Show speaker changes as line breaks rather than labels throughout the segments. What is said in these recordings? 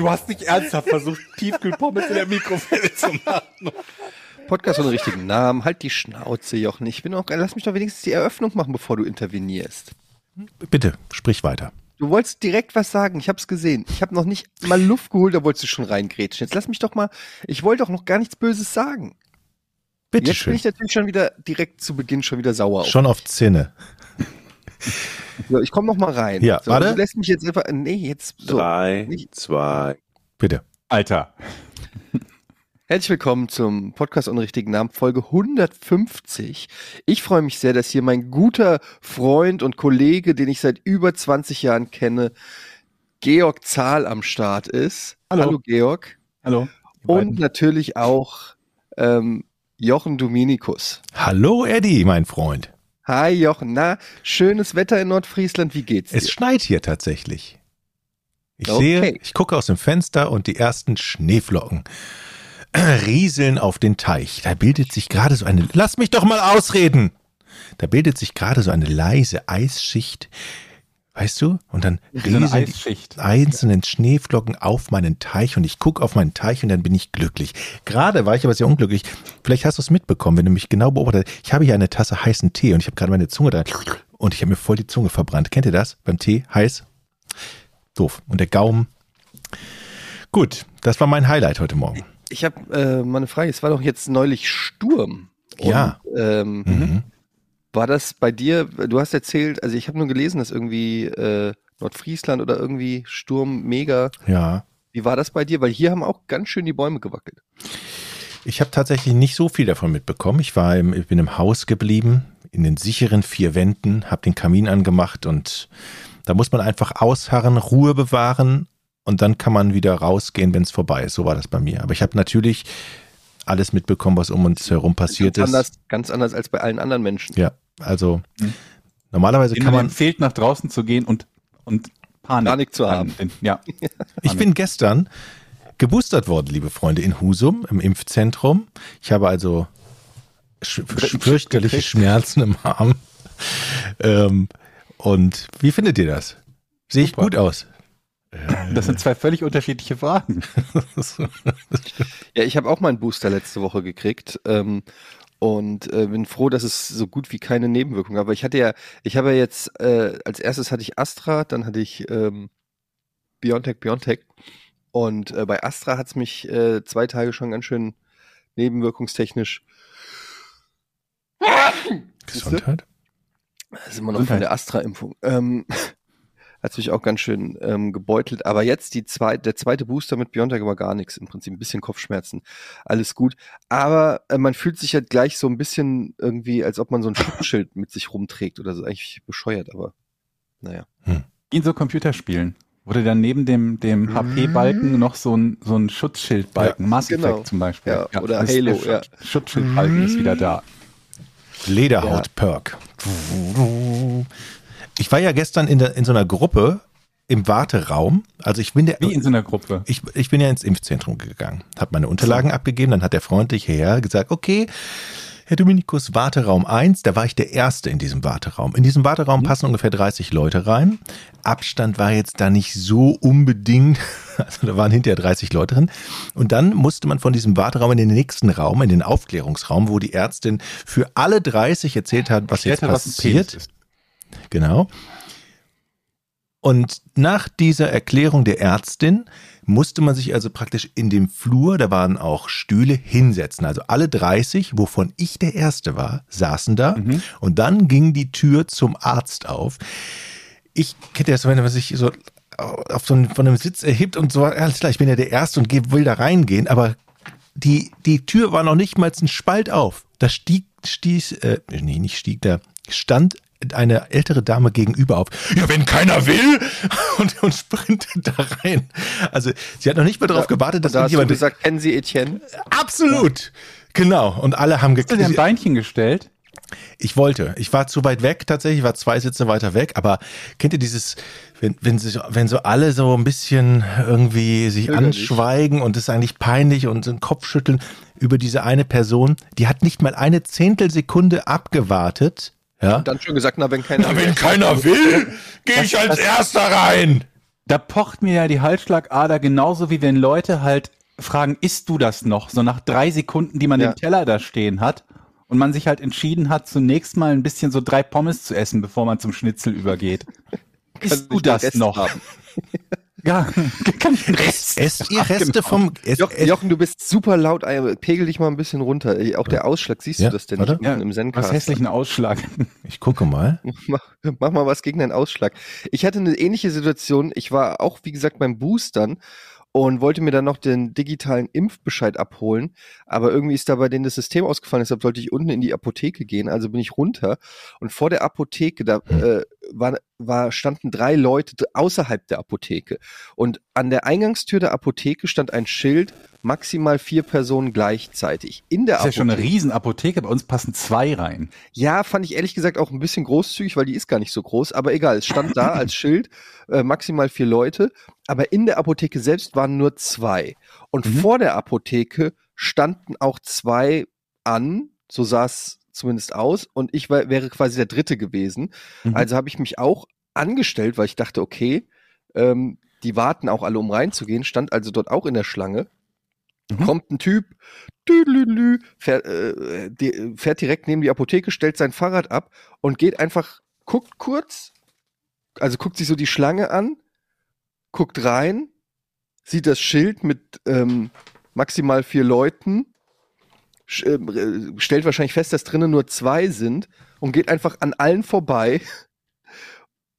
Du hast nicht ernsthaft versucht, Tiefkühlpommes in der Mikrowelle zu machen.
Podcast ohne richtigen Namen. Halt die Schnauze, Jochen. Ich bin auch, lass mich doch wenigstens die Eröffnung machen, bevor du intervenierst.
Bitte, sprich weiter.
Du wolltest direkt was sagen. Ich hab's gesehen. Ich habe noch nicht mal Luft geholt, da wolltest du schon reingrätschen. Jetzt lass mich doch mal. Ich wollte doch noch gar nichts Böses sagen.
Bitte
Jetzt
schön.
bin ich natürlich schon wieder direkt zu Beginn schon wieder sauer. auf.
Schon auf Zinne.
So, ich komme noch mal rein.
Ja,
so,
warte.
Du lässt mich jetzt einfach. Nee, jetzt so.
3,
nicht-
2,
Bitte.
Alter.
Herzlich willkommen zum Podcast ohne richtigen Namen, Folge 150. Ich freue mich sehr, dass hier mein guter Freund und Kollege, den ich seit über 20 Jahren kenne, Georg Zahl am Start ist.
Hallo.
Georg.
Hallo.
Und natürlich auch ähm, Jochen Dominikus.
Hallo Eddie, mein Freund.
Hi Jochen, na, schönes Wetter in Nordfriesland, wie geht's dir?
Es schneit hier tatsächlich. Ich
Okay.
sehe, ich gucke aus dem Fenster und die ersten Schneeflocken rieseln auf den Teich. Da bildet sich gerade so eine, lass mich doch mal ausreden. Da bildet sich gerade so eine leise Eisschicht, weißt du? Und dann rieseln die einzelnen Schneeflocken auf meinen Teich und ich gucke auf meinen Teich und dann bin ich glücklich. Gerade war ich aber sehr unglücklich. Vielleicht hast du es mitbekommen, wenn du mich genau beobachtet. Ich habe hier eine Tasse heißen Tee und ich habe gerade meine Zunge dran und ich habe mir voll die Zunge verbrannt. Kennt ihr das? Beim Tee heiß? Doof. Und der Gaumen. Gut, das war mein Highlight heute Morgen.
Ich habe äh, mal eine Frage, es war doch jetzt neulich Sturm.
Ja.
Und, ähm,
Mhm.
War das bei dir, du hast erzählt, also ich habe nur gelesen, dass irgendwie äh, Nordfriesland oder irgendwie Sturm mega.
Ja.
Wie war das bei dir? Weil hier haben auch ganz schön die Bäume gewackelt.
Ich habe tatsächlich nicht so viel davon mitbekommen. Ich war im, ich bin im Haus geblieben, in den sicheren vier Wänden, habe den Kamin angemacht und da muss man einfach ausharren, Ruhe bewahren und dann kann man wieder rausgehen, wenn es vorbei ist. So war das bei mir. Aber ich habe natürlich alles mitbekommen, was um uns herum passiert
ganz
ist.
Anders, ganz anders als bei allen anderen Menschen.
Ja, also
Hm.
normalerweise
Ihnen
kann man.
empfiehlt, nach draußen zu gehen und, und Panik,
Panik zu haben.
Ja.
Ich bin gestern geboostert worden, liebe Freunde, in Husum im Impfzentrum. Ich habe also sch sch- fürchterliche Schmerzen im Arm. Ähm, und wie findet ihr das? Sehe ich
Super.
gut aus?
Das sind zwei völlig unterschiedliche Fragen.
Ja, ich habe auch meinen Booster letzte Woche gekriegt. Ähm, und äh, bin froh, dass es so gut wie keine Nebenwirkungen gab. Aber ich hatte ja, ich habe ja jetzt, äh, als erstes hatte ich Astra, dann hatte ich ähm, Biontech, Biontech. Und äh, bei Astra hat's mich äh, zwei Tage schon ganz schön nebenwirkungstechnisch.
Gesundheit?
Das ist immer noch von
Gesundheit.
der Astra-Impfung. Ähm, hat mich auch ganz schön ähm, gebeutelt. Aber jetzt die zwei, der zweite Booster mit Biontech war gar nichts. Im Prinzip ein bisschen Kopfschmerzen. Alles gut. Aber äh, man fühlt sich halt gleich so ein bisschen irgendwie, als ob man so ein Schutzschild mit sich rumträgt oder so. Eigentlich bescheuert, aber naja.
In so Computerspielen wurde dann neben dem, dem HP-Balken noch so ein, so ein Schutzschildbalken, Mass Effect
genau.
zum Beispiel.
Ja, oder
das-
Halo,
Schutz- Schutzschildbalken ist wieder da.
Lederhaut-Perk. Ich war ja gestern in, der, in so einer Gruppe im Warteraum. Also ich bin der.
Wie in so einer Gruppe.
Ich, ich bin ja ins Impfzentrum gegangen, habe meine Unterlagen abgegeben, dann hat der freundlich her gesagt, okay, Herr Dominikus, Warteraum 1, da war ich der Erste in diesem Warteraum. In diesem Warteraum passen ungefähr 30 Leute rein. Abstand war jetzt da nicht so unbedingt, also da waren hinterher 30 Leute drin. Und dann musste man von diesem Warteraum in den nächsten Raum, in den Aufklärungsraum, wo die Ärztin für alle 30 erzählt hat, was jetzt
hat, was
Genau. Und nach dieser Erklärung der Ärztin musste man sich also praktisch in dem Flur, da waren auch Stühle, hinsetzen. Also alle 30, wovon ich der Erste war, saßen da.
Mhm.
Und dann ging die Tür zum Arzt auf. Ich hätte das, wenn man sich so auf so einen, von einem Sitz erhebt und so, alles klar, ich bin ja der Erste und will da reingehen, aber die, die Tür war noch nicht mal ein Spalt auf. Da stieg, stieß, äh, nee, nicht stieg, da stand eine ältere Dame gegenüber auf. Ja, wenn keiner will! Und, und sprintet da rein. Also, sie hat noch nicht mehr darauf gewartet, dass
da hast du
irgendjemand.
gesagt, kennen Sie Etienne?
Absolut! Genau, und alle haben
Hast du dir ein
gekriegt.
Beinchen gestellt?
Ich wollte. Ich war zu weit weg tatsächlich, ich war zwei Sitze weiter weg, aber kennt ihr dieses, wenn, wenn, sich, wenn so alle so ein bisschen irgendwie sich
Zögerlich.
anschweigen und es ist eigentlich peinlich und so den Kopf schütteln über diese eine Person, die hat nicht mal eine Zehntelsekunde abgewartet. Ja.
Und dann schon gesagt, na, wenn keiner.
Na, wenn keiner will, gehe ich als Erster rein.
Da pocht mir ja die Halsschlagader genauso wie wenn Leute halt fragen, isst du das noch? So nach drei Sekunden, die man
Ja.
den Teller da stehen hat und man sich halt entschieden hat, zunächst mal ein bisschen so drei Pommes zu essen, bevor man zum Schnitzel übergeht. Isst du das noch? Ja, kann ich Rest.
Esst ihr
Ach,
Reste
genau.
vom, es,
Jochen, Jochen, du bist super laut. Pegel dich mal ein bisschen runter. Auch der Ausschlag, siehst
Ja,
du das denn
warte.
nicht unten im Sendcast?
Was hässlichen Ausschlag.
ich gucke mal.
Mach, mach mal was gegen deinen Ausschlag. Ich hatte eine ähnliche Situation. Ich war auch, wie gesagt, beim Boostern und wollte mir dann noch den digitalen Impfbescheid abholen. Aber irgendwie ist da bei denen das System ausgefallen, deshalb sollte ich unten in die Apotheke gehen. Also bin ich runter und vor der Apotheke, da äh, war, war, standen drei Leute außerhalb der Apotheke. Und an der Eingangstür der Apotheke stand ein Schild, maximal vier Personen gleichzeitig. In der
Das ist ja schon eine
Apotheke.
riesen Apotheke, bei uns passen zwei rein.
Ja, fand ich ehrlich gesagt auch ein bisschen großzügig, weil die ist gar nicht so groß. Aber egal, es stand da als Schild, äh, maximal vier Leute. Aber in der Apotheke selbst waren nur zwei. Und
Mhm.
vor der Apotheke standen auch zwei an, so sah es zumindest aus. Und ich war, wäre quasi der Dritte gewesen.
Mhm.
Also habe ich mich auch angestellt, weil ich dachte, okay, ähm, die warten auch alle, um reinzugehen, stand also dort auch in der Schlange.
Mhm.
Kommt ein Typ, fährt, äh, die, fährt direkt neben die Apotheke, stellt sein Fahrrad ab und geht einfach, guckt kurz, also guckt sich so die Schlange an, guckt rein, sieht das Schild mit ähm, maximal vier Leuten, stellt wahrscheinlich fest, dass drinnen nur zwei sind und geht einfach an allen vorbei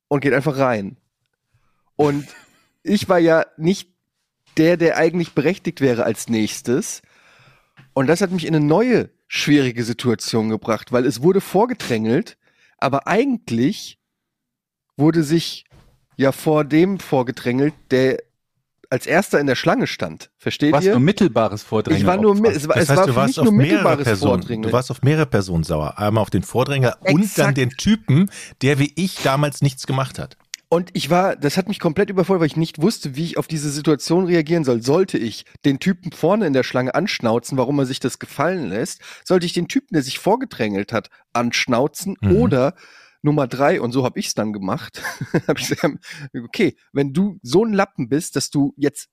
und geht einfach rein. Und ich war ja nicht der, der eigentlich berechtigt wäre als nächstes. Und das hat mich in eine neue schwierige Situation gebracht, weil es wurde vorgedrängelt, aber eigentlich wurde sich ja vor dem vorgedrängelt, der als erster in der Schlange stand. Versteht
Was
ihr?
nur mittelbares Vordrängen.
Ich war nur, es war,
Das
es
heißt,
war
du warst auf
nur
mehrere
mittelbares
Personen.
Vordringen.
Du warst auf mehrere Personen sauer. Einmal auf den Vordränger und
Exakt.
dann den Typen, der wie ich damals nichts gemacht hat.
Und ich war, das hat mich komplett überfordert, weil ich nicht wusste, wie ich auf diese Situation reagieren soll. Sollte ich den Typen vorne in der Schlange anschnauzen, warum er sich das gefallen lässt? Sollte ich den Typen, der sich vorgedrängelt hat, anschnauzen?
Mhm.
Oder Nummer drei, und so habe ich es dann gemacht, habe ich gesagt, okay, wenn du so ein Lappen bist, dass du jetzt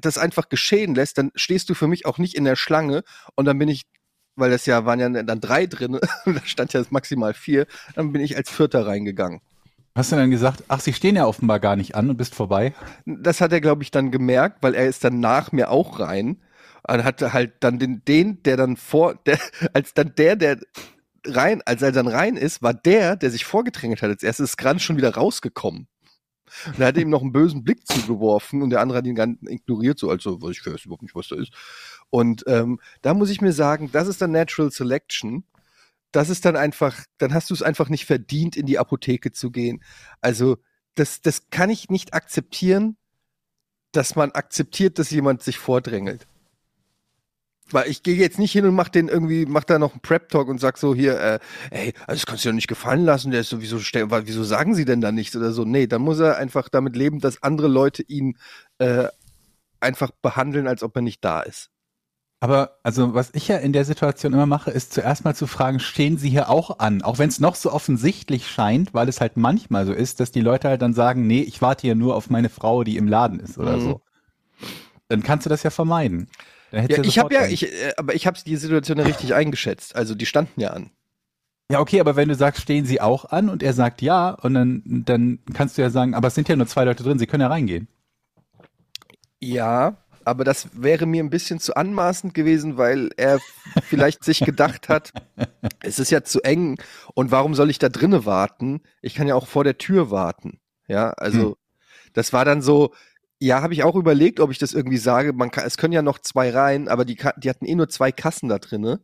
das einfach geschehen lässt, dann stehst du für mich auch nicht in der Schlange und dann bin ich weil das ja waren ja dann drei drin, da stand ja maximal vier, dann bin ich als Vierter reingegangen.
Hast du dann gesagt, ach, sie stehen ja offenbar gar nicht an und bist vorbei?
Das hat er, glaube ich, dann gemerkt, weil er ist dann nach mir auch rein. Und hatte halt dann den, den, der dann vor, der, als dann der, der rein, als er dann rein ist, war der, der sich vorgedrängelt hat. Als erstes gerade schon wieder rausgekommen. Und er hat ihm noch einen bösen Blick zugeworfen und der andere hat ihn ganz ignoriert, so also, ich weiß überhaupt nicht, was da ist. Und ähm, da muss ich mir sagen, das ist dann Natural Selection. Das ist dann einfach, dann hast du es einfach nicht verdient, in die Apotheke zu gehen. Also, das, das kann ich nicht akzeptieren, dass man akzeptiert, dass jemand sich vordrängelt. Weil ich gehe jetzt nicht hin und mach den irgendwie, mach da noch einen Prep-Talk und sag so hier, äh, ey, also das kannst du ja nicht gefallen lassen, der ist sowieso, wieso sagen sie denn da nichts oder so? Nee, dann muss er einfach damit leben, dass andere Leute ihn äh, einfach behandeln, als ob er nicht da ist.
Aber also was ich ja in der Situation immer mache, ist zuerst mal zu fragen, stehen sie hier auch an? Auch wenn es noch so offensichtlich scheint, weil es halt manchmal so ist, dass die Leute halt dann sagen, nee, ich warte hier nur auf meine Frau, die im Laden ist oder
Mhm.
so. Dann kannst du das ja vermeiden.
Ja, ich habe ja, ich, äh, aber ich habe die Situation ja richtig eingeschätzt. Also die standen ja an.
Ja, okay, aber wenn du sagst, stehen sie auch an und er sagt ja, und dann, dann kannst du ja sagen, aber es sind ja nur zwei Leute drin, sie können ja reingehen.
Ja, aber das wäre mir ein bisschen zu anmaßend gewesen, weil er vielleicht sich gedacht hat, es ist ja zu eng und warum soll ich da drinnen warten? Ich kann ja auch vor der Tür warten. Ja, also
Hm.
das war dann so, ja, habe ich auch überlegt, ob ich das irgendwie sage. Man kann, es können ja noch zwei rein, aber die, die hatten eh nur zwei Kassen da drinne.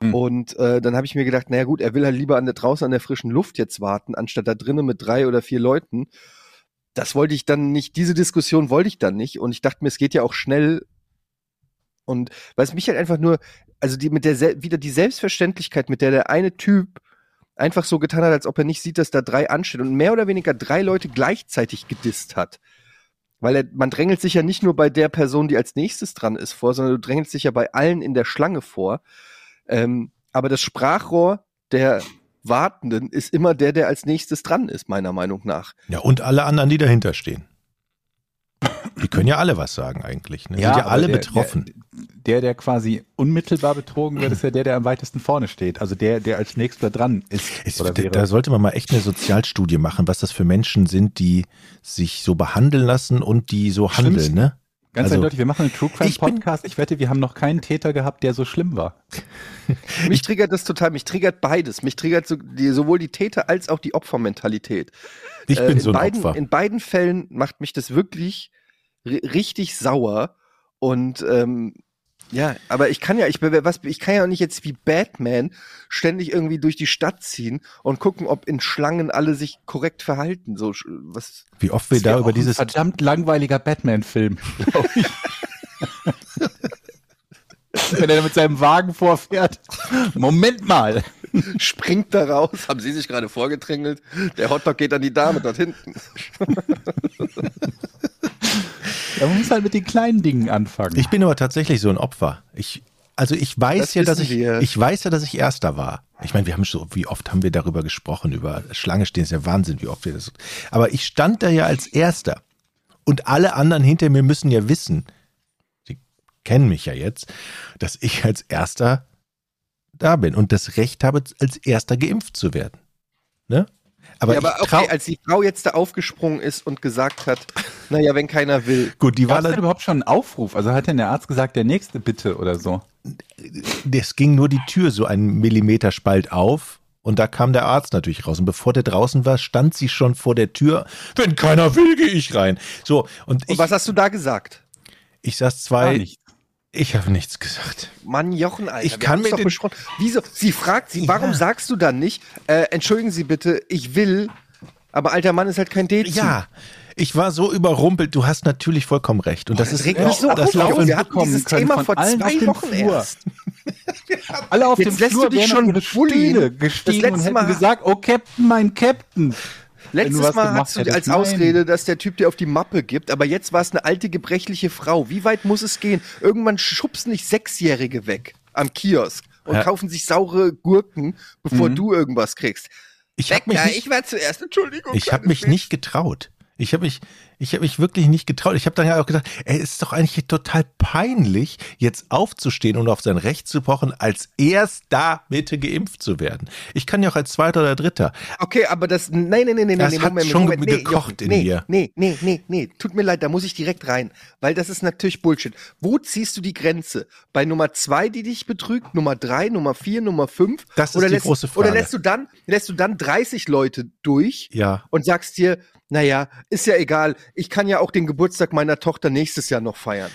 Hm.
Und äh, dann habe ich mir gedacht, naja gut, er will halt lieber an der draußen an der frischen Luft jetzt warten, anstatt da drinnen mit drei oder vier Leuten das wollte ich dann nicht, diese Diskussion wollte ich dann nicht. Und ich dachte mir, es geht ja auch schnell, Und was mich halt einfach nur, also die mit der wieder die Selbstverständlichkeit, mit der der eine Typ einfach so getan hat, als ob er nicht sieht, dass da drei anstehen und mehr oder weniger drei Leute gleichzeitig gedisst hat. Weil er, man drängelt sich ja nicht nur bei der Person, die als nächstes dran ist, vor, sondern du drängelst dich ja bei allen in der Schlange vor. Ähm, aber das Sprachrohr der Wartenden ist immer der, der als nächstes dran ist, meiner Meinung nach.
Ja, und alle anderen, die dahinter stehen. Können ja alle was sagen eigentlich. Ne? Sind ja alle
der,
betroffen.
Der, der quasi unmittelbar betrogen wird, ist ja der, der am weitesten vorne steht. Also der, der als nächster dran ist.
Es,
oder
da,
wäre.
da sollte man mal echt eine Sozialstudie machen, was das für Menschen sind, die sich so behandeln lassen und die so handeln,
Schlimmsten.
ne?
Ganz
also-
eindeutig, wir machen einen True Crime
Ich bin-
Podcast. Ich wette, wir haben noch keinen Täter gehabt, der so schlimm war.
Mich triggert das total, mich triggert beides. Mich triggert so, die, sowohl die Täter- als auch die Opfermentalität.
Ich
Äh,
bin
in
so ein
beiden,
Opfer.
In beiden Fällen macht mich das wirklich richtig sauer. Und ähm, ja, aber ich kann ja, ich, was, ich kann ja auch nicht jetzt wie Batman ständig irgendwie durch die Stadt ziehen und gucken, ob in Schlangen alle sich korrekt verhalten. So, was,
Wie oft wir da über
auch
dieses
ein verdammt langweiliger Batman-Film, glaube ich. Wenn er mit seinem Wagen vorfährt. Moment mal.
springt da raus. Haben Sie sich gerade vorgedrängelt? Der Hotdog geht an die Dame dort hinten.
Ja, man muss halt mit den kleinen Dingen anfangen.
Ich bin aber tatsächlich so ein Opfer. Ich, also ich weiß
Das
ja, dass ich,
wir.
ich weiß ja, dass ich Erster war. Ich meine, wir haben so, wie oft haben wir darüber gesprochen, über Schlange stehen, ist ja Wahnsinn, wie oft wir das. Aber ich stand da ja als Erster. Und alle anderen hinter mir müssen ja wissen, sie kennen mich ja jetzt, dass ich als Erster da bin und das Recht habe, als Erster geimpft zu werden. Ne? Aber,
ja, aber okay, als die Frau jetzt da aufgesprungen ist und gesagt hat, naja, wenn keiner will.
gut, die war dann,
überhaupt schon einen Aufruf? Also hat denn der Arzt gesagt, der nächste bitte oder so?
es ging nur die Tür so einen Millimeter Spalt auf und da kam der Arzt natürlich raus. Und bevor der draußen war, stand sie schon vor der Tür. Wenn keiner will, gehe ich rein. So, und
Und
ich,
was hast du da gesagt?
ich saß zwei. Ich habe nichts gesagt.
Mann, Jochen, Alter.
Ich kann mir
doch
den-
besprochen. Wieso? Sie fragt sie, warum
Ja.
sagst du dann nicht, äh, entschuldigen Sie bitte, ich will, aber alter Mann ist halt kein Dezi.
Ja, ich war so überrumpelt. Du hast natürlich vollkommen recht. Und das,
das
ist
regt mich so
das
auf,
laufen.
Wir hatten
bekommen
dieses Thema
von
vor
allen
zwei
auf dem
Wochen
Flur.
erst.
Alle auf
Jetzt
dem
lässt
Flur
du dich schon
ihre. Stühle
Das letzte
und hätten
Mal-
gesagt, oh Captain, mein Captain.
Letztes Mal hast du als
Nein.
Ausrede, dass der Typ dir auf die Mappe gibt, aber jetzt war es eine alte, gebrechliche Frau. Wie weit muss es gehen? Irgendwann schubsen nicht Sechsjährige weg am Kiosk und
Ja.
kaufen sich saure Gurken, bevor
Mhm.
du irgendwas kriegst.
Ich habe mich,
Ja,
nicht-
ich war zuerst, Entschuldigung.
ich hab
kleines
mich nicht getraut. Ich habe mich, ich habe mich wirklich nicht getraut. Ich habe dann ja auch gedacht, ey, es ist doch eigentlich total peinlich, jetzt aufzustehen und auf sein Recht zu pochen, als erst da bitte geimpft zu werden. Ich kann ja auch als Zweiter oder Dritter.
Okay, aber das, nein, nein, nein, nein,
Das
nein,
hat
Moment,
schon
Moment, nee,
gekocht
Jochen,
in
nee,
mir.
Nee, nee, nee, nee, tut mir leid, da muss ich direkt rein, weil das ist natürlich Bullshit. Wo ziehst du die Grenze? Bei Nummer zwei, die dich betrügt, Nummer drei, Nummer vier, Nummer fünf?
Das ist
oder
die
lässt,
große
Oder
Frage.
lässt du dann, lässt du dann 30 Leute durch
Ja,
und sagst dir, naja, ist ja egal, ich kann ja auch den Geburtstag meiner Tochter nächstes Jahr noch feiern.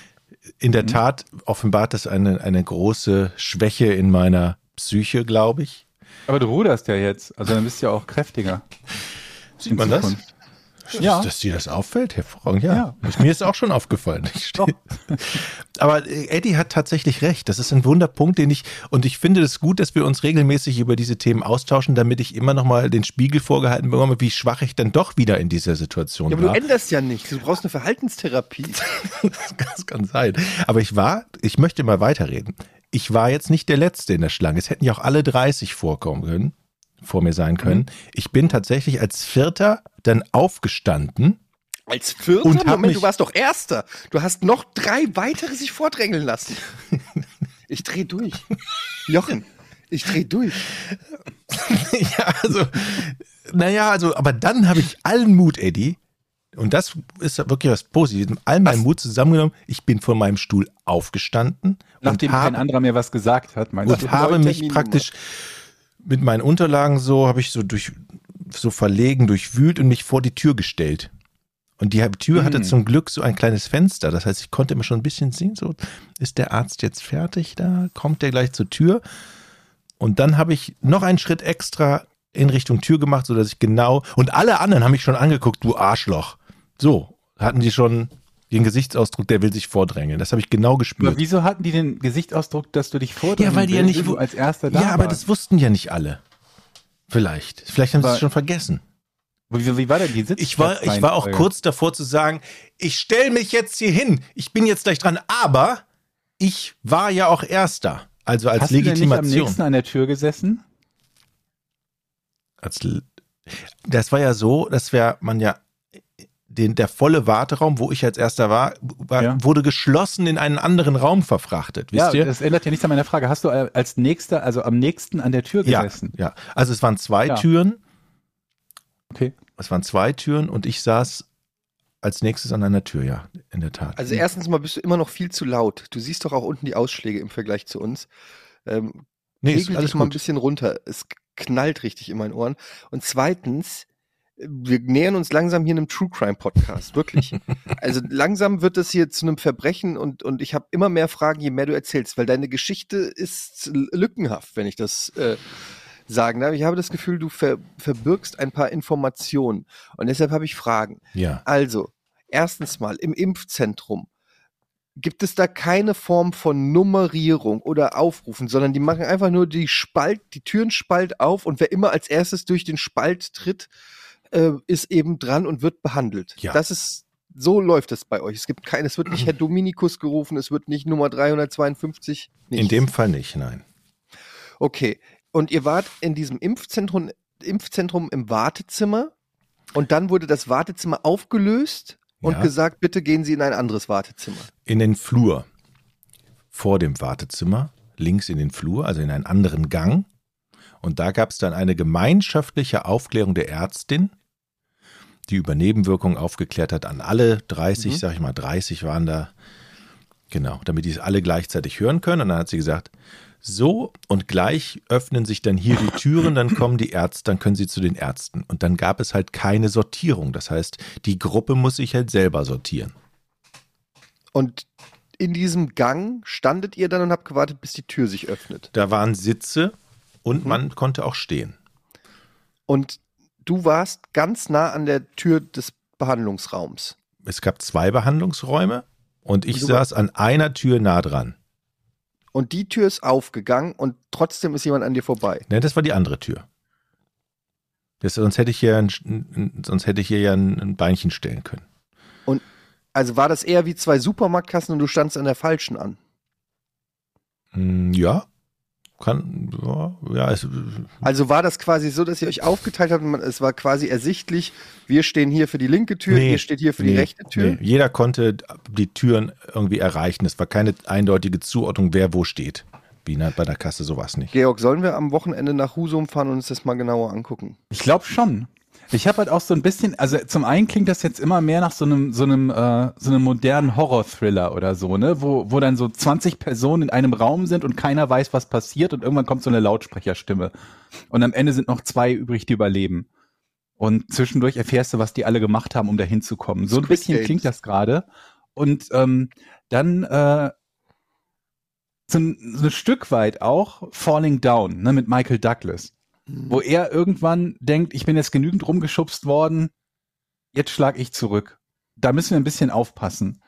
in
Mhm.
der Tat offenbart das eine, eine große Schwäche in meiner Psyche, glaube ich.
Aber du ruderst ja jetzt, also dann bist du ja auch kräftiger.
Sieht man das?
Ja.
Dass dir das auffällt, hervorragend, ja.
Ja.
Mir ist auch schon aufgefallen. Aber äh, Eddie hat tatsächlich recht. Das ist ein Wunderpunkt, den ich, und ich finde es gut, dass wir uns regelmäßig über diese Das austauschen, damit ich immer noch mal den Spiegel vorgehalten bekomme, wie schwach ich dann doch wieder in dieser Situation
Ja, aber
war.
du änderst ja nichts, du brauchst eine Verhaltenstherapie.
Das kann sein. Aber ich war, ich möchte mal weiterreden. Ich war jetzt nicht der Letzte in der Schlange. Es hätten ja auch alle 30 vorkommen können, vor mir sein können. Ich bin tatsächlich als Vierter dann aufgestanden.
Als Vierter?
Und
Moment,
mich-
du warst doch Erster. Du hast noch drei weitere sich vordrängeln lassen. Ich dreh durch. Jochen, ich dreh durch.
ja, also, naja, also, aber dann habe ich allen Mut, Eddie. Und das ist wirklich was Positives. All meinen
Was?
Mut zusammengenommen. Ich bin von meinem Stuhl aufgestanden
Nachdem kein anderer mir was gesagt hat, meinst
und habe mich praktisch mit meinen Unterlagen so, habe ich so durch, so verlegen, durchwühlt und mich vor die Tür gestellt. Und die Tür hatte
Mhm.
zum Glück so ein kleines Fenster. Das heißt, ich konnte immer schon ein bisschen sehen, so, ist der Arzt jetzt fertig da? Kommt der gleich zur Tür? Und dann habe ich noch einen Schritt extra in Richtung Tür gemacht, so dass ich genau, und alle anderen haben mich schon angeguckt, du Arschloch. So, hatten die schon Den Gesichtsausdruck, der will sich vordrängeln. Das habe ich genau
Aber
gespürt.
wieso hatten die den Gesichtsausdruck, dass du dich vordrängen
Ja, weil die ja nicht
als erster da
Ja, aber
warst?
das wussten ja nicht alle. Vielleicht. Vielleicht haben sie es
Aber-
schon vergessen.
Wie, wie war denn die Sitz?
Ich war, ich war auch kurz davor zu sagen, ich stelle mich jetzt hier hin. Ich bin jetzt gleich dran. Aber ich war ja auch Erster. Also als
Hast du denn nicht am
Legitimation.
nächsten an der Tür gesessen?
als, das war ja so, dass wir, man ja den, der volle Warteraum, wo ich als erster war, war
Ja.
wurde geschlossen in einen anderen Raum verfrachtet. Wisst
ja,
ihr?
das ändert ja nichts an meiner Frage. Hast du äh, als nächster, also am nächsten an der Tür
ja,
gesessen?
ja. Also es waren zwei
Ja.
Türen.
Okay.
Es waren zwei Türen und ich saß als nächstes an einer Tür, ja, in der Tat.
Also erstens mal bist du immer noch viel zu laut. Du siehst doch auch unten die Ausschläge im Vergleich zu uns. Ähm,
nee, ist alles
dich mal ein bisschen runter. Es knallt richtig in meinen Ohren. Und zweitens, wir nähern uns langsam hier einem True Crime Podcast, wirklich. also langsam wird es hier zu einem Verbrechen und, und ich habe immer mehr Fragen, je mehr du erzählst, weil deine Geschichte ist lückenhaft, wenn ich das äh, sagen darf. Ich habe das Gefühl, du ver verbirgst ein paar Informationen und deshalb habe ich Fragen.
Ja.
Also, erstens mal im Impfzentrum gibt es da keine Form von Nummerierung oder Aufrufen, sondern die machen einfach nur die Spalt, die Türen spalt auf und wer immer als erstes durch den Spalt tritt, äh, ist eben dran und wird behandelt.
Ja.
Das ist so läuft es bei euch. Es gibt kein, es wird nicht Herr Dominikus gerufen, es wird nicht Nummer 352.
In
nichts.
dem Fall nicht, nein.
Okay. Und ihr wart in diesem Impfzentrum, Impfzentrum im Wartezimmer und dann wurde das Wartezimmer aufgelöst und
Ja.
gesagt, bitte gehen Sie in ein anderes Wartezimmer.
In den Flur vor dem Wartezimmer, links in den Flur, also in einen anderen Gang. Und da gab es dann eine gemeinschaftliche Aufklärung der Ärztin, die über Nebenwirkungen aufgeklärt hat an alle 30,
Mhm.
sag ich mal, 30 waren da. Genau, damit die es alle gleichzeitig hören können. Und dann hat sie gesagt, so und gleich öffnen sich dann hier die Türen, dann kommen die Ärzte, dann können sie zu den Ärzten. Und dann gab es halt keine Sortierung. Das heißt, die Gruppe muss sich halt selber sortieren.
Und in diesem Gang standet ihr dann und habt gewartet, bis die Tür sich öffnet.
Da waren Sitze und
Mhm.
man konnte auch stehen.
Und du warst ganz nah an der Tür des Behandlungsraums.
Es gab zwei Behandlungsräume und ich
Du-
saß an einer Tür nah dran.
Und die Tür ist aufgegangen und trotzdem ist jemand an dir vorbei.
Ne, das war die andere Tür. Das, sonst hätte ich hier ein, sonst hätte ich hier ja ein, ein Beinchen stellen können.
Also war das eher wie zwei Supermarktkassen und du standst an der falschen an.
Hm, Ja, kann, ja, ja es,
Also war das quasi so, dass ihr euch aufgeteilt habt und man, es war quasi ersichtlich, wir stehen hier für die linke Tür,
Nee,
ihr steht hier für die
nee,
rechte Tür.
nee. Jeder konnte die Türen irgendwie erreichen. Es war keine eindeutige Zuordnung, wer wo steht. Wie bei der Kasse sowas nicht.
Georg, sollen wir am Wochenende nach Husum fahren und uns das mal genauer angucken?
Ich glaube schon. Ich habe halt auch so ein bisschen, also zum einen klingt das jetzt immer mehr nach so einem, so einem, äh, so einem modernen Horror-Thriller oder so, ne, wo, wo dann so 20 Personen in einem Raum sind und keiner weiß, was passiert und irgendwann kommt so eine Lautsprecherstimme. Und am Ende sind noch zwei übrig, die überleben. Und zwischendurch erfährst du, was die alle gemacht haben, um da hinzukommen. So ein bisschen
Games.
klingt das gerade. Und ähm, dann äh, so ein, so ein Stück weit auch Falling Down, ne, mit Michael Douglas wo er irgendwann denkt, ich bin jetzt genügend rumgeschubst worden, jetzt schlag ich zurück. Da müssen wir ein bisschen aufpassen.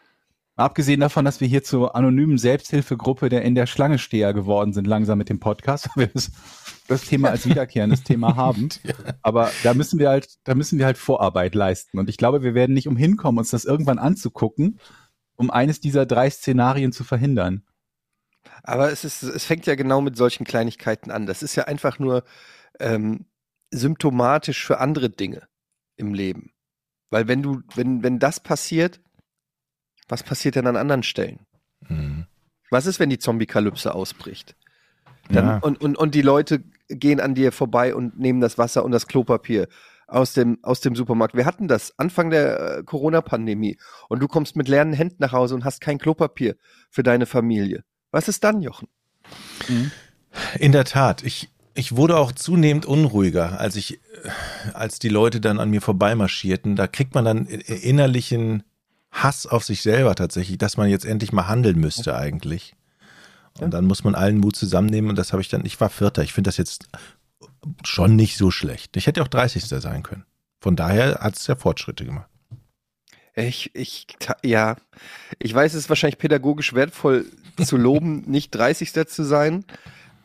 Abgesehen davon, dass wir hier zur anonymen Selbsthilfegruppe der in der Schlange Steher geworden sind, langsam mit dem Podcast, weil wir das, das Thema als wiederkehrendes Thema haben. Aber da müssen wir halt, da müssen wir halt Vorarbeit leisten. Und ich glaube, wir werden nicht umhin kommen, uns das irgendwann anzugucken, um eines dieser drei Szenarien zu verhindern.
Aber es, ist, es fängt ja genau mit solchen Kleinigkeiten an. Das ist ja einfach nur ähm, symptomatisch für andere Dinge im Leben. Weil wenn du, wenn, wenn das passiert, was passiert denn an anderen Stellen?
Hm.
Was ist, wenn die Zombie-Kalypse ausbricht? Dann,
Ja.
und, und, und die Leute gehen an dir vorbei und nehmen das Wasser und das Klopapier aus dem, aus dem Supermarkt. Wir hatten das Anfang der äh, Corona-Pandemie und du kommst mit leeren Händen nach Hause und hast kein Klopapier für deine Familie. Was ist dann, Jochen?
In der Tat, ich, ich wurde auch zunehmend unruhiger, als ich, äh, als die Leute dann an mir vorbeimarschierten. Da kriegt man dann i- innerlichen Hass auf sich selber tatsächlich, dass man jetzt endlich mal handeln müsste eigentlich. Und dann muss man allen Mut zusammennehmen und das habe ich dann, ich war Vierter. Ich finde das jetzt schon nicht so schlecht. Ich hätte auch 30. sein können. Von daher hat es ja Fortschritte gemacht.
Ich, ich, ja, ich weiß, es ist wahrscheinlich pädagogisch wertvoll zu loben, nicht 30. zu sein,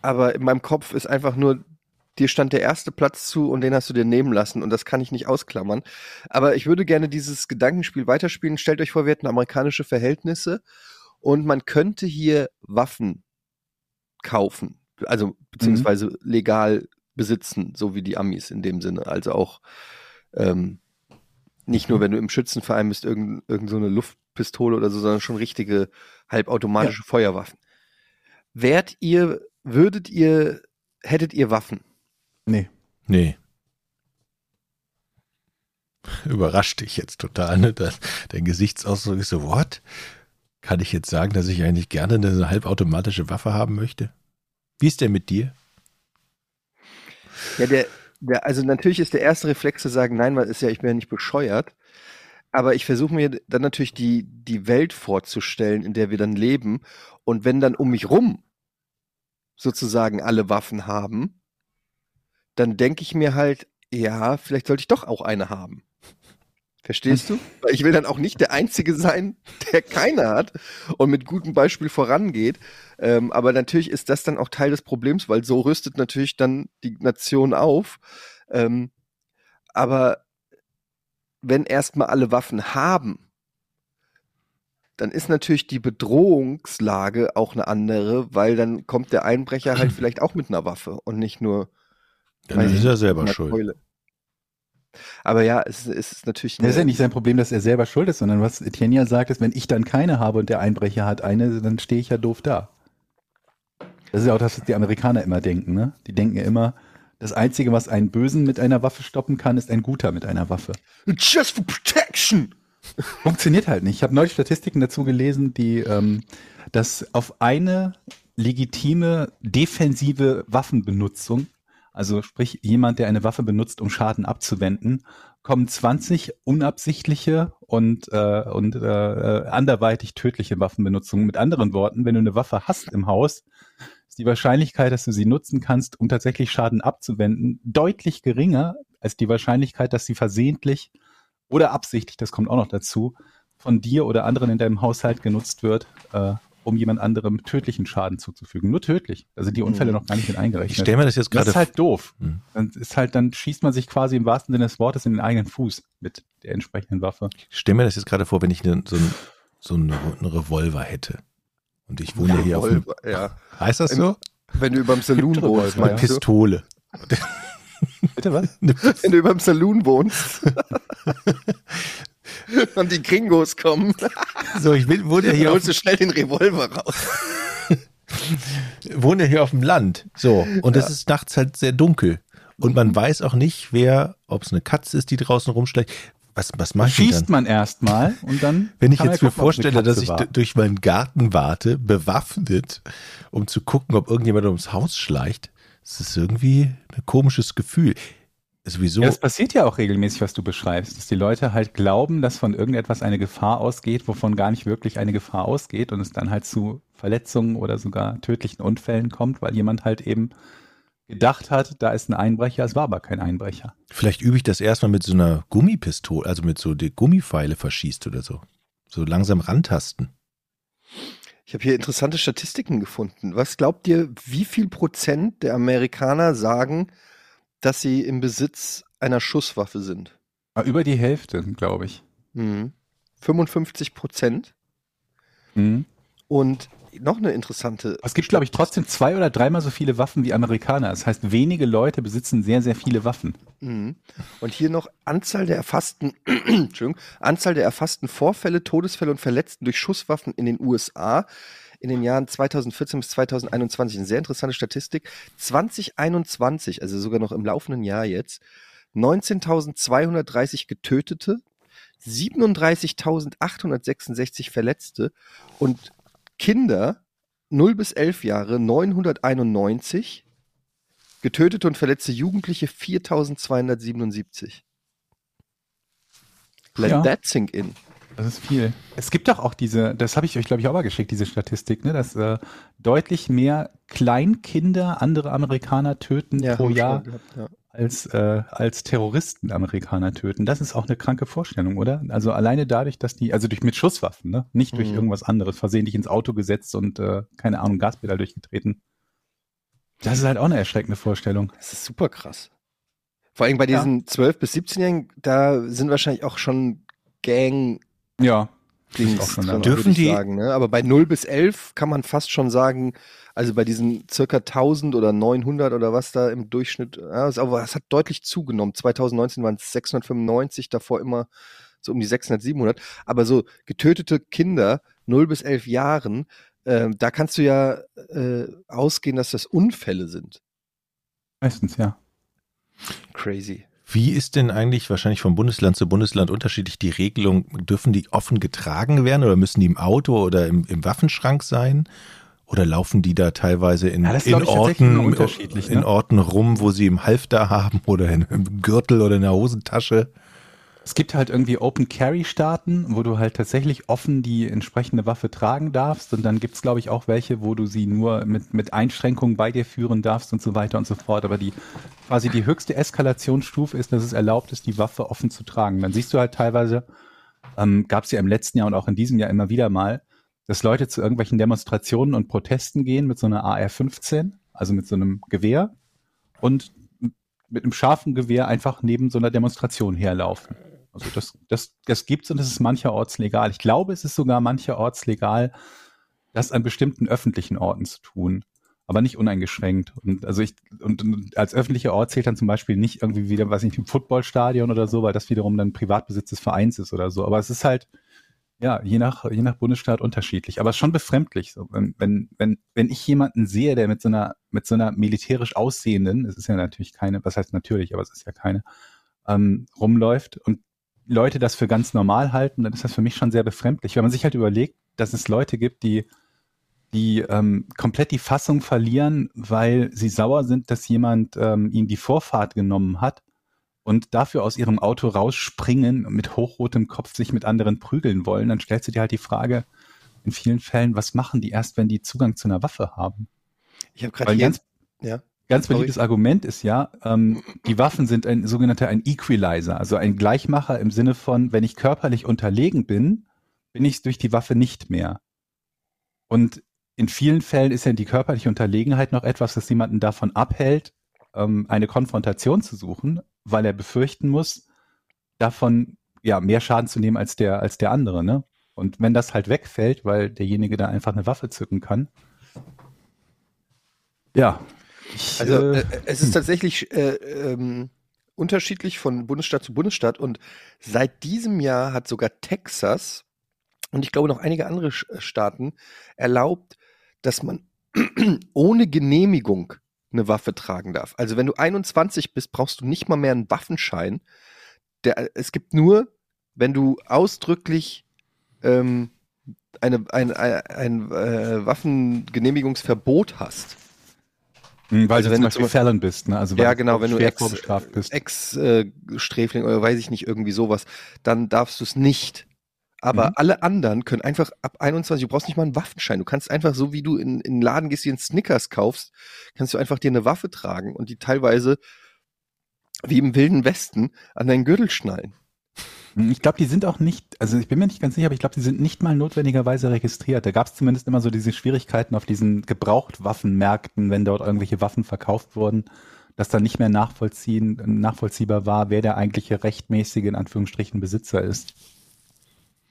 aber in meinem Kopf ist einfach nur, dir stand der erste Platz zu und den hast du dir nehmen lassen und das kann ich nicht ausklammern. Aber ich würde gerne dieses Gedankenspiel weiterspielen. Stellt euch vor, wir hätten amerikanische Verhältnisse und man könnte hier Waffen kaufen, also beziehungsweise legal besitzen, so wie die Amis in dem Sinne. Also auch ähm, nicht nur, wenn du im Schützenverein bist, irgend, irgend so eine Luftpistole oder so, sondern schon richtige halbautomatische Feuerwaffen. Wärt ihr, würdet ihr, hättet ihr Waffen?
Nee.
Nee. Überrascht dich jetzt total, ne? Das, dein Gesichtsausdruck ist so, what? Kann ich jetzt sagen, dass ich eigentlich gerne eine halbautomatische Waffe haben möchte? Wie ist der mit dir?
Ja, der, der, also natürlich ist der erste Reflex zu sagen, nein, weil ist ja, ich bin ja nicht bescheuert. Aber ich versuche mir dann natürlich die, die Welt vorzustellen, in der wir dann leben. Und wenn dann um mich rum sozusagen alle Waffen haben, dann denke ich mir halt, ja, vielleicht sollte ich doch auch eine haben. Verstehst du? Weil ich will dann auch nicht der Einzige sein, der keine hat und mit gutem Beispiel vorangeht. Ähm, aber natürlich ist das dann auch Teil des Problems, weil so rüstet natürlich dann die Nation auf. Ähm, aber wenn erstmal alle Waffen haben, dann ist natürlich die Bedrohungslage auch eine andere, weil dann kommt der Einbrecher halt vielleicht auch mit einer Waffe und nicht nur
Dann ist
ich
er selber
mit einer
schuld.
Keule. Aber ja, es, es ist natürlich
Das ist ja nicht sein Problem, dass er selber schuld ist, sondern was Etienne ja sagt, ist, wenn ich dann keine habe und der Einbrecher hat eine, dann stehe ich ja doof da. Das ist ja auch das, was die Amerikaner immer denken, ne? Die denken ja immer, das Einzige, was einen Bösen mit einer Waffe stoppen kann, ist ein Guter mit einer Waffe.
Just for protection.
Funktioniert halt nicht. Ich habe neulich Statistiken dazu gelesen, die ähm, dass auf eine legitime defensive Waffenbenutzung, also sprich jemand, der eine Waffe benutzt, um Schaden abzuwenden, kommen 20 unabsichtliche und, äh, und äh, anderweitig tödliche Waffenbenutzungen. Mit anderen Worten, wenn du eine Waffe hast im Haus, ist die Wahrscheinlichkeit, dass du sie nutzen kannst, um tatsächlich Schaden abzuwenden, deutlich geringer als die Wahrscheinlichkeit, dass sie versehentlich oder absichtlich, das kommt auch noch dazu, von dir oder anderen in deinem Haushalt genutzt wird, äh, um jemand anderem tödlichen Schaden zuzufügen. Nur tödlich. Da sind die Unfälle noch gar nicht mit
Ich
eingerechnet.
stelle mir das jetzt
Das
gerade
ist halt doof.
Hm.
Dann ist halt, dann schießt man sich quasi im wahrsten Sinne des Wortes in den eigenen Fuß mit der entsprechenden Waffe.
Ich stelle mir das jetzt gerade vor, wenn ich ne, so, ein, so einen, einen Revolver hätte. Und ich wohne hier auf dem.
Revolver, ja.
Heißt das so?
Wenn du überm Saloon
Gibt
wohnst,
Revolver,
Eine? Pistole.
Bitte was?
Wenn du überm Saloon wohnst. und die Kringos kommen,
So, ich will, wohne ja hier
holst du schnell den Revolver raus.
wohne ja hier auf dem Land. So, und es ist nachts halt sehr dunkel. Und man weiß auch nicht, wer, ob es eine Katze ist, die draußen rumschleicht. Was, was mache ich
Schießt man erstmal und dann.
Wenn ich jetzt
ja
mir
gucken,
vorstelle, dass ich
war.
durch meinen Garten warte, bewaffnet, um zu gucken, ob irgendjemand ums Haus schleicht, das ist irgendwie ein komisches Gefühl. Sowieso,
Ja, das passiert ja auch regelmäßig, was du beschreibst, dass die Leute halt glauben, dass von irgendetwas eine Gefahr ausgeht, wovon gar nicht wirklich eine Gefahr ausgeht und es dann halt zu Verletzungen oder sogar tödlichen Unfällen kommt, weil jemand halt eben gedacht hat, da ist ein Einbrecher, es war aber kein Einbrecher.
vielleicht übe ich das erstmal mit so einer Gummipistole, also mit so die Gummipfeile verschießt oder so. So langsam rantasten.
Ich habe hier interessante Statistiken gefunden. Was glaubt ihr, wie viel Prozent der Amerikaner sagen, dass sie im Besitz einer Schusswaffe sind?
Aber über die Hälfte, glaube ich.
Mhm. 55 Prozent.
Mhm.
Und noch eine interessante.
Es gibt, glaube ich, trotzdem zwei oder dreimal so viele Waffen wie Amerikaner. Das heißt, wenige Leute besitzen sehr, sehr viele Waffen.
Mhm. Und hier noch Anzahl der erfassten, Entschuldigung, Anzahl der erfassten Vorfälle, Todesfälle und Verletzten durch Schusswaffen in den USA in den Jahren 2014 bis 2021. Eine sehr interessante Statistik. 2021, also sogar noch im laufenden Jahr jetzt, 19.230 Getötete, 37.866 Verletzte und Kinder 0 bis 11 Jahre 991 Getötete und verletzte Jugendliche 4277. Let
Ja.
that sink in.
Das ist viel. Es gibt doch auch diese, das habe ich euch, glaube ich, auch mal geschickt, diese Statistik, ne, dass äh, deutlich mehr Kleinkinder andere Amerikaner töten pro
hab ich
Jahr
gehabt, ja.
Als, äh, als Terroristen Amerikaner töten. Das ist auch eine kranke Vorstellung, oder? Also alleine dadurch, dass die, also durch mit Schusswaffen, ne? Nicht durch
Mhm.
irgendwas anderes, versehentlich ins Auto gesetzt und äh, keine Ahnung, Gaspedal durchgetreten. Das ist halt auch eine erschreckende Vorstellung.
Das ist super krass. Vor allem bei
Ja.
diesen 12- bis 17-Jährigen, da sind wahrscheinlich auch schon Gang
Ja.
Dings
auch schon
drin,
Dürfen die-
sagen. Ne? Aber bei 0 bis 11 kann man fast schon sagen, also bei diesen circa 1000 oder 900 oder was da im Durchschnitt, ja, aber es hat deutlich zugenommen. 2019 waren es 695, davor immer so um die 600, 700. Aber so getötete Kinder 0 bis 11 Jahren, ähm, da kannst du ja äh, ausgehen, dass das Unfälle sind.
Meistens, ja.
Crazy.
Wie ist denn eigentlich wahrscheinlich von Bundesland zu Bundesland unterschiedlich die Regelung? Dürfen die offen getragen werden oder müssen die im Auto oder im, im Waffenschrank sein? Oder laufen die da teilweise in,
Ja,
in, Orten, in
ne?
Orten rum, wo sie im Halfter haben oder in, im Gürtel oder in der Hosentasche?
Es gibt halt irgendwie Open Carry Staaten, wo du halt tatsächlich offen die entsprechende Waffe tragen darfst. Und dann gibt's glaube ich, auch welche, wo du sie nur mit, mit Einschränkungen bei dir führen darfst und so weiter und so fort. Aber die quasi die höchste Eskalationsstufe ist, dass es erlaubt ist, die Waffe offen zu tragen. Dann siehst du halt teilweise, ähm, gab's ja im letzten Jahr und auch in diesem Jahr immer wieder mal, dass Leute zu irgendwelchen Demonstrationen und Protesten gehen mit so einer AR-15, also mit so einem Gewehr und mit einem scharfen Gewehr einfach neben so einer Demonstration herlaufen. Also das, das, das gibt's und das ist mancherorts legal. Ich glaube, es ist sogar mancherorts legal, das an bestimmten öffentlichen Orten zu tun, aber nicht uneingeschränkt. Und also ich und, und als öffentlicher Ort zählt dann zum Beispiel nicht irgendwie wieder, was nicht, ein Footballstadion oder so, weil das wiederum dann Privatbesitz des Vereins ist oder so. Aber es ist halt ja je nach je nach Bundesstaat unterschiedlich. Aber es ist schon befremdlich, so wenn wenn wenn wenn ich jemanden sehe, der mit so einer mit so einer militärisch aussehenden, es ist ja natürlich keine, was heißt natürlich, aber es ist ja keine, ähm, rumläuft und Leute das für ganz normal halten, dann ist das für mich schon sehr befremdlich. Wenn man sich halt überlegt, dass es Leute gibt, die, die ähm, komplett die Fassung verlieren, weil sie sauer sind, dass jemand ähm, ihnen die Vorfahrt genommen hat und dafür aus ihrem Auto rausspringen und mit hochrotem Kopf sich mit anderen prügeln wollen, dann stellst du dir halt die Frage, in vielen Fällen, was machen die erst, wenn die Zugang zu einer Waffe haben?
Ich habe gerade hier, ja.
Ganz beliebtes Argument ist ja, ähm, die Waffen sind ein sogenannter ein Equalizer, also ein Gleichmacher im Sinne von, wenn ich körperlich unterlegen bin, bin ich durch die Waffe nicht mehr. Und in vielen Fällen ist ja die körperliche Unterlegenheit noch etwas, das jemanden davon abhält, ähm, eine Konfrontation zu suchen, weil er befürchten muss, davon ja mehr Schaden zu nehmen als der als der andere. Ne? Und wenn das halt wegfällt, weil derjenige da einfach eine Waffe zücken kann, ja. Ich,
Also
äh,
äh, es ist tatsächlich äh, ähm, unterschiedlich von Bundesstaat zu Bundesstaat und seit diesem Jahr hat sogar Texas und ich glaube noch einige andere äh, Staaten erlaubt, dass man ohne Genehmigung eine Waffe tragen darf. Also wenn du 21 bist, brauchst du nicht mal mehr einen Waffenschein. Der, es gibt nur, wenn du ausdrücklich ähm, eine, ein, ein, ein äh, Waffengenehmigungsverbot hast.
Hm, Weil
Also
du
wenn
zum
du
Beispiel Felon bist, ne? Also
Ja, genau, wenn du
schwer
Ex-. Ex-Sträfling oder weiß ich nicht, irgendwie sowas, dann darfst du es nicht. Aber
Mhm.
alle anderen können einfach ab 21, du brauchst nicht mal einen Waffenschein. Du kannst einfach so, wie du in, in den Laden gehst, dir einen Snickers kaufst, kannst du einfach dir eine Waffe tragen und die teilweise wie im Wilden Westen an deinen Gürtel schnallen.
Ich glaube, die sind auch nicht, also ich bin mir nicht ganz sicher, aber ich glaube, die sind nicht mal notwendigerweise registriert. Da gab es zumindest immer so diese Schwierigkeiten auf diesen Gebrauchtwaffenmärkten, wenn dort irgendwelche Waffen verkauft wurden, dass dann nicht mehr nachvollziehen, nachvollziehbar war, wer der eigentliche rechtmäßige, in Anführungsstrichen, Besitzer ist.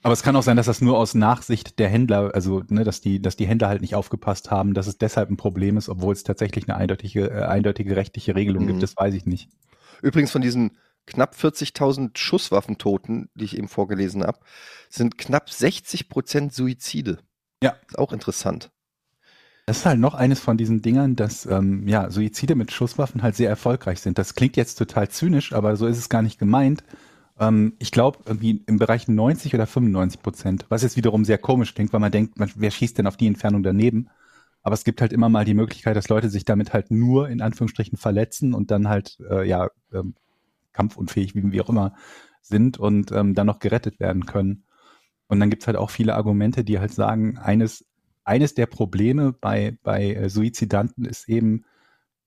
Aber es kann auch sein, dass das nur aus Nachsicht der Händler, also ne, dass die, dass die Händler halt nicht aufgepasst haben, dass es deshalb ein Problem ist, obwohl es tatsächlich eine eindeutige, äh, eindeutige rechtliche Regelung
Mhm.
gibt, das weiß ich nicht.
Übrigens von diesen knapp 40.000 Schusswaffentoten, die ich eben vorgelesen habe, sind knapp 60 Prozent Suizide.
Ja.
Ist auch interessant.
Das ist halt noch eines von diesen Dingern, dass ähm, ja, Suizide mit Schusswaffen halt sehr erfolgreich sind. Das klingt jetzt total zynisch, aber so ist es gar nicht gemeint. Ähm, ich glaube, irgendwie im Bereich 90 oder 95 Prozent, was jetzt wiederum sehr komisch klingt, weil man denkt, man, wer schießt denn auf die Entfernung daneben? Aber es gibt halt immer mal die Möglichkeit, dass Leute sich damit halt nur in Anführungsstrichen verletzen und dann halt äh, ja ähm, kampfunfähig, wie, wie auch immer, sind und ähm, dann noch gerettet werden können. Und dann gibt's halt auch viele Argumente, die halt sagen, eines, eines der Probleme bei, bei äh, Suizidanten ist eben,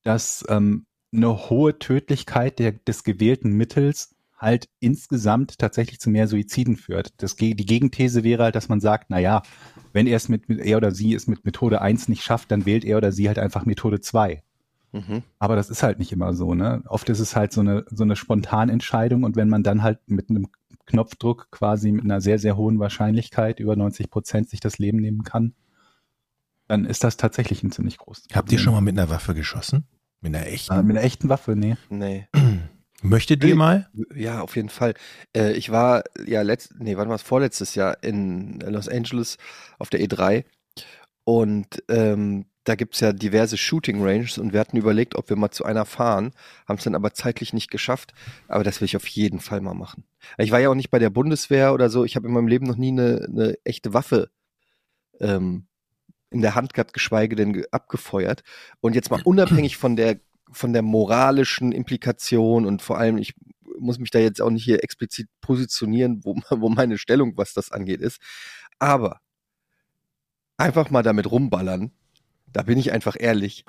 dass ähm, eine hohe Tödlichkeit der, des gewählten Mittels halt insgesamt tatsächlich zu mehr Suiziden führt. Das, die Gegenthese wäre halt, dass man sagt, na ja, wenn er es mit, mit er oder sie es mit Methode 1 nicht schafft, dann wählt er oder sie halt einfach Methode 2.
Mhm.
Aber das ist halt nicht immer so, ne? Oft ist es halt so eine, so eine Spontanentscheidung und wenn man dann halt mit einem Knopfdruck quasi mit einer sehr, sehr hohen Wahrscheinlichkeit über 90 Prozent sich das Leben nehmen kann, dann ist das tatsächlich ein ziemlich großes
Habt ihr schon mal mit einer Waffe geschossen? Mit einer echten?
Äh, mit einer echten Waffe, nee.
Nee.
Möchtet ihr mal?
Ja, auf jeden Fall. Äh, ich war ja letzt, nee, wann war es vorletztes Jahr in Los Angeles auf der E3 und ähm, da gibt's ja diverse Shooting Ranges und wir hatten überlegt, ob wir mal zu einer fahren, haben es dann aber zeitlich nicht geschafft. Aber das will ich auf jeden Fall mal machen. Ich war ja auch nicht bei der Bundeswehr oder so. Ich habe in meinem Leben noch nie eine, eine echte Waffe ähm, in der Hand gehabt, geschweige denn ge- abgefeuert. Und jetzt mal unabhängig von der von der moralischen Implikation und vor allem, ich muss mich da jetzt auch nicht hier explizit positionieren, wo, wo meine Stellung, was das angeht, ist. Aber einfach mal damit rumballern, da bin ich einfach ehrlich,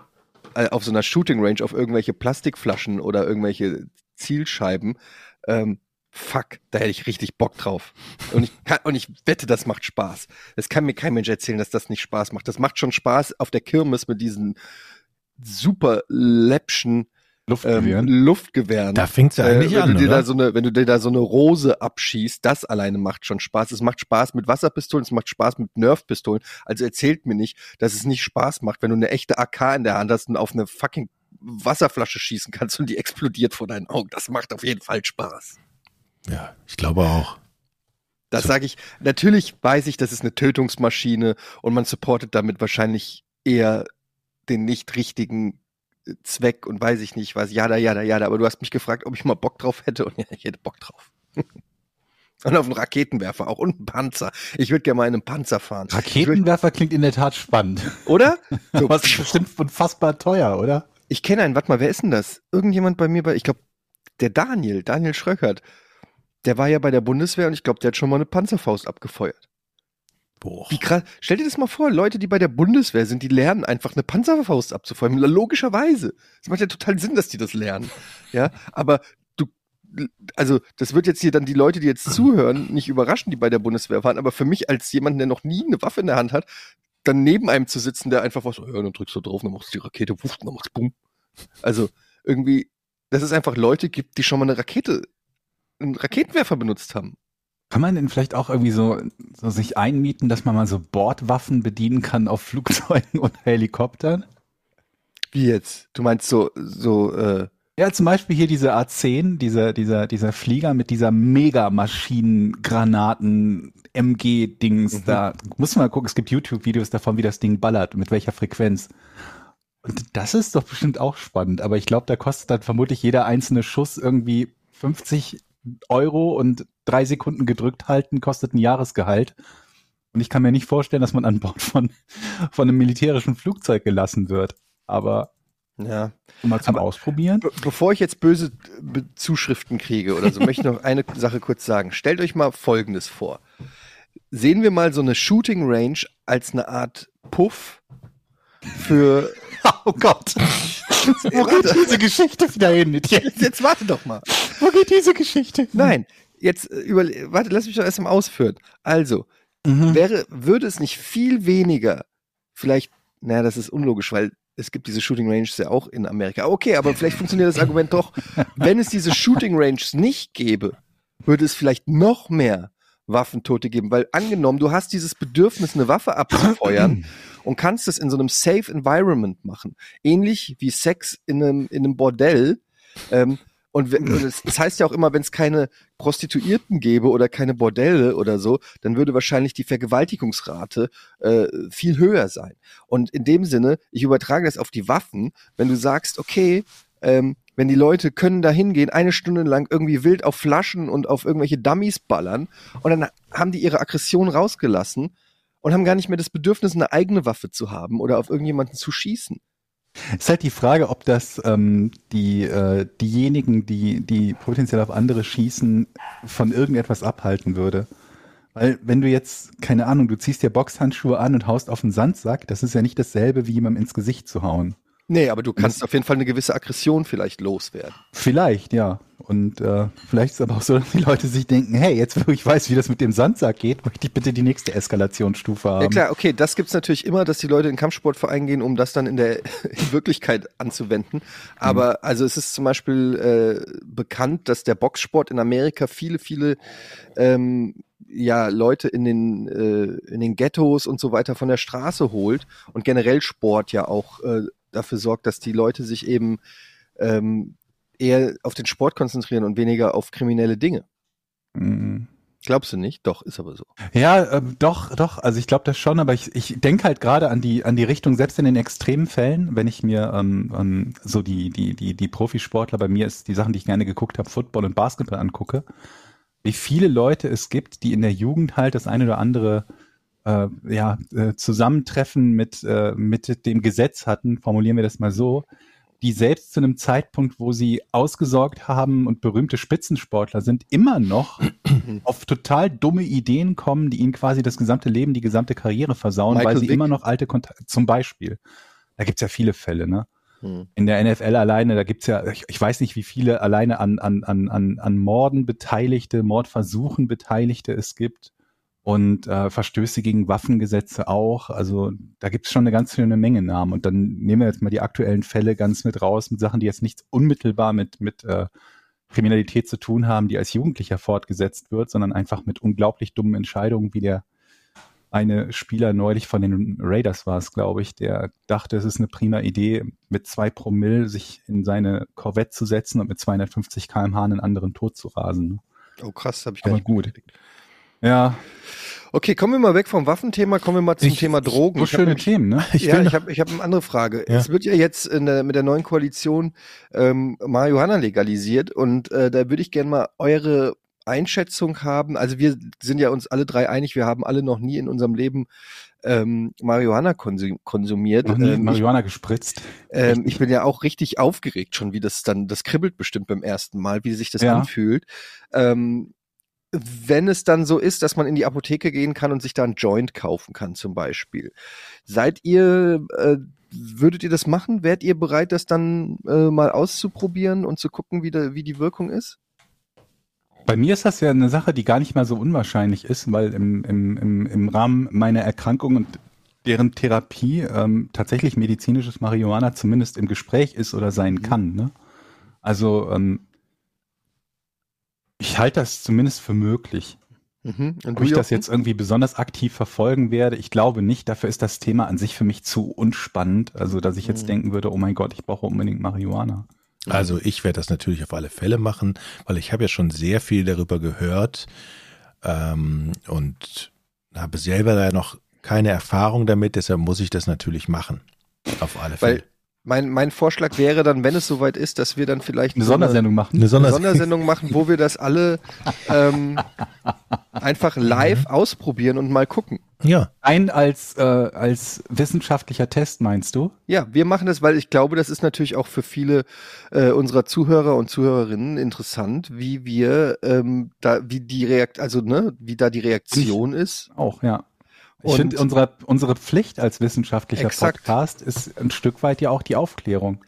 äh, auf so einer Shooting Range, auf irgendwelche Plastikflaschen oder irgendwelche Zielscheiben, ähm, fuck, da hätte ich richtig Bock drauf. Und ich, kann, und ich wette, das macht Spaß. Das kann mir kein Mensch erzählen, dass das nicht Spaß macht. Das macht schon Spaß auf der Kirmes mit diesen super läppschen ähm,
Luftgewehren.
Luftgewehren.
Da fängt's ja
Äh,
eigentlich
wenn
an,
du dir
oder?
da so eine, wenn du dir da so eine Rose abschießt, das alleine macht schon Spaß. Es macht Spaß mit Wasserpistolen, es macht Spaß mit Nerfpistolen. Also erzählt mir nicht, dass es nicht Spaß macht, wenn du eine echte AK in der Hand hast und auf eine fucking Wasserflasche schießen kannst und die explodiert vor deinen Augen. Das macht auf jeden Fall Spaß.
Ja, ich glaube auch.
Das
So.
sage ich. Natürlich weiß ich, das ist eine Tötungsmaschine und man supportet damit wahrscheinlich eher den nicht richtigen äh, Zweck und weiß ich nicht was. Jada, jada, jada. Aber du hast mich gefragt, ob ich mal Bock drauf hätte und ja, ich hätte Bock drauf. und auf einen Raketenwerfer auch und einen Panzer. Ich würde gerne mal in einem Panzer fahren.
Raketenwerfer klingt in der Tat spannend.
oder? So,
es ist bestimmt unfassbar teuer, oder?
ich kenne einen. Warte mal, wer ist denn das? Irgendjemand bei mir bei, ich glaube, der Daniel, Daniel Schröckert. Der war ja bei der Bundeswehr und ich glaube, der hat schon mal eine Panzerfaust abgefeuert.
Boah.
Wie krass. Stell dir das mal vor, Leute, die bei der Bundeswehr sind, die lernen einfach eine Panzerfaust abzufeuern. Logischerweise. Es macht ja total Sinn, dass die das lernen. Ja, aber du, also, das wird jetzt hier dann die Leute, die jetzt zuhören, nicht überraschen, die bei der Bundeswehr waren. Aber für mich als jemand, der noch nie eine Waffe in der Hand hat, dann neben einem zu sitzen, der einfach was, so, ja, dann drückst du drauf, dann machst du die Rakete, wuff, dann machst du bumm. Also, irgendwie, dass es einfach Leute gibt, die schon mal eine Rakete, einen Raketenwerfer benutzt haben.
Kann man denn vielleicht auch irgendwie so, so sich einmieten, dass man mal so Bordwaffen bedienen kann auf Flugzeugen und Helikoptern?
Wie jetzt? Du meinst so, so, äh,
Ja, zum Beispiel hier diese A10, dieser, dieser, dieser Flieger mit dieser Mega-Maschinen-Granaten, MG-Dings
Mhm.
da. Muss man mal gucken, es gibt YouTube-Videos davon, wie das Ding ballert, mit welcher Frequenz. Und das ist doch bestimmt auch spannend, aber ich glaube, da kostet dann vermutlich jeder einzelne Schuss irgendwie 50 Euro und drei Sekunden gedrückt halten kostet ein Jahresgehalt. Und ich kann mir nicht vorstellen, dass man an Bord von, von einem militärischen Flugzeug gelassen wird. Aber
ja.
mal zum
Aber-
Ausprobieren.
Be bevor ich jetzt böse Be Zuschriften kriege oder so, möchte ich noch eine Sache kurz sagen. Stellt euch mal Folgendes vor. Sehen wir mal so eine Shooting Range als eine Art Puff für.
Oh Gott. Wo geht diese Geschichte wieder hin?
Jetzt, jetzt warte doch mal.
Wo geht diese Geschichte hin?
Nein, jetzt äh, über, warte, lass mich doch erst mal ausführen. Also,
Mhm.
wäre, würde es nicht viel weniger, vielleicht, naja, das ist unlogisch, weil es gibt diese Shooting Ranges ja auch in Amerika. Okay, aber vielleicht funktioniert das Argument doch. Wenn es diese Shooting Ranges nicht gäbe, würde es vielleicht noch mehr Waffentote geben, weil angenommen, du hast dieses Bedürfnis, eine Waffe abzufeuern und kannst es in so einem safe Environment machen. Ähnlich wie Sex in einem, in einem Bordell. Ähm, und, wenn, und es, es heißt ja auch immer, wenn es keine Prostituierten gäbe oder keine Bordelle oder so, dann würde wahrscheinlich die Vergewaltigungsrate äh, viel höher sein. Und in dem Sinne, ich übertrage das auf die Waffen, wenn du sagst, okay, ähm, wenn die Leute können da hingehen, eine Stunde lang irgendwie wild auf Flaschen und auf irgendwelche Dummies ballern und dann haben die ihre Aggression rausgelassen und haben gar nicht mehr das Bedürfnis, eine eigene Waffe zu haben oder auf irgendjemanden zu schießen.
Ist halt die Frage, ob das ähm, die äh, diejenigen, die die potenziell auf andere schießen, von irgendetwas abhalten würde. Weil wenn du jetzt keine Ahnung, du ziehst dir Boxhandschuhe an und haust auf den Sandsack, das ist ja nicht dasselbe wie jemandem ins Gesicht zu hauen.
Nee, aber du kannst auf jeden Fall eine gewisse Aggression vielleicht loswerden.
Vielleicht, ja. Und äh, vielleicht ist es aber auch so, dass die Leute sich denken, hey, jetzt wo ich weiß, wie das mit dem Sandsack geht, möchte ich bitte die nächste Eskalationsstufe haben.
Ja klar, okay, das gibt's natürlich immer, dass die Leute in Kampfsportverein gehen, um das dann in der in Wirklichkeit anzuwenden. Aber also es ist zum Beispiel äh, bekannt, dass der Boxsport in Amerika viele, viele ähm, ja Leute in den äh, in den Ghettos und so weiter von der Straße holt und generell Sport ja auch äh, dafür sorgt, dass die Leute sich eben ähm, eher auf den Sport konzentrieren und weniger auf kriminelle Dinge.
Mhm.
Glaubst du nicht? Doch, ist aber so.
Ja, ähm, doch, doch. Also ich glaube das schon, aber ich, ich denke halt gerade an die an die Richtung, selbst in den extremen Fällen, wenn ich mir ähm, ähm, so die die die die Profisportler bei mir ist die Sachen, die ich gerne geguckt habe, Football und Basketball angucke, wie viele Leute es gibt, die in der Jugend halt das eine oder andere äh, ja äh, Zusammentreffen mit äh, mit dem Gesetz hatten, formulieren wir das mal so, die selbst zu einem Zeitpunkt, wo sie ausgesorgt haben und berühmte Spitzensportler sind, immer noch auf total dumme Ideen kommen, die ihnen quasi das gesamte Leben, die gesamte Karriere versauen,
Michael
weil sie
Vick?
immer noch alte Kontakte, zum Beispiel. Da gibt's ja viele Fälle, ne?
Hm.
In der NFL alleine, da gibt's ja, ich, ich weiß nicht, wie viele alleine an, an, an, an, an Morden Beteiligte, Mordversuchen Beteiligte es gibt und äh, Verstöße gegen Waffengesetze auch. Also da gibt's schon eine ganz schöne Menge Namen. Und dann nehmen wir jetzt mal die aktuellen Fälle ganz mit raus, mit Sachen, die jetzt nichts unmittelbar mit, mit äh, Kriminalität zu tun haben, die als Jugendlicher fortgesetzt wird, sondern einfach mit unglaublich dummen Entscheidungen, wie der eine Spieler neulich von den Raiders war es, glaube ich, der dachte, es ist eine prima Idee, mit zwei Promille sich in seine Corvette zu setzen und mit 250 kmh einen anderen tot zu rasen.
Oh krass, habe ich gar
Aber
nicht
gut.
mitgekriegt.
Ja,
Okay, kommen wir mal weg vom Waffenthema, kommen wir mal zum
Ich-
Thema Drogen.
so
Ich
schöne
nämlich-
Themen, ne?
Ich
ja, ich habe ich hab eine andere Frage.
Ja.
Es wird ja jetzt in der, mit der neuen Koalition ähm, Marihuana legalisiert und äh, da würde ich gerne mal eure Einschätzung haben. Also wir sind ja uns alle drei einig, wir haben alle noch nie in unserem Leben ähm, Marihuana konsum konsumiert.
Noch nie
Ähm, ich,
Marihuana gespritzt.
ähm, ich bin ja auch richtig aufgeregt schon, wie das dann, das kribbelt bestimmt beim ersten Mal, wie sich das
Ja.
anfühlt. Ähm, wenn es dann so ist, dass man in die Apotheke gehen kann und sich da ein Joint kaufen kann, zum Beispiel. Seid ihr, äh, würdet ihr das machen? Wärt ihr bereit, das dann äh, mal auszuprobieren und zu gucken, wie, da, wie die Wirkung ist?
Bei mir ist das ja eine Sache, die gar nicht mal so unwahrscheinlich ist, weil im, im, im, im Rahmen meiner Erkrankung und deren Therapie ähm, tatsächlich medizinisches Marihuana zumindest im Gespräch ist oder sein kann. Ne? Also ähm, ich halte das zumindest für möglich.
Mhm.
Ob ich das jetzt irgendwie besonders aktiv verfolgen werde, ich glaube nicht. Dafür ist das Thema an sich für mich zu unspannend. Also, dass ich jetzt
Mhm.
denken würde, oh mein Gott, ich brauche unbedingt Marihuana.
also ich werde das natürlich auf alle Fälle machen, weil ich habe ja schon sehr viel darüber gehört ähm, und habe selber da noch keine Erfahrung damit, deshalb muss ich das natürlich machen. Auf alle Fälle.
Weil mein, mein Vorschlag wäre dann, wenn es soweit ist, dass wir dann vielleicht
Eine
so
Sondersendung machen.
Eine
eine
Sondersendung.
Sondersendung machen, wo wir das alle ähm, einfach live ausprobieren und mal gucken.
Ja,
Ein als, äh, als wissenschaftlicher Test, meinst du?
Ja, wir machen das, weil ich glaube, das ist natürlich auch für viele äh, unserer Zuhörer und Zuhörerinnen interessant, wie wir ähm, da, wie die Reakt, also ne, wie da die Reaktion ist.
Auch, ja. Ich finde, unsere, unsere Pflicht als wissenschaftlicher
Exakt.
Podcast ist ein Stück weit ja auch die Aufklärung.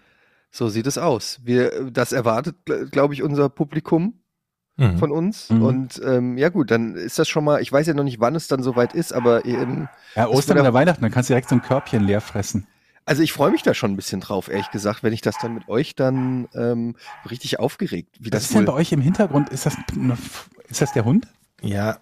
So sieht es aus. Wir, das erwartet, glaube ich, unser Publikum
mhm.
von uns.
Mhm.
Und ähm, ja gut, dann ist das schon mal. Ich weiß ja noch nicht, wann es dann soweit ist, aber ähm,
Ja,
Das
Ostern oder Weihnachten, dann kannst du direkt so ein Körbchen leer fressen.
also ich freue mich da schon ein bisschen drauf, ehrlich gesagt, wenn ich das dann mit euch dann ähm, richtig aufgeregt, wie
Was
das
ist denn bei euch im Hintergrund? Ist das, eine, ist das der Hund?
Ja,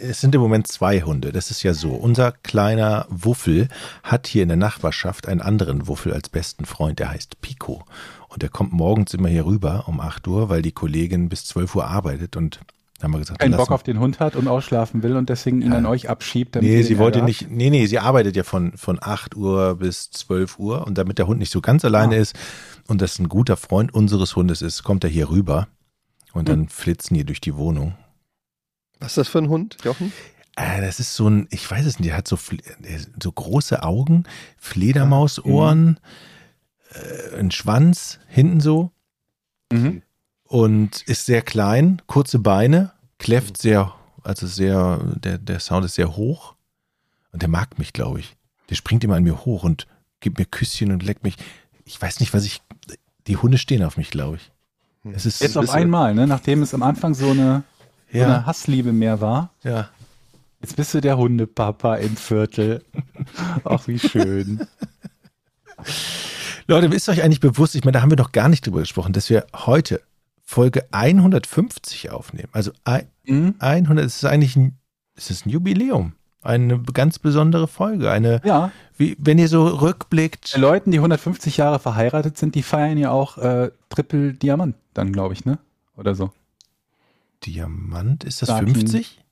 es sind im Moment zwei Hunde. Das ist ja so. Unser kleiner Wuffel hat hier in der Nachbarschaft einen anderen Wuffel als besten Freund, der heißt Pico. Und der kommt morgens immer hier rüber um 8 Uhr, weil die Kollegin bis 12 Uhr arbeitet und da haben wir gesagt,
Keinen Bock auf den Hund hat und ausschlafen will und deswegen ihn
Ja.
an euch abschiebt. damit
Nee, sie wollte
Ärger
nicht, nee, nee, sie arbeitet ja von, von 8 Uhr bis 12 Uhr und damit der Hund nicht so ganz alleine
Ah.
ist und das ein guter Freund unseres Hundes ist, kommt er hier rüber und
Hm.
dann flitzen die durch die Wohnung.
Was ist das für ein Hund, Jochen?
Äh, das ist so ein, ich weiß es nicht, der hat so, der- so große Augen, Fledermausohren, äh, ein Schwanz, hinten so.
Mhm.
und ist sehr klein, kurze Beine, kläfft sehr, also sehr, der, der Sound ist sehr hoch und der mag mich, glaube ich. Der springt immer an mir hoch und gibt mir Küsschen und leckt mich. ich weiß nicht, was ich, die Hunde stehen auf mich, glaube ich. Es ist,
Jetzt auf einmal, ne? nachdem es am Anfang so eine,
Ja.
eine Hassliebe mehr war.
ja.
Jetzt bist du der Hundepapa im Viertel. Ach, wie schön.
Leute, ist euch eigentlich bewusst, ich meine, da haben wir noch gar nicht drüber gesprochen, dass wir heute Folge 150 aufnehmen. Also ein-
Mhm.
100, es ist eigentlich ein, es ist ein Jubiläum. Eine ganz besondere Folge. Eine,
Ja,
wie, wenn ihr so rückblickt.
bei Leuten, die 150 Jahre verheiratet sind, die feiern ja auch äh, Triple Diamant, dann glaube ich, ne? Oder so.
Diamant, ist das
Platin.
50?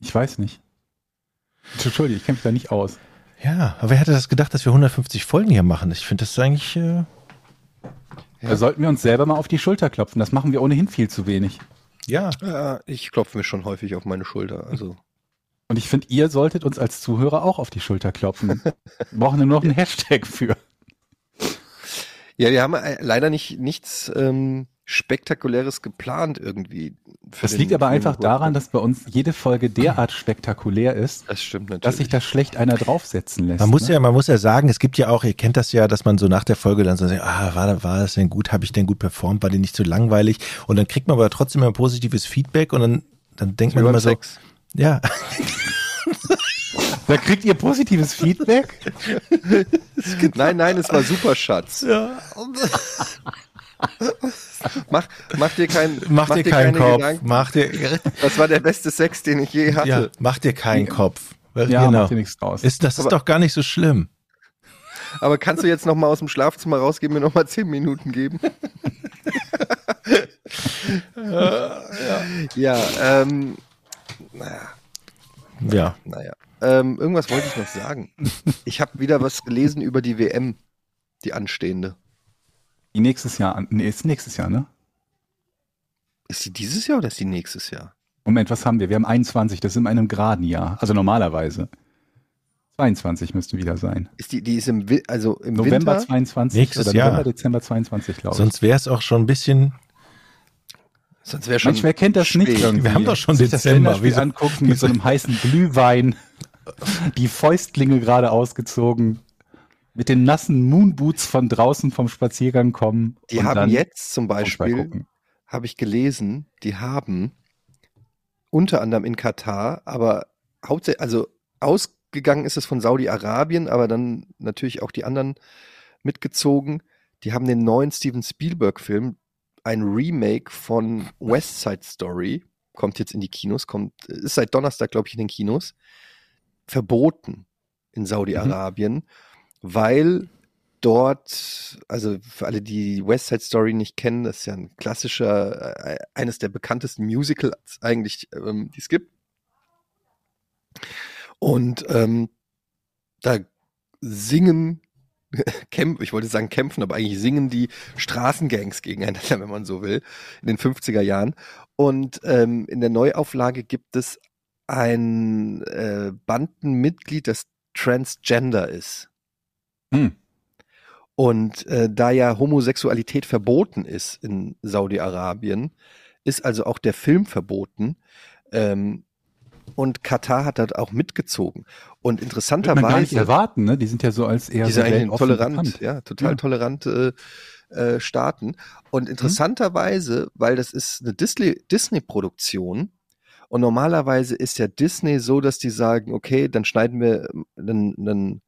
Ich weiß nicht. Entschuldigung, ich kenne mich da nicht aus.
Ja, aber wer hätte das gedacht, dass wir 150 Folgen hier machen? Ich finde das eigentlich, äh,
Da sollten wir uns selber mal auf die Schulter klopfen. Das machen wir ohnehin viel zu wenig.
ja.
Ja, ich klopfe mir schon häufig auf meine Schulter. Also
Und ich finde, ihr solltet uns als Zuhörer auch auf die Schulter klopfen. Wir brauchen nur noch einen Hashtag für.
Ja, wir haben äh, leider nicht nichts ähm, Spektakuläres geplant irgendwie. für
Das liegt aber einfach
Geburtstag.
daran, dass bei uns jede Folge derart spektakulär ist,
Das stimmt natürlich.
dass sich da schlecht einer draufsetzen lässt.
Man muss
ne?
ja, man muss ja sagen, es gibt ja auch, ihr kennt das ja, dass man so nach der Folge dann so sagt, ah, war, war das denn gut, habe ich denn gut performt, war die nicht zu langweilig? Und dann kriegt man aber trotzdem immer positives Feedback und dann, dann denkt man immer so,
Sex.
ja,
Da kriegt ihr positives Feedback?
Nein, nein, es war super, Schatz. mach, mach dir kein,
mach, dir keinen
keine
Kopf,
Gedanken.
mach dir,
Das war der beste Sex, den ich je hatte.
ja, mach dir keinen Kopf.
Ja,
genau.
macht ihr nichts draus.
Ist, das ist
Aber-
doch gar nicht so schlimm.
Aber kannst du jetzt noch mal aus dem Schlafzimmer rausgehen, mir noch mal zehn Minuten geben? ja, ähm, naja,
Ja.
naja. Ähm, irgendwas wollte ich noch sagen. Ich habe wieder was gelesen über die WM, die anstehende.
Die nächstes Jahr, an- nee, ist nächstes Jahr, ne?
Ist die dieses Jahr oder ist die nächstes Jahr?
Moment, was haben wir? Wir haben 21, das ist in einem geraden Jahr. Also normalerweise. 22 müsste wieder sein.
Ist die, die ist im, also im
November
Winter?
22
Nächstes
oder
Jahr.
November, Dezember 22, glaube ich.
Sonst wäre es auch schon ein bisschen,
Sonst wäre schon.
Mensch, wer kennt das nicht
spät.
irgendwie?
Wir haben doch schon
Sich das
Dezember,
Länderspiel
wieso?
angucken mit so einem heißen Glühwein, die Fäustlinge gerade ausgezogen, mit den nassen Moonboots von draußen vom Spaziergang kommen.
Die haben jetzt zum Beispiel, habe ich gelesen, die haben unter anderem in Katar, aber hauptsächlich, also ausgegangen ist es von Saudi-Arabien, aber dann natürlich auch die anderen mitgezogen. Die haben den neuen Steven Spielberg-Film, ein Remake von West Side Story, kommt jetzt in die Kinos, kommt, ist seit Donnerstag, glaube ich, in den Kinos, verboten in Saudi-Arabien, weil dort, also für alle, die West Side Story nicht kennen, das ist ja ein klassischer, äh, eines der bekanntesten Musicals eigentlich, ähm, die es gibt. Und ähm, da singen, kämpfen, ich wollte sagen kämpfen, aber eigentlich singen die Straßengangs gegeneinander, wenn man so will, in den 50er Jahren. Und ähm, in der Neuauflage gibt es ein äh, Bandenmitglied, das Transgender ist.
Hm.
Und äh, da ja Homosexualität verboten ist in Saudi-Arabien, ist also auch der Film verboten. Ähm, und Katar hat das auch mitgezogen. Und
Wird man gar nicht
interessanterweise,
erwarten, ne? Die sind ja so als eher
die
so
sind tolerant,
bekannt.
ja, total
Ja.
tolerante äh, Staaten. Und
Mhm.
interessanterweise, weil das ist eine Disney- Disney-Produktion und normalerweise ist ja Disney so, dass die sagen, okay, dann schneiden wir, dann, dann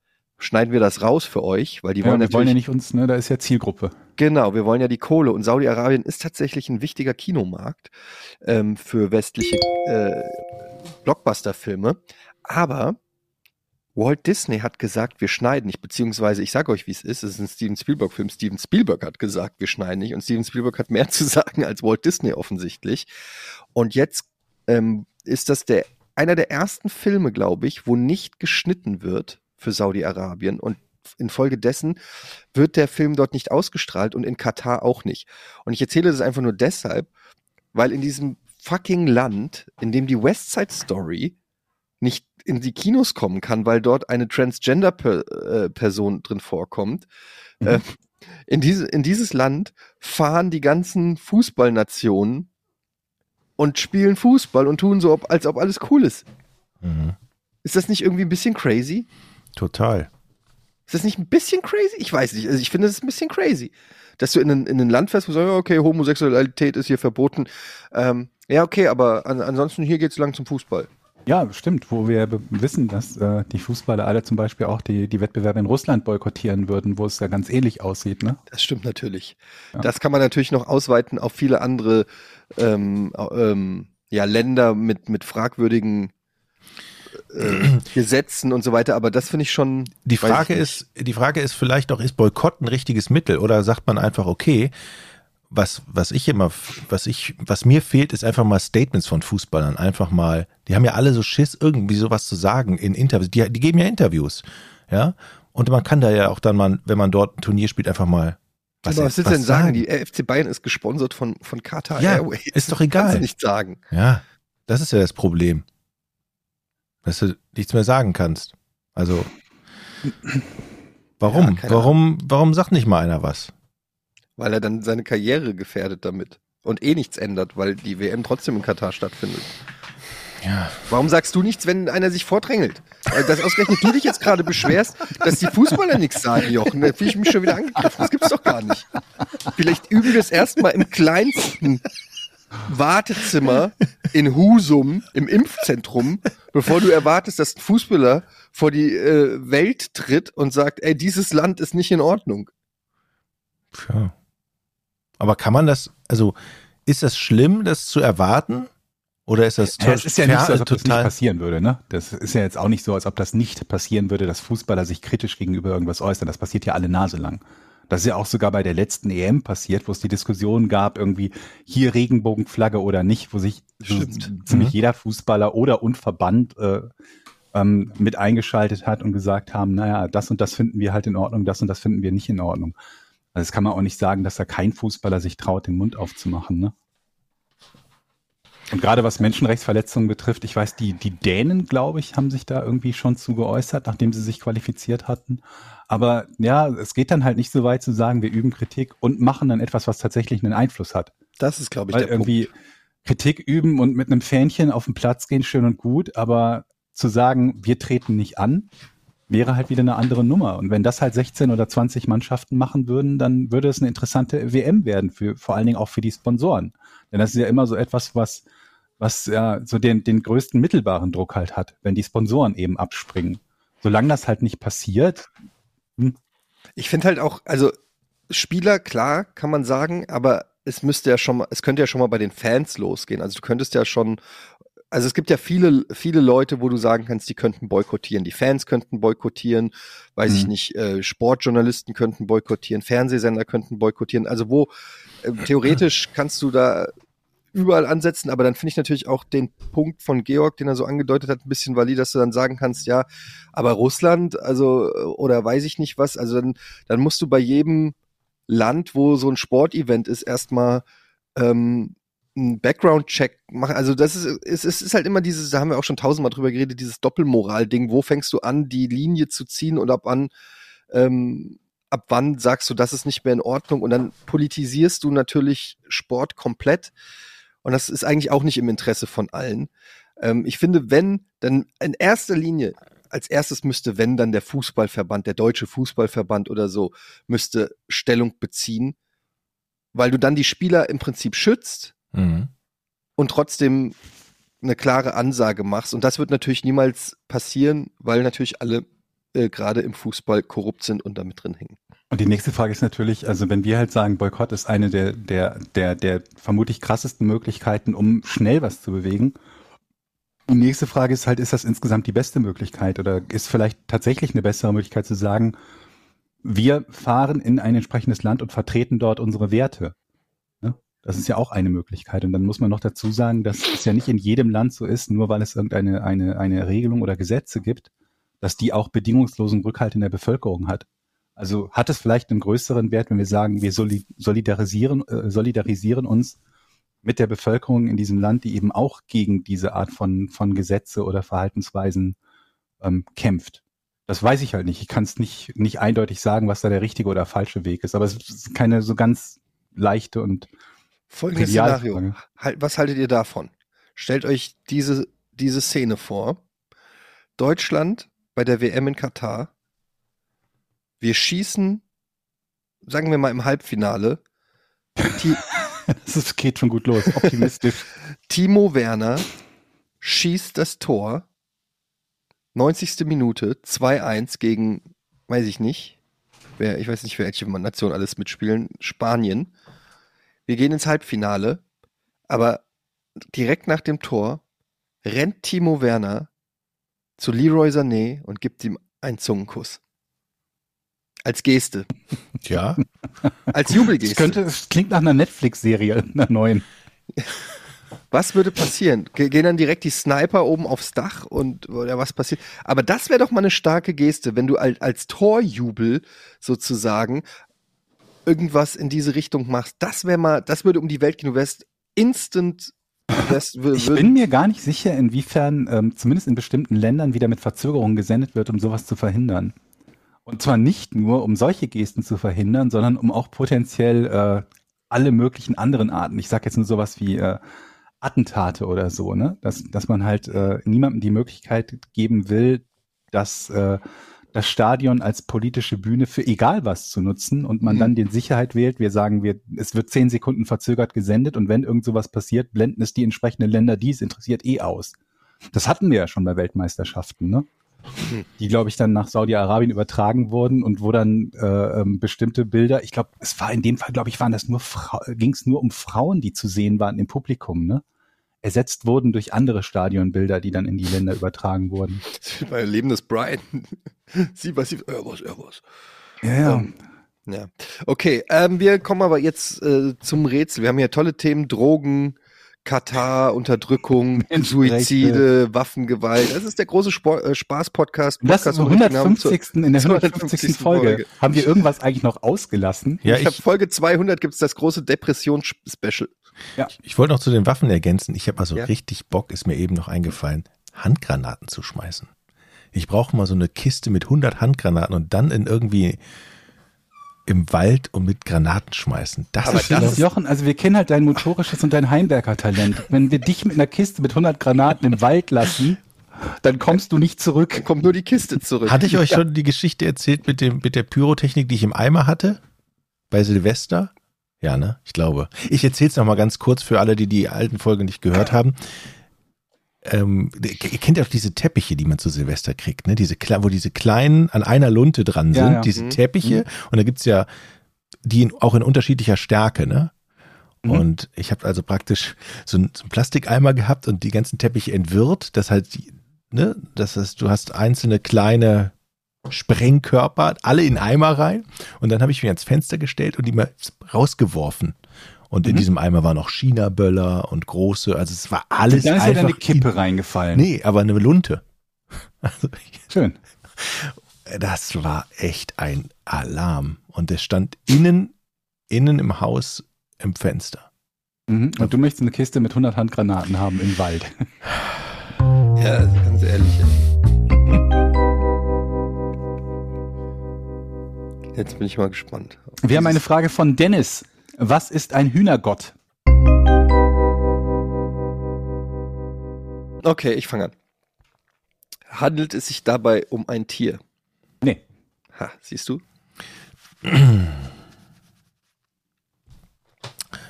schneiden wir das raus für euch, weil die
Ja,
wollen
wir
natürlich
wollen ja nicht uns, ne? Da ist ja Zielgruppe.
Genau, wir wollen ja die Kohle. Und Saudi-Arabien ist tatsächlich ein wichtiger Kinomarkt ähm, für westliche äh, Blockbuster-Filme. Aber Walt Disney hat gesagt, wir schneiden nicht, beziehungsweise ich sage euch, wie es ist, es ist ein Steven Spielberg-Film. Steven Spielberg hat gesagt, wir schneiden nicht. Und Steven Spielberg hat mehr zu sagen als Walt Disney offensichtlich. Und jetzt ähm, ist das der einer der ersten Filme, glaube ich, wo nicht geschnitten wird für Saudi-Arabien. Und infolgedessen wird der Film dort nicht ausgestrahlt und in Katar auch nicht. Und ich erzähle das einfach nur deshalb, weil in diesem fucking Land, in dem die West Side Story nicht in die Kinos kommen kann, weil dort eine Transgender-Person drin vorkommt,
Mhm.
äh, in, diese, in dieses Land fahren die ganzen Fußballnationen und spielen Fußball und tun so, als ob alles cool ist.
Mhm.
Ist das nicht irgendwie ein bisschen crazy?
Total.
Ist das nicht ein bisschen crazy? Ich weiß nicht. Also ich finde, das ist ein bisschen crazy. Dass du in ein, in ein Land fährst, wo du sagst, okay, Homosexualität ist hier verboten. Ähm, ja, okay, aber an, ansonsten hier geht's lang zum Fußball.
Ja, stimmt, wo wir wissen, dass äh, die Fußballer alle zum Beispiel auch die, die Wettbewerbe in Russland boykottieren würden, wo es ja ganz ähnlich aussieht, ne?
Das stimmt natürlich.
Ja.
Das kann man natürlich noch ausweiten auf viele andere ähm, ähm, ja, Länder mit, mit fragwürdigen äh, Gesetzen und so weiter, aber das finde ich schon.
Die Frage ist, die Frage ist vielleicht auch, ist Boykott ein richtiges Mittel oder sagt man einfach, okay, was, was ich immer, was ich, was mir fehlt, ist einfach mal Statements von Fußballern. Einfach mal, die haben ja alle so Schiss, irgendwie sowas zu sagen in Interviews. Die, die geben ja Interviews. Ja. Und man kann da ja auch dann mal, wenn man dort ein Turnier spielt, einfach mal.
Was, aber was willst du denn sagen? Die FC Bayern ist gesponsert von, von Qatar
Ja,
Airways.
ist doch
Kannst
egal.
du nicht sagen.
Ja, das ist ja das Problem. Dass du nichts mehr sagen kannst. Also, warum?
Ja,
warum, warum sagt nicht mal einer was?
Weil er dann seine Karriere gefährdet damit. Und eh nichts ändert, weil die WM trotzdem in Katar stattfindet.
Ja.
Warum sagst du nichts, wenn einer sich vordrängelt? Weil Das ausgerechnet du dich jetzt gerade beschwerst, dass die Fußballer nichts sagen, Jochen. Da fühle ich mich schon wieder angegriffen. Das gibt's doch gar nicht. Vielleicht üben wir es erstmal im kleinsten Wartezimmer in Husum, im Impfzentrum, bevor du erwartest, dass ein Fußballer vor die äh, Welt tritt und sagt, ey, dieses Land ist nicht in Ordnung.
Tja. Aber kann man das, also ist das schlimm, das zu erwarten? Oder ist das
Ja, es ist ja nicht so, als ob das nicht
total?
passieren würde, ne? Das ist ja jetzt auch nicht so, als ob das nicht passieren würde, dass Fußballer sich kritisch gegenüber irgendwas äußern. Das passiert ja alle Nase lang. Das ist ja auch sogar bei der letzten EM passiert, wo es die Diskussion gab, irgendwie hier Regenbogenflagge oder nicht, wo sich
Stimmt.
ziemlich
Mhm.
jeder Fußballer oder und Verband äh, ähm, mit eingeschaltet hat und gesagt haben, naja, das und das finden wir halt in Ordnung, das und das finden wir nicht in Ordnung. Also das kann man auch nicht sagen, dass da kein Fußballer sich traut, den Mund aufzumachen, ne? Und gerade was Menschenrechtsverletzungen betrifft, ich weiß, die, die Dänen, glaube ich, haben sich da irgendwie schon zu geäußert, nachdem sie sich qualifiziert hatten. Aber ja, es geht dann halt nicht so weit zu sagen, wir üben Kritik und machen dann etwas, was tatsächlich einen Einfluss hat.
Das ist, glaube ich,
Weil
der Punkt.
irgendwie Kritik üben und mit einem Fähnchen auf den Platz gehen, schön und gut, aber zu sagen, wir treten nicht an, wäre halt wieder eine andere Nummer. Und wenn das halt 16 oder 20 Mannschaften machen würden, dann würde es eine interessante WM werden, für, vor allen Dingen auch für die Sponsoren. Denn das ist ja immer so etwas, was, was ja so den, den größten mittelbaren Druck halt hat, wenn die Sponsoren eben abspringen. Solange das halt nicht passiert,
Ich finde halt auch, also Spieler, klar, kann man sagen, aber es müsste ja schon mal, es könnte ja schon mal bei den Fans losgehen. Also du könntest ja schon, also es gibt ja viele, viele Leute, wo du sagen kannst, die könnten boykottieren. Die Fans könnten boykottieren, weiß ich
Mhm.
nicht, äh, Sportjournalisten könnten boykottieren, Fernsehsender könnten boykottieren. Also wo, äh, theoretisch kannst du da überall ansetzen, aber dann finde ich natürlich auch den Punkt von Georg, den er so angedeutet hat, ein bisschen valid, dass du dann sagen kannst, ja, aber Russland, also, oder weiß ich nicht was, also dann, dann musst du bei jedem Land, wo so ein Sportevent ist, erstmal ähm, einen Background-Check machen. Also das ist, es, es ist halt immer dieses, da haben wir auch schon tausendmal drüber geredet, dieses Doppelmoral-Ding. Wo fängst du an, die Linie zu ziehen und ab wann, ähm, ab wann sagst du, das ist nicht mehr in Ordnung? Und dann politisierst du natürlich Sport komplett. Und das ist eigentlich auch nicht im Interesse von allen. Ähm, ich finde, wenn, dann in erster Linie, als erstes müsste, wenn dann der Fußballverband, der deutsche Fußballverband oder so, müsste Stellung beziehen, weil du dann die Spieler im Prinzip schützt
Mhm.
und trotzdem eine klare Ansage machst. Und das wird natürlich niemals passieren, weil natürlich alle äh, gerade im Fußball korrupt sind und da mit drin hängen.
Und die nächste Frage ist natürlich, also wenn wir halt sagen, Boykott ist eine der, der, der, der vermutlich krassesten Möglichkeiten, um schnell was zu bewegen. Die nächste Frage ist halt, ist das insgesamt die beste Möglichkeit oder ist vielleicht tatsächlich eine bessere Möglichkeit zu sagen, wir fahren in ein entsprechendes Land und vertreten dort unsere Werte. Ne? Das ist ja auch eine Möglichkeit. Und dann muss man noch dazu sagen, dass es ja nicht in jedem Land so ist, nur weil es irgendeine eine, eine Regelung oder Gesetze gibt, dass die auch bedingungslosen Rückhalt in der Bevölkerung hat. Also hat es vielleicht einen größeren Wert, wenn wir sagen, wir soli- solidarisieren, äh, solidarisieren uns mit der Bevölkerung in diesem Land, die eben auch gegen diese Art von, von Gesetze oder Verhaltensweisen ähm, kämpft. Das weiß ich halt nicht. Ich kann es nicht, nicht eindeutig sagen, was da der richtige oder falsche Weg ist. Aber es ist keine so ganz leichte und
Folgendes Szenario. Halt, was haltet ihr davon? Stellt euch diese, diese Szene vor. Deutschland bei der WM in Katar Wir schießen, sagen wir mal im Halbfinale,
Das geht schon gut los, optimistisch.
Timo Werner schießt das Tor. 90. Minute, 2-1 gegen, weiß ich nicht, wer, ich weiß nicht, welche Nation alles mitspielen, Spanien. Wir gehen ins Halbfinale, aber direkt nach dem Tor rennt Timo Werner zu Leroy Sané und gibt ihm einen Zungenkuss. Als Geste,
Ja,
als
Das,
Jubelgeste.
könnte, das klingt nach einer Netflix-Serie, einer neuen.
Was würde passieren? Ge- Gehen dann direkt die Sniper oben aufs Dach und oder was passiert? Aber das wäre doch mal eine starke Geste, wenn du als, als Torjubel sozusagen irgendwas in diese Richtung machst. Das wäre mal, das würde um die Welt gehen. Du wärst instant. Wür-
Ich bin mir gar nicht sicher, inwiefern ähm, zumindest in bestimmten Ländern wieder mit Verzögerung gesendet wird, um sowas zu verhindern. Und zwar nicht nur, um solche Gesten zu verhindern, sondern um auch potenziell äh, alle möglichen anderen Arten. Ich sage jetzt nur sowas wie äh, Attentate oder so, ne? Dass, dass man halt äh, niemandem die Möglichkeit geben will, dass äh, das Stadion als politische Bühne für egal was zu nutzen und man
Mhm.
dann den Sicherheit wählt. Wir sagen, wir, es wird zehn Sekunden verzögert gesendet und wenn irgend sowas passiert, blenden es die entsprechenden Länder, die es interessiert, eh aus. Das hatten wir ja schon bei Weltmeisterschaften, ne?
Mhm.
Die, glaube ich, dann nach Saudi-Arabien übertragen wurden und wo dann äh, ähm, bestimmte Bilder, ich glaube, es war in dem Fall, glaube ich, waren das nur ging es nur um Frauen, die zu sehen waren im Publikum, ne? Ersetzt wurden durch andere Stadionbilder, die dann in die Länder übertragen wurden.
mein Leben des Brian. sie was, sie, er was, was.
Ja, ja.
Ähm, Ja. Okay, ähm, wir kommen aber jetzt äh, zum Rätsel. Wir haben hier tolle Themen: Drogen, Katar, Unterdrückung. Suizide, Waffengewalt. Das ist der große Spor äh, Spaß-Podcast.
Das ist
mit richtigen Namen zur-
150. in der
zur
150. Folge. Haben wir irgendwas eigentlich noch ausgelassen?
ja
ich habe
ich,
Folge 200 gibt's das große Depression-Special.
ich wollte noch zu den Waffen ergänzen. Ich habe also
Ja.
richtig Bock, ist mir eben noch eingefallen, Handgranaten zu schmeißen. Ich brauche mal so eine Kiste mit 100 Handgranaten und dann in irgendwie im Wald und mit Granaten schmeißen. Das
Aber
ist
das
das
ist-
Jochen, also wir kennen halt dein motorisches und dein Heimwerker-Talent. Wenn wir dich mit einer Kiste mit 100 Granaten im Wald lassen, dann kommst du nicht zurück.
Kommt nur die Kiste zurück.
Hatte ich euch schon die Geschichte erzählt mit dem mit der Pyrotechnik, die ich im Eimer hatte bei Silvester? Ja, ne? Ich glaube. Ich erzähle es noch mal ganz kurz für alle, die die alten Folgen nicht gehört haben. Ähm, ihr kennt ja auch diese Teppiche, die man zu Silvester kriegt, ne? Diese wo diese kleinen an einer Lunte dran
Ja,
sind,
ja.
diese
Mhm.
Teppiche. Und da gibt's ja die in, auch in unterschiedlicher Stärke, ne?
Mhm.
Und ich habe also praktisch so einen, so einen Plastikeimer gehabt und die ganzen Teppiche entwirrt. Das heißt, die, ne, das heißt, du hast einzelne kleine Sprengkörper, alle in Eimer rein. Und dann habe ich mich ans Fenster gestellt und die mal rausgeworfen. Und in
Mhm.
diesem Eimer waren noch China-Böller und große, also es war alles
dann ist ja
einfach.
deine Kippe reingefallen.
Nee, aber eine Lunte. Also,
Schön.
das war echt ein Alarm. Und der stand innen, innen im Haus im Fenster.
Mhm. Und du möchtest eine Kiste mit 100 Handgranaten haben im Wald.
Ja, ganz ehrlich. Jetzt bin ich mal gespannt.
Wir haben eine Frage von Dennis. Was ist ein Hühnergott?
Okay, ich fange an. Handelt es sich dabei um ein Tier?
Nee.
Ha, siehst du?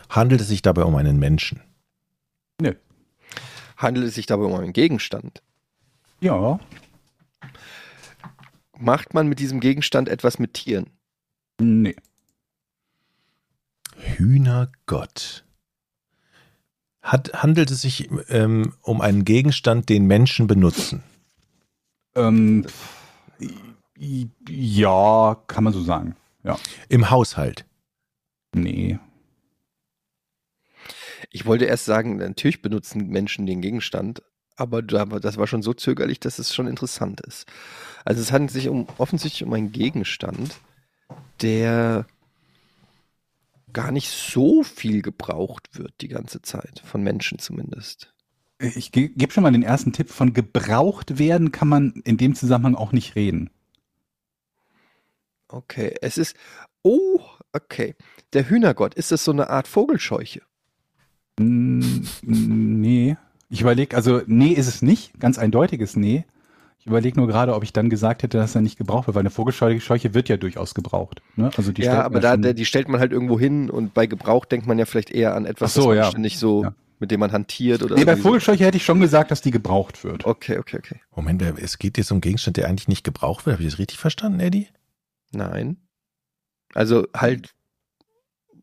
Handelt es sich dabei um einen Menschen?
Nö.
Handelt es sich dabei um einen Gegenstand?
Ja.
Macht man mit diesem Gegenstand etwas mit Tieren?
Nee.
Hühnergott. Hat, handelt es sich ähm, um einen Gegenstand, den Menschen benutzen?
Ähm, ja, kann man so sagen. Ja.
Im Haushalt?
Nee.
Ich wollte erst sagen, natürlich benutzen Menschen den Gegenstand, aber da- das war schon so zögerlich, dass es schon interessant ist. Also es handelt sich um, offensichtlich um einen Gegenstand, der gar nicht so viel gebraucht wird die ganze Zeit, von Menschen zumindest.
Ich ge gebe schon mal den ersten Tipp. Von gebraucht werden kann man in dem Zusammenhang auch nicht reden.
Okay, es ist, oh, okay. Der Hühnergott, ist das so eine Art Vogelscheuche?
Mm, Nee. Ich überlege, also nee ist es nicht. Ganz eindeutiges Nee. Ich überlege nur gerade, ob ich dann gesagt hätte, dass er nicht gebraucht wird, weil eine Vogelscheuche wird ja durchaus gebraucht. Ne? Also die
ja, aber da, der, die stellt man halt irgendwo hin und bei Gebrauch denkt man ja vielleicht eher an etwas,
Ach so, ja.
ständig so,
Ja.
mit dem man hantiert oder
Nee, bei. Vogelscheuche hätte ich schon gesagt, dass die gebraucht wird.
Okay, okay, okay.
Moment, es geht jetzt um Gegenstand, der eigentlich nicht gebraucht wird. Habe ich das richtig verstanden, Eddie?
Nein. Also halt,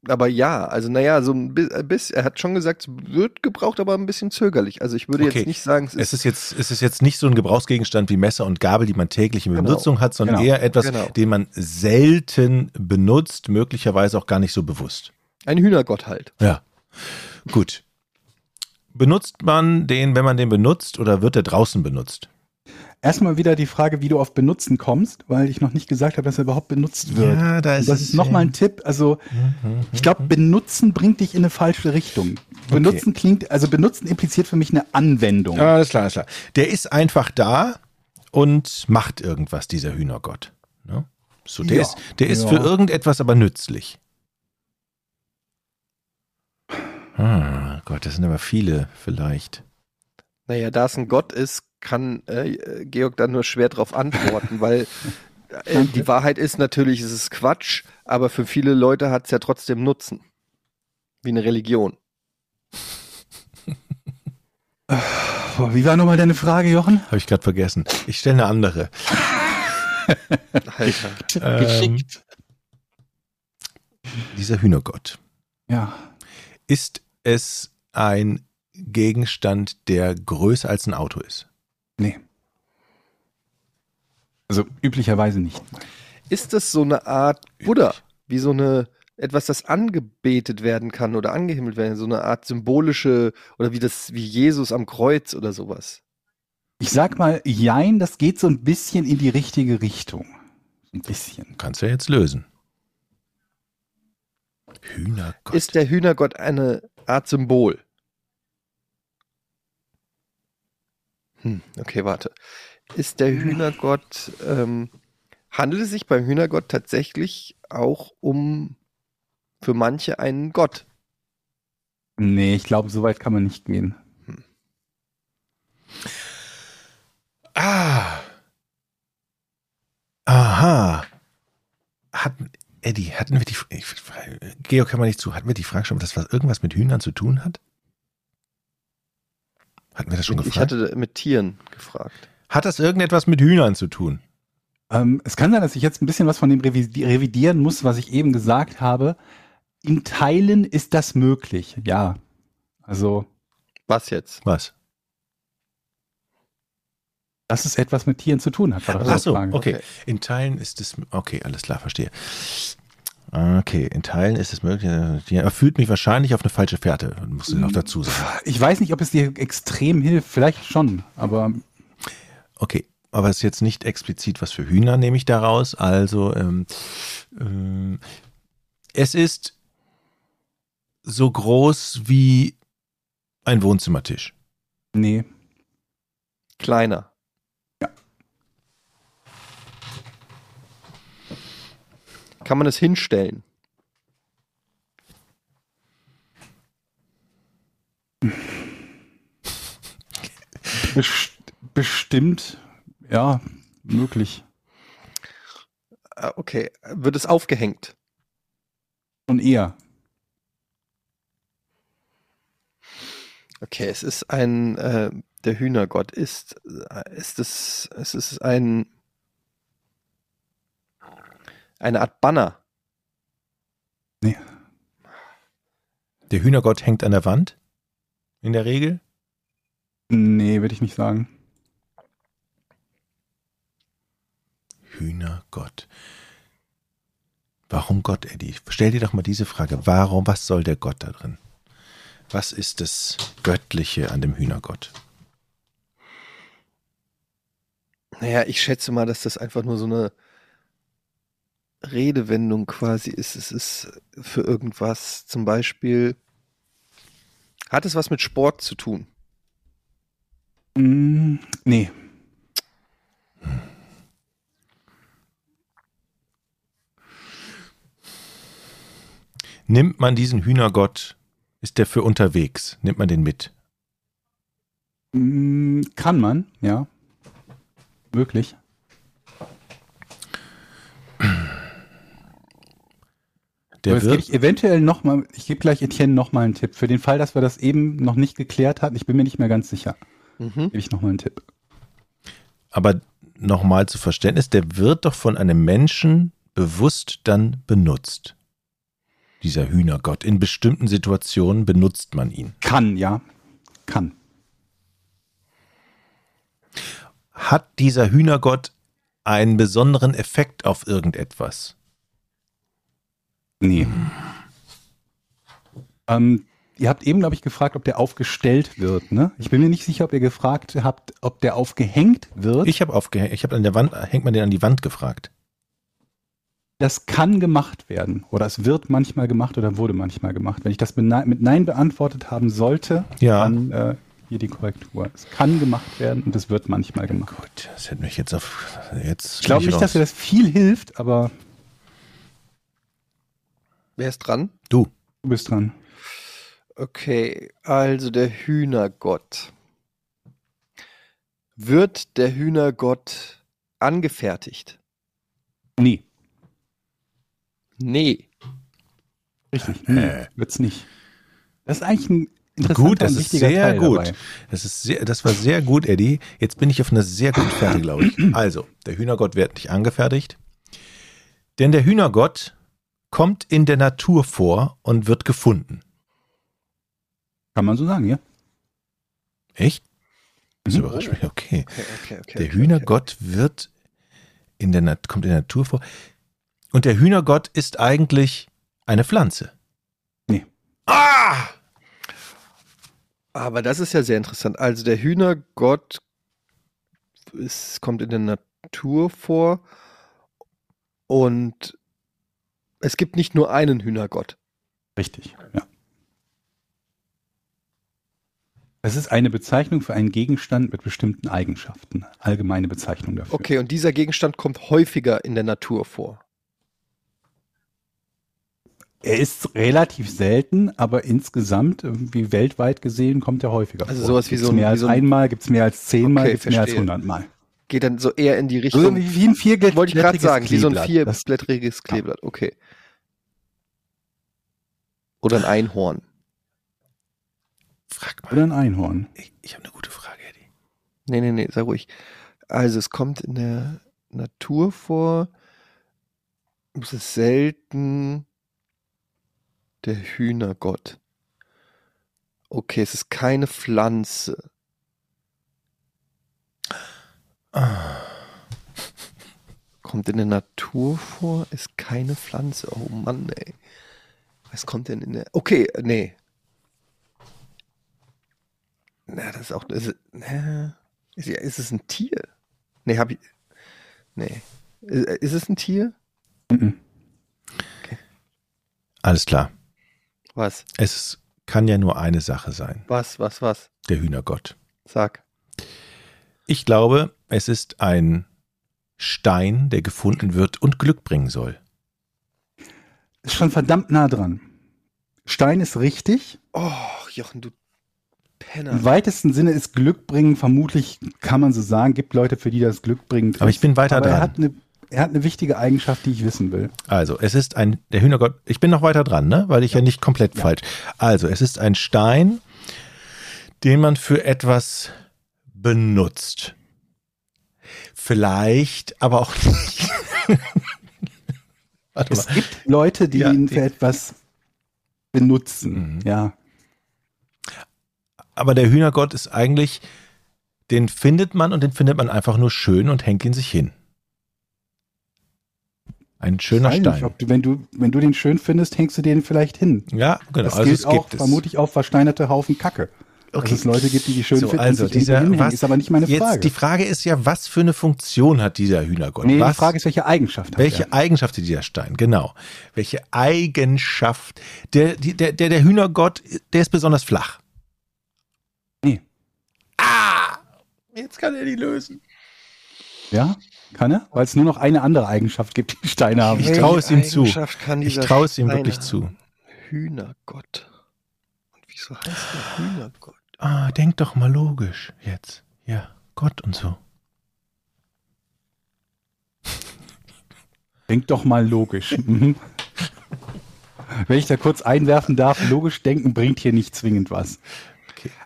aber ja, also naja, so ein ein bisschen, er hat schon gesagt, es wird gebraucht, aber ein bisschen zögerlich. Also ich würde
Okay.
jetzt nicht sagen, es ist,
Es ist jetzt, es ist jetzt nicht so ein Gebrauchsgegenstand wie Messer und Gabel, die man täglich in
Genau.
Benutzung hat, sondern
Genau.
eher etwas,
Genau.
den man selten benutzt, möglicherweise auch gar nicht so bewusst.
ein Hühnergott halt.
Ja. Gut. Benutzt man den, wenn man den benutzt, oder wird er draußen benutzt?
Erstmal wieder die Frage, wie du auf benutzen kommst, weil ich noch nicht gesagt habe, dass er überhaupt benutzt wird.
Ja, da
Und
ist
das
es
ist nochmal ein Tipp. Also, ich glaube, benutzen bringt dich in eine falsche Richtung. Benutzen klingt, also benutzen impliziert für mich eine Anwendung.
Ja, alles klar, alles klar. Der ist einfach da und macht irgendwas, dieser Hühnergott. Ne? So, der
Ja.
ist, der ist
Ja.
für irgendetwas aber nützlich. Ah, Gott, das sind aber viele vielleicht.
Naja, da es ein Gott ist, kann äh, Georg dann nur schwer darauf antworten, weil äh, die Wahrheit ist natürlich, es ist Quatsch, aber für viele Leute hat es ja trotzdem Nutzen. Wie eine Religion.
Wie war nochmal deine Frage, Jochen?
Habe ich gerade vergessen. Ich stelle eine andere.
Alter.
Ähm, dieser Hühnergott.
Ja.
Ist es ein Gegenstand, der größer als ein Auto ist?
Nee. Also üblicherweise nicht.
Ist das so eine Art Buddha? Wie so eine, etwas, das angebetet werden kann oder angehimmelt werden, so eine Art symbolische, oder wie das, wie Jesus am Kreuz oder sowas?
Ich sag mal, jein, das geht so ein bisschen in die richtige Richtung. Ein bisschen.
Kannst du ja jetzt lösen. Hühnergott.
Ist der Hühnergott eine Art Symbol? Hm, okay, warte. Ist der Hühnergott, ähm, handelt es sich beim Hühnergott tatsächlich auch um für manche einen Gott?
Nee, ich glaube, so weit kann man nicht gehen.
Ah. Aha. Hatten, Eddie, hatten wir die, ich, Georg, kann man nicht zu, hatten wir die Frage schon, ob das was, irgendwas mit Hühnern zu tun hat? Hatten wir das schon
Ich
gefragt?
hatte mit Tieren gefragt.
Hat das irgendetwas mit Hühnern zu tun?
Ähm, es kann sein, dass ich jetzt ein bisschen was von dem revidieren muss, was ich eben gesagt habe. In Teilen ist das möglich, ja. Also,
Was jetzt?
Was?
dass es etwas mit Tieren zu tun hat. war
Ach so, okay.
Okay.
In Teilen ist es, okay, alles klar, verstehe. Okay, in Teilen ist es möglich, er führt mich wahrscheinlich auf eine falsche Fährte, muss ich noch dazu sagen.
Ich weiß nicht, ob es dir extrem hilft, vielleicht schon, aber
Okay, aber es ist jetzt nicht explizit was für Hühner, nehme ich daraus. Also, ähm, ähm, es ist so groß wie ein Wohnzimmertisch.
nee.
Kleiner. Kann man es hinstellen?
Best bestimmt, ja, möglich.
Ah, Okay. Wird es aufgehängt?
Und eher.
Okay, es ist ein, äh, der Hühnergott ist, äh, ist es, es ist ein, eine Art Banner.
Der Hühnergott hängt an der Wand. In der Regel.
Nee, würde ich nicht sagen.
Hühnergott. Warum Gott, Eddie? Stell dir doch mal diese Frage. Warum, was soll der Gott da drin? Was ist das Göttliche an dem Hühnergott?
Naja, ich schätze mal, dass das einfach nur so eine Redewendung quasi ist. Es ist für irgendwas, zum Beispiel, hat es was mit Sport zu tun?
Mm, nee.
Nimmt man diesen Hühnergott, ist der für unterwegs? Nimmt man den mit?
Mm, kann man, ja. Wirklich?
Der
Aber jetzt gebe ich eventuell noch mal, ich gebe gleich Etienne noch mal einen Tipp. Für den Fall, dass wir das eben noch nicht geklärt hatten, ich bin mir nicht mehr ganz sicher,
Mhm.
gebe ich noch mal einen Tipp.
aber nochmal zu Verständnis, der wird doch von einem Menschen bewusst dann benutzt. Dieser Hühnergott. In bestimmten Situationen benutzt man ihn.
Kann, ja. Kann.
Hat dieser Hühnergott einen besonderen Effekt auf irgendetwas?
Nee. Ähm, ihr habt eben, glaube ich, gefragt, ob der aufgestellt wird, ne? Ich bin mir nicht sicher, ob ihr gefragt habt, ob der aufgehängt wird.
Ich habe aufgehängt, ich habe an der Wand, hängt man den an die Wand gefragt.
das kann gemacht werden. Oder es wird manchmal gemacht oder wurde manchmal gemacht. Wenn ich das mit Nein, beantwortet haben sollte,
Ja.
dann äh, hier die Korrektur. Es kann gemacht werden und es wird manchmal gemacht.
Gut, das hätte mich jetzt auf. Jetzt
Ich glaube nicht, dass
raus.
dir das viel hilft, aber
Wer ist dran?
Du.
du bist dran.
Okay, also der Hühnergott. Wird der Hühnergott angefertigt?
Nee,
Nee.
richtig. Nee,
Äh.
wird's nicht. Das ist eigentlich ein interessanter
Gut, das
und
ist sehr
Teil
gut.
dabei.
Das, ist sehr, das war sehr gut, Eddie. Jetzt bin ich auf einer sehr guten Fährte, glaube ich. Also, der Hühnergott wird nicht angefertigt. Denn der Hühnergott kommt in der Natur vor und wird gefunden.
Kann man so sagen, ja?
Echt? Das
Mhm.
überrascht mich. Okay.
Okay, okay, okay.
Der
okay,
Hühnergott wird in der Nat kommt in der Natur vor. Und der Hühnergott ist eigentlich eine Pflanze.
Nee.
Ah!
Aber das ist ja sehr interessant. Also der Hühnergott es kommt in der Natur vor und es gibt nicht nur einen Hühnergott.
Richtig, ja. Es ist eine Bezeichnung für einen Gegenstand mit bestimmten Eigenschaften. Allgemeine Bezeichnung dafür.
Okay, und dieser Gegenstand kommt häufiger in der Natur vor.
Er ist relativ selten, aber insgesamt, irgendwie weltweit gesehen, kommt er häufiger
Also
vor.
sowas wie
Gibt's
so ein-
mehr
wie
als
so ein-
einmal, gibt es mehr als zehnmal,
Okay,
gibt es mehr als hundertmal.
Geht dann so eher in die
So
Richtung.
wie ein vierblättriges
wollte ich gerade sagen, wie so ein
Kleeblatt. Das-
vierblättriges Kleeblatt. Okay. Oder ein Einhorn.
Frag mal.
Oder ein Einhorn.
Ich, ich habe eine gute Frage, Eddie.
Nee, nee, nee, sei ruhig. Also es kommt in der Natur vor. Es ist selten der Hühnergott. Okay, es ist keine Pflanze. Kommt in der Natur vor, ist keine Pflanze. Oh Mann, ey. Was kommt denn in der. Okay, nee. Na, das ist auch. Ist, es- na, ist, ist es ein Tier? Nee, hab ich. Nee. Ist, ist es ein Tier?
Mhm.
Alles klar.
Was?
Es kann ja nur eine Sache sein.
Was, was, was?
Der Hühnergott.
Sag.
Ich glaube, es ist ein Stein, der gefunden wird und Glück bringen soll.
Ist schon verdammt nah dran. Stein ist richtig.
Oh, Jochen, du Penner.
Im weitesten Sinne ist Glück bringen, vermutlich kann man so sagen, gibt Leute, für die das Glück bringt.
Aber ich bin weiter
Aber er
dran.
hat, eine, er hat eine wichtige Eigenschaft, die ich wissen will.
Also, es ist ein, der Hühnergott, ich bin noch weiter dran, ne? Weil ich ja, nicht komplett falsch. Also, es ist ein Stein, den man für etwas benutzt. Vielleicht, aber auch nicht.
Es gibt Leute, die
Ja,
ihn für etwas benutzen.
Mhm.
Ja.
Aber der Hühnergott ist eigentlich, den findet man und den findet man einfach nur schön und hängt ihn sich hin. Ein schöner Stein.
Nicht, ob du, wenn, du, wenn du den schön findest, hängst du den vielleicht hin.
ja, genau.
Das
also
gilt
es
auch vermutlich auf versteinerte Haufen Kacke.
Okay.
Dass es Leute gibt, die die schön
So,
finden,
also dieser,
hinhängen,
was,
ist aber nicht meine
jetzt
Frage.
Die Frage ist ja, was für eine Funktion hat dieser Hühnergott?
nee,
was,
die Frage ist, welche Eigenschaft hat
welche
er?
Eigenschaft hat dieser Stein? Genau. Welche Eigenschaft? Der, der, der, der Hühnergott, der ist besonders flach.
Nee.
Ah! Jetzt kann er die lösen.
Ja, kann er? Weil es nur noch eine andere Eigenschaft gibt, die Steine haben.
Ich traue es ihm zu. Ich traue es ihm wirklich
haben?
zu.
Hühnergott. Und wieso heißt der Hühnergott?
Ah, denk doch mal logisch jetzt. Ja, Gott und so.
Denk doch mal logisch. Mhm. Wenn ich da kurz einwerfen darf, logisch denken bringt hier nicht zwingend was.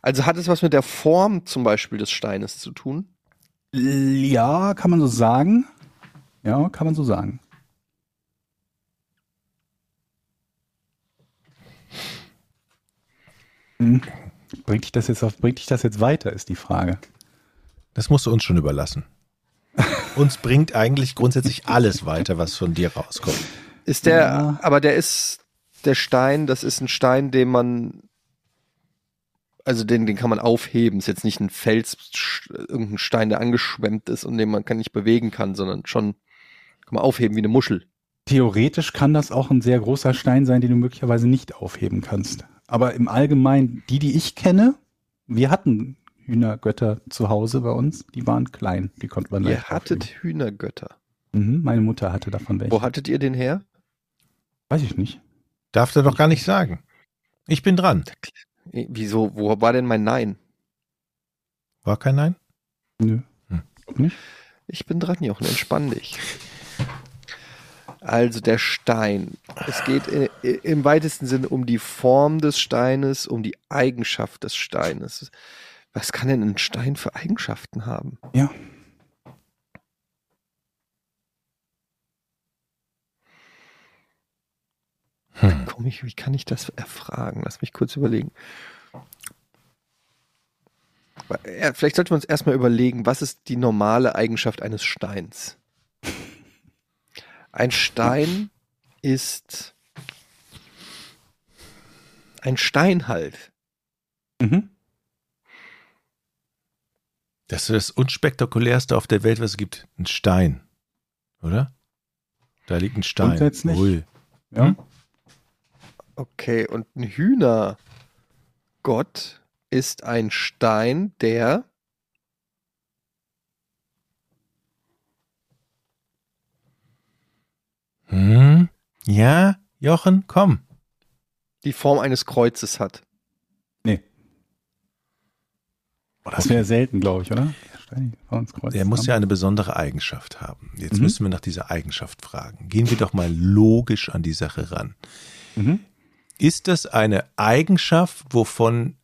Also hat es was mit der Form zum Beispiel des Steines zu tun?
Ja, kann man so sagen. Ja, kann man so sagen. Hm. Bringt dich das jetzt auf, bringt dich das jetzt weiter, ist die Frage.
Das musst du uns schon überlassen. uns bringt eigentlich grundsätzlich alles weiter, was von dir rauskommt.
Ist der,
Ja.
aber der ist, der Stein, das ist ein Stein, den man, also den, den kann man aufheben. Ist jetzt nicht ein Fels, irgendein Stein, der angeschwemmt ist und den man kann nicht bewegen kann, sondern schon kann man aufheben wie eine Muschel.
Theoretisch kann das auch ein sehr großer Stein sein, den du möglicherweise nicht aufheben kannst. Aber im Allgemeinen, die, die ich kenne, wir hatten Hühnergötter zu Hause bei uns, die waren klein, die konnte man
Ihr hattet
aufheben.
Hühnergötter.
Mhm, meine Mutter hatte davon welche.
Wo hattet ihr den her?
Weiß ich nicht.
Darf er doch gar nicht sagen. Ich bin dran.
Wieso, wo war denn mein Nein?
War kein Nein?
Nö.
Hm.
Ich bin dran, Jochen, entspann dich. Also der Stein. Es geht i- i- im weitesten Sinne um die Form des Steines, um die Eigenschaft des Steines. Was kann denn ein Stein für Eigenschaften haben?
Ja.
Hm.
Komm ich, wie kann ich das erfragen? Lass mich kurz überlegen. Vielleicht sollten wir uns erstmal überlegen, was ist die normale Eigenschaft eines Steins? Ein Stein ist ein Stein halt.
Mhm.
Das ist das unspektakulärste auf der Welt, was es gibt. Ein Stein. Oder? Da liegt ein Stein.
Grundsätzlich.
Ui.
Ja.
Hm?
Okay, und ein Hühnergott ist ein Stein, der
Hm? Ja, Jochen, komm.
die Form eines Kreuzes hat.
Nee. Oh, das wäre selten, glaube ich, oder?
Der muss
haben.
ja eine besondere Eigenschaft haben. Jetzt
Mhm.
müssen wir nach dieser Eigenschaft fragen. Gehen wir doch mal logisch an die Sache ran.
Mhm.
Ist das eine Eigenschaft, wovon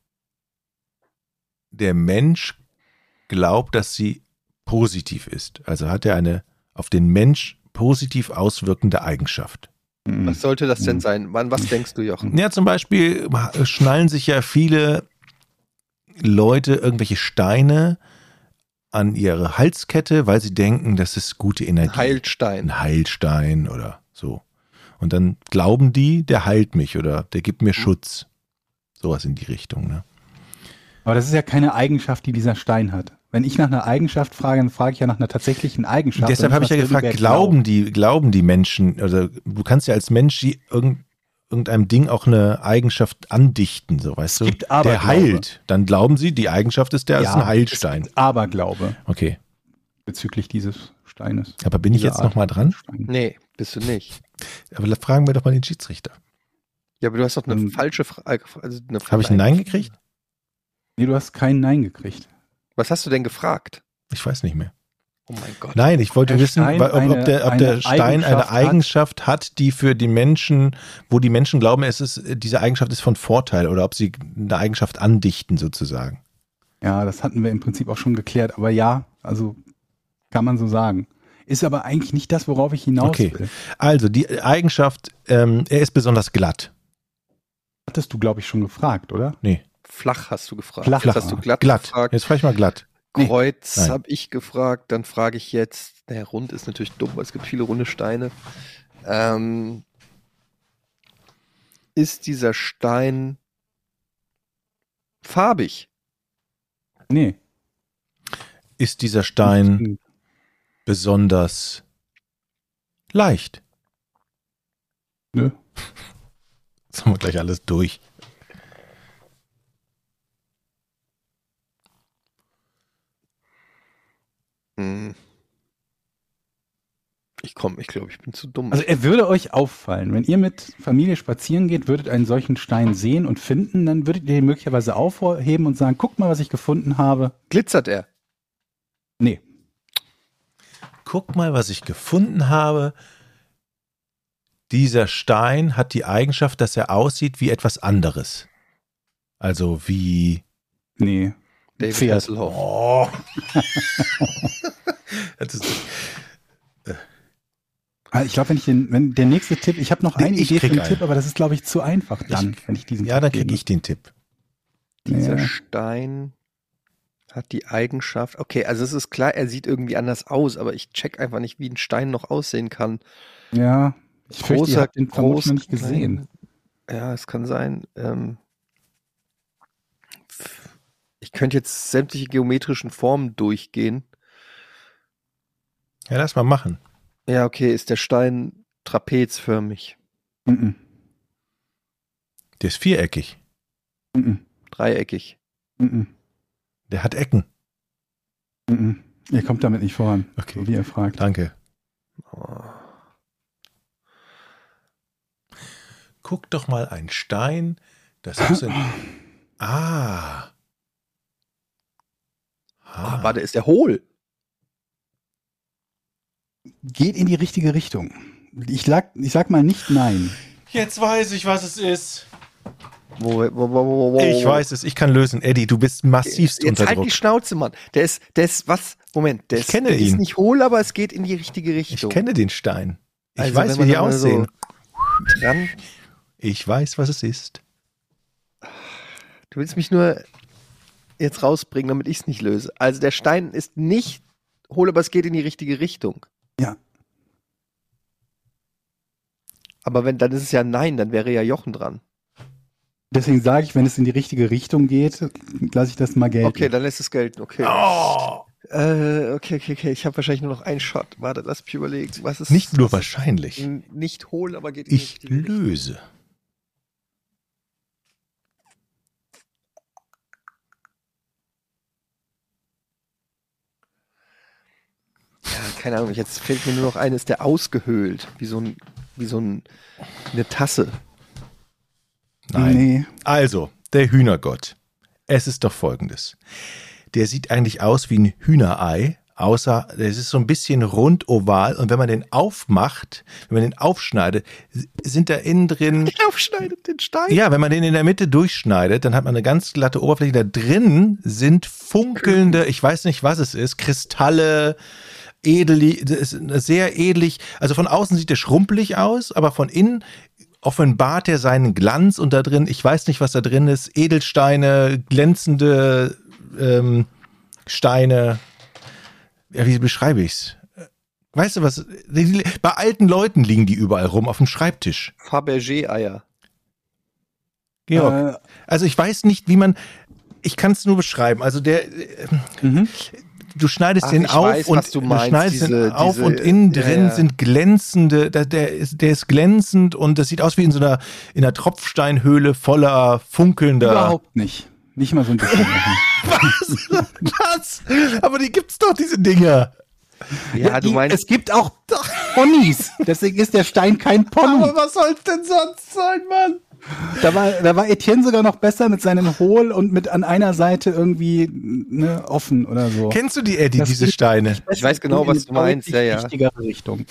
der Mensch glaubt, dass sie positiv ist? Also hat er eine auf den Mensch positiv auswirkende Eigenschaft?
Mhm.
Was sollte das denn
Mhm.
sein? Wann, was denkst du, Jochen?
Ja, zum Beispiel schnallen sich ja viele Leute irgendwelche Steine an ihre Halskette, weil sie denken, das ist gute Energie.
Ein Heilstein.
Ein Heilstein oder so. Und dann glauben die, der heilt mich oder der gibt mir Schutz. Sowas in die Richtung. Ne?
Aber das ist ja keine Eigenschaft, die dieser Stein hat. Wenn ich nach einer Eigenschaft frage, dann frage ich ja nach einer tatsächlichen Eigenschaft.
Deshalb habe ich ja gefragt, glauben die, glauben die Menschen, oder du kannst ja als Mensch die, irgend, irgendeinem Ding auch eine Eigenschaft andichten, so weißt du.
gibt
der
Aberglaube.
heilt. Dann glauben sie, die Eigenschaft ist der,
glaubt.
ist ein Heilstein.
Es gibt Aberglaube
Okay.
bezüglich dieses Steines.
Aber bin ich jetzt noch mal
Art
dran?
Stein.
Nee, bist du nicht.
Aber fragen wir doch mal den Schiedsrichter.
Ja, aber du hast doch eine
Ähm,
falsche Frage. Also eine
Habe ich ein Nein gekriegt?
Nee, du hast kein Nein gekriegt.
Was hast du denn gefragt?
Ich weiß nicht mehr.
Oh mein Gott.
Nein, ich wollte
Der
wissen, ob, ob, der, ob
eine
der Stein eine
Eigenschaft hat.
Hat, die für die Menschen, wo die Menschen glauben, es ist, diese Eigenschaft ist von Vorteil oder ob sie eine Eigenschaft andichten sozusagen.
Ja, das hatten wir im Prinzip auch schon geklärt. Aber ja, also kann man so sagen. Ist aber eigentlich nicht das, worauf ich hinaus
Okay.
will.
Also die Eigenschaft, ähm, er ist besonders glatt.
Hattest du, glaube ich, schon gefragt, oder?
Nee,
Flach hast du gefragt.
Flach.
Jetzt hast du glatt,
glatt.
gefragt.
Jetzt frage ich mal glatt.
Nee.
Kreuz
Nein.
habe ich gefragt. Dann frage ich jetzt, naja, rund ist natürlich dumm, weil es gibt viele runde Steine. Ähm, ist dieser Stein farbig?
Nee.
Ist dieser Stein besonders leicht?
Nö.
Jetzt haben wir gleich alles durch.
Hm. Ich komme, ich glaube, ich bin zu dumm.
Also er würde euch auffallen, wenn ihr mit Familie spazieren geht, würdet einen solchen Stein sehen und finden, dann würdet ihr den möglicherweise aufheben und sagen, guck mal, was ich gefunden habe.
Glitzert er?
Nee.
Guck mal, was ich gefunden habe. dieser Stein hat die Eigenschaft, dass er aussieht wie etwas anderes. Also wie.
Nee.
David
Pferd.
Hasselhoff.
Oh. das ist,
Ah, Ich glaube, wenn ich den, wenn der nächste Tipp, ich habe noch eine
Ich
Idee für einen. Tipp, aber das ist, glaube ich, zu einfach dann, wenn ich diesen
ja,
Tipp
dann kriege ich den Tipp.
Dieser
Ja.
Stein hat die Eigenschaft. Okay, also es ist klar, er sieht irgendwie anders aus, aber ich check einfach nicht, wie ein Stein noch aussehen kann.
Ja, ich fürchte, ihr
Großer,
habt den
groß,
noch nicht gesehen.
klein. Ja, es kann sein. Ähm, ich könnte jetzt sämtliche geometrischen Formen durchgehen.
Ja, lass mal machen.
Ja, okay, ist der Stein trapezförmig,
Mhm.
Der ist viereckig.
Mhm.
dreieckig.
Mhm.
Der hat Ecken.
Mhm. Ihr kommt damit nicht voran,
Okay.
so wie ihr fragt.
Danke.
Oh.
Guck doch mal ein Stein. Das ist ein. Ah.
Ah, warte, ist der hohl?
Geht in die richtige Richtung. Ich, lag, ich sag mal nicht nein.
Jetzt weiß ich, was es ist.
Wo, wo, wo, wo, wo,
Ich weiß es, ich kann lösen. Eddie, du bist massivst
Jetzt
unter
halt
Druck.
die Schnauze, Mann. Der ist, der ist, was? Moment, der,
Ich
ist,
kenne
der
ihn.
ist nicht hohl, aber es geht in die richtige
Ich
Richtung.
kenne den Stein. Ich
Also,
weiß, wie die
mal so-
aussehen.
Dran.
Ich weiß, was es ist.
Du willst mich nur jetzt rausbringen, damit ich es nicht löse. Also der Stein ist nicht hohl, aber es geht in die richtige Richtung.
Ja.
Aber wenn, dann ist es ja nein, dann wäre ja Jochen dran.
Deswegen sage ich, wenn es in die richtige Richtung geht, lasse ich das mal gelten.
Okay, dann lässt es gelten, okay.
Oh,
Äh, okay, okay, okay. Ich habe wahrscheinlich nur noch einen Shot. Warte, lass mich überlegen. Was ist
nicht nur wahrscheinlich.
nicht hohl, aber geht in die
Ich
richtige Richtung?
löse.
Ja, keine Ahnung, jetzt fällt mir nur noch ein, ist der ausgehöhlt, wie so ein, wie so ein, eine Tasse.
Nein.
Nee.
Also, der Hühnergott. Es ist doch folgendes. Der sieht eigentlich aus wie ein Hühnerei, außer es ist so ein bisschen rund oval und wenn man den aufmacht, wenn man den aufschneidet, sind da innen drin
Aufschneidet den Stein.
Ja, wenn man den in der Mitte durchschneidet, dann hat man eine ganz glatte Oberfläche. Da drin sind funkelnde, ich weiß nicht, was es ist, Kristalle, edel, sehr edelig. Also von außen sieht der schrumpelig aus, aber von innen offenbart er seinen Glanz und da drin, ich weiß nicht, was da drin ist, Edelsteine, glänzende ähm, Steine. Ja, wie beschreibe ich's? Weißt du was? Bei alten Leuten liegen die überall rum auf dem Schreibtisch.
Fabergé-Eier.
Georg.
Äh,
Also ich weiß nicht, wie man. Ich kann es nur beschreiben. Also der, äh,
mhm.
Du schneidest
Ach,
den auf
weiß,
und
du meinst,
schneidest den
diese-
auf
diese-
und innen
ja,
drin
ja.
sind glänzende. Der, der ist, der ist glänzend und das sieht aus wie in so einer in einer Tropfsteinhöhle voller funkelnder.
Überhaupt nicht. Nicht mal so ein bisschen.
Was? Was? Aber die gibt's doch diese Dinger.
Ja, du
Die-
meinst,
Es gibt auch Ponys. Deswegen ist der Stein kein Pony.
was soll's denn sonst sein, Mann?
Da war, da war Etienne sogar noch besser mit seinen Hohl und mit an einer Seite irgendwie ne, offen oder so.
Kennst du die Eddie,
Das
diese Steine?
Ich weiß genau, was du meinst, ja, ja.
Richtigere Richtung.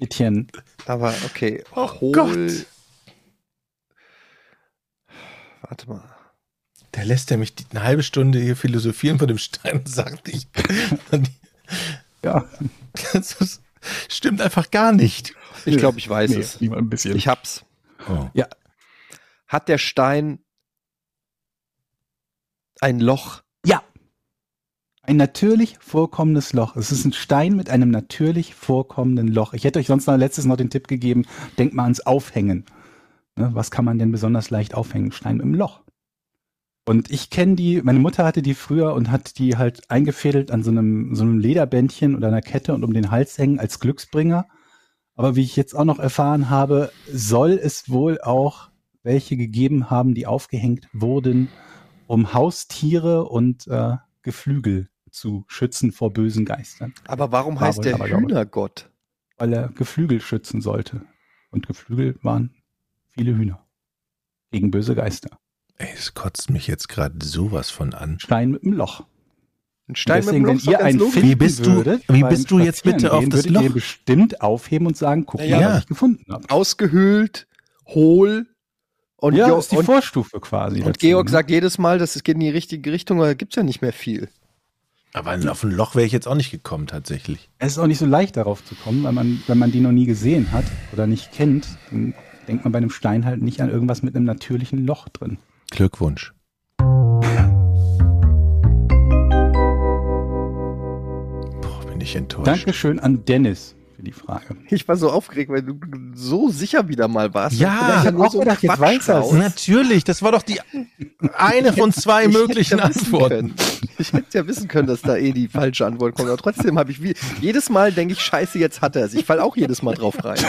Etienne.
aber okay,
Oh
hohl.
Gott.
Warte mal.
Da lässt er mich die- eine halbe Stunde hier philosophieren von dem Stein und sagt, ich.
Ja.
Das ist, stimmt einfach gar nicht.
Ich glaube, ich weiß
Nee,
es.
ein bisschen.
Ich hab's.
Oh.
ja.
Hat der Stein ein Loch?
Ja. Ein natürlich vorkommendes Loch. Es ist ein Stein mit einem natürlich vorkommenden Loch. Ich hätte euch sonst noch letztes noch den Tipp gegeben, denkt mal ans Aufhängen. Ne, was kann man denn besonders leicht aufhängen? Stein einem Loch. Und ich kenne die, meine Mutter hatte die früher und hat die halt eingefädelt an so einem, so einem Lederbändchen oder einer Kette und um den Hals hängen als Glücksbringer. Aber wie ich jetzt auch noch erfahren habe, soll es wohl auch welche gegeben haben, die aufgehängt wurden, um Haustiere und äh, Geflügel zu schützen vor bösen Geistern,
Aber warum
War
heißt
wohl
der
aber.
Hühnergott?
weil er Geflügel schützen sollte. Und Geflügel waren viele Hühner gegen böse Geister.
Ey, es kotzt mich jetzt gerade sowas von an.
Stein mit einem Loch.
Ein Stein
Deswegen,
mit dem Loch
ihr einen finden
Wie bist du-
würdet,
wie bist du jetzt bitte auf
gehen,
das Loch?
ihr bestimmt aufheben und sagen, guck
Ja,
mal,
ja.
was ich gefunden habe.
Ausgehöhlt, hohl. Und,
Ja,
Jo-
ist die
und,
Vorstufe quasi.
und
dazu,
Georg
ne?
sagt jedes Mal, dass es geht in die richtige Richtung, aber da gibt's ja nicht mehr viel.
Aber auf ein Loch wäre ich jetzt auch nicht gekommen, tatsächlich.
Es ist auch nicht so leicht darauf zu kommen, weil man, wenn man die noch nie gesehen hat oder nicht kennt, dann denkt man bei einem Stein halt nicht an irgendwas mit einem natürlichen Loch drin.
Glückwunsch. Boah, bin ich enttäuscht.
Dankeschön an Dennis die Frage.
Ich war so aufgeregt, weil du so sicher wieder mal warst.
Ja, ich
auch gedacht, jetzt weiß
raus.
Natürlich, das war doch die eine von zwei
Ich
möglichen Antworten.
können. Ich hätte ja wissen können, dass da eh die falsche Antwort kommt. Aber trotzdem habe ich wie, jedes Mal denke ich, scheiße, jetzt hat er es. Ich fall auch jedes Mal drauf rein.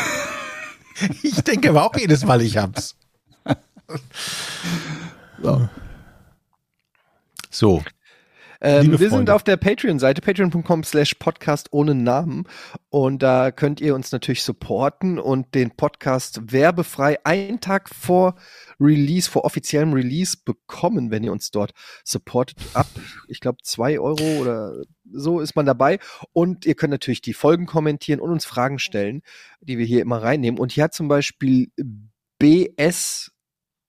Ich denke aber auch jedes Mal, ich hab's.
So.
So,
Ähm, wir sind auf der Patreon-Seite, patreon.com slash podcast ohne Namen. Und da könnt ihr uns natürlich supporten und den Podcast werbefrei einen Tag vor Release, vor offiziellem Release bekommen, wenn ihr uns dort supportet. Ab, ich glaube, zwei Euro oder so ist man dabei. Und ihr könnt natürlich die Folgen kommentieren und uns Fragen stellen, die wir hier immer reinnehmen. Und hier hat zum Beispiel BS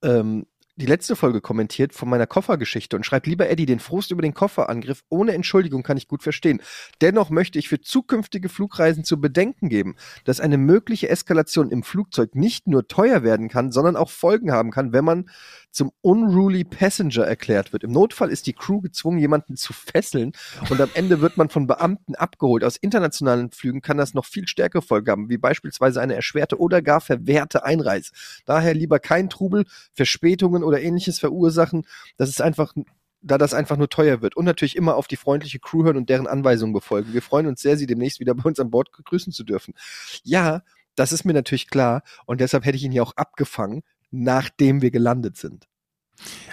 ähm, die letzte Folge kommentiert von meiner Koffergeschichte und schreibt, lieber Eddie, den Frust über den Kofferangriff ohne Entschuldigung kann ich gut verstehen. Dennoch möchte ich für zukünftige Flugreisen zu bedenken geben, dass eine mögliche Eskalation im Flugzeug nicht nur teuer werden kann, sondern auch Folgen haben kann, wenn man zum unruly Passenger erklärt wird. Im Notfall ist die Crew gezwungen, jemanden zu fesseln und am Ende wird man von Beamten abgeholt. Aus internationalen Flügen kann das noch viel stärkere Folgen haben, wie beispielsweise eine erschwerte oder gar verwehrte Einreise. Daher lieber kein Trubel, Verspätungen oder ähnliches verursachen. Das ist einfach da das einfach nur teuer wird. Und natürlich immer auf die freundliche Crew hören und deren Anweisungen befolgen. Wir freuen uns sehr, Sie demnächst wieder bei uns an Bord begrüßen zu dürfen. Ja, das ist mir natürlich klar und deshalb hätte ich ihn hier auch abgefangen, nachdem wir gelandet sind.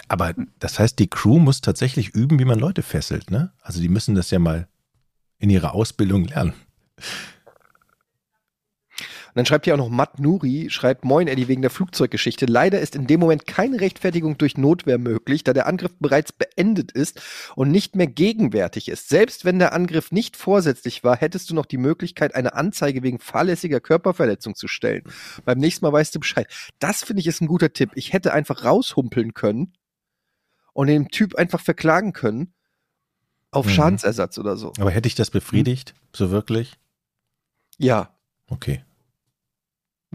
aber das heißt, die Crew muss tatsächlich üben, wie man Leute fesselt, ne? Also die müssen das ja mal in ihrer Ausbildung lernen.
Und dann schreibt hier auch noch Matt Nuri, schreibt Moin Eddie wegen der Flugzeuggeschichte. Leider ist in dem Moment keine Rechtfertigung durch Notwehr möglich, da der Angriff bereits beendet ist und nicht mehr gegenwärtig ist. Selbst wenn der Angriff nicht vorsätzlich war, hättest du noch die Möglichkeit, eine Anzeige wegen fahrlässiger Körperverletzung zu stellen. Beim nächsten Mal weißt du Bescheid. Das finde ich ist ein guter Tipp. Ich hätte einfach raushumpeln können und den Typ einfach verklagen können auf
Mhm.
Schadensersatz oder so.
Aber hätte ich das befriedigt? So wirklich?
Ja.
Okay.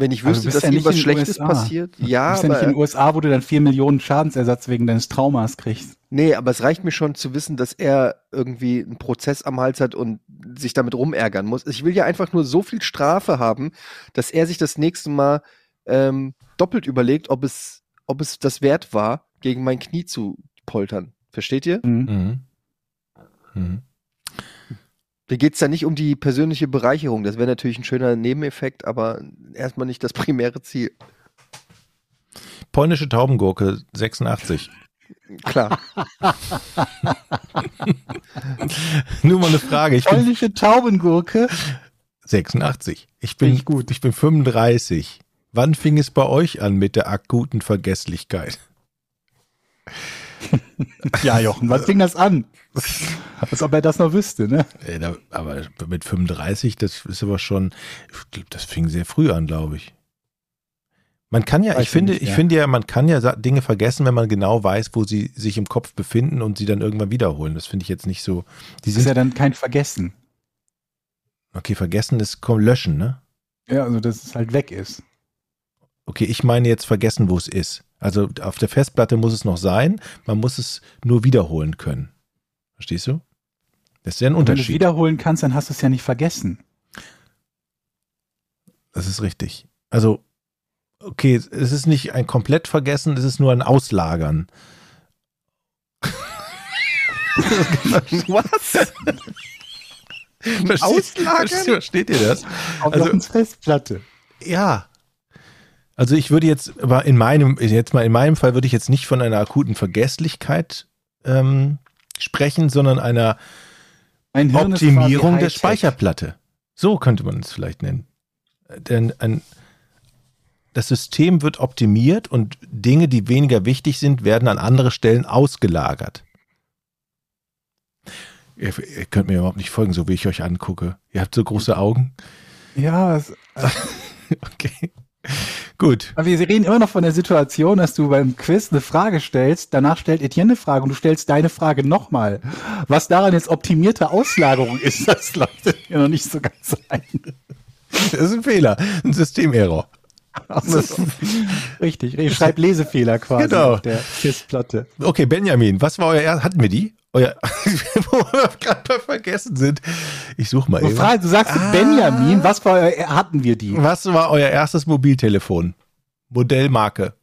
Wenn ich
Aber du
wüsste, dass
ja
ihm
nicht
was
in den
Schlechtes
USA.
passiert.
Du
Ja,
bist ja nicht
aber
in den USA, wo du dann vier Millionen Schadensersatz wegen deines Traumas kriegst.
Nee, aber es reicht mir schon zu wissen, dass er irgendwie einen Prozess am Hals hat und sich damit rumärgern muss. Ich will ja einfach nur so viel Strafe haben, dass er sich das nächste Mal ähm, doppelt überlegt, ob es, ob es das wert war, gegen mein Knie zu poltern. Versteht ihr?
Mhm.
Mhm. Mhm.
Mir geht's da nicht um die persönliche Bereicherung. Das wäre natürlich ein schöner Nebeneffekt, aber erstmal nicht das primäre Ziel.
Polnische Taubengurke 86.
Klar.
Nur mal eine Frage. Ich bin
Polnische Taubengurke.
86. Ich bin
ich gut.
Ich bin 35. Wann fing es bei euch an mit der akuten Vergesslichkeit?
Ja, Jochen, was fing das an? Als ob er das noch wüsste, ne?
Aber mit 35, das ist aber schon, das fing sehr früh an, glaube ich. Man kann ja,
Weiß
ich finde,
nicht,
ich
ja.
finde ja, man kann ja Dinge vergessen, wenn man genau weiß, wo sie sich im Kopf befinden und sie dann irgendwann wiederholen. Das finde ich jetzt nicht so. Die
Das ist ja dann kein Vergessen.
okay, vergessen ist komm, löschen, ne?
Ja, also dass es halt weg ist.
Okay, ich meine jetzt vergessen, wo es ist. Also auf der Festplatte muss es noch sein, man muss es nur wiederholen können. Verstehst du? Das ist ja ein
Und wenn du es
Unterschied.
wiederholen kannst, dann hast du es ja nicht vergessen.
Das ist richtig. Also, okay, es ist nicht ein komplett vergessen, es ist nur ein Auslagern.
Was?
Versteht,
Auslagern?
versteht ihr das?
Auf
Also-
Festplatte.
Ja. Also ich würde jetzt, aber in meinem, jetzt mal in meinem Fall würde ich jetzt nicht von einer akuten Vergesslichkeit ähm, sprechen, sondern einer Optimierung der. Speicherplatte. So könnte man es vielleicht nennen. Denn ein, das System wird optimiert und Dinge, die weniger wichtig sind, werden an andere Stellen ausgelagert. Ihr, ihr könnt mir überhaupt nicht folgen, so wie ich euch angucke. Ihr habt so große Augen.
Ja, es,
Okay. Gut.
aber wir reden immer noch von der Situation, dass du beim Quiz eine Frage stellst, danach stellt Etienne eine Frage und du stellst deine Frage nochmal. Was daran jetzt optimierte Auslagerung ist, das leuchtet mir noch nicht so ganz ein.
Das ist ein Fehler, ein Systemerror.
Also, richtig, ich schreib Lesefehler quasi
Genau.
auf der Festplatte.
Okay, Benjamin, was war euer er hatten wir die? Euer wo wir gerade mal vergessen sind. Ich suche mal
Du,
eben.
fragst, du sagst
Ah.
Benjamin, was für euer, hatten wir die?
Was war euer erstes Mobiltelefon? Modellmarke.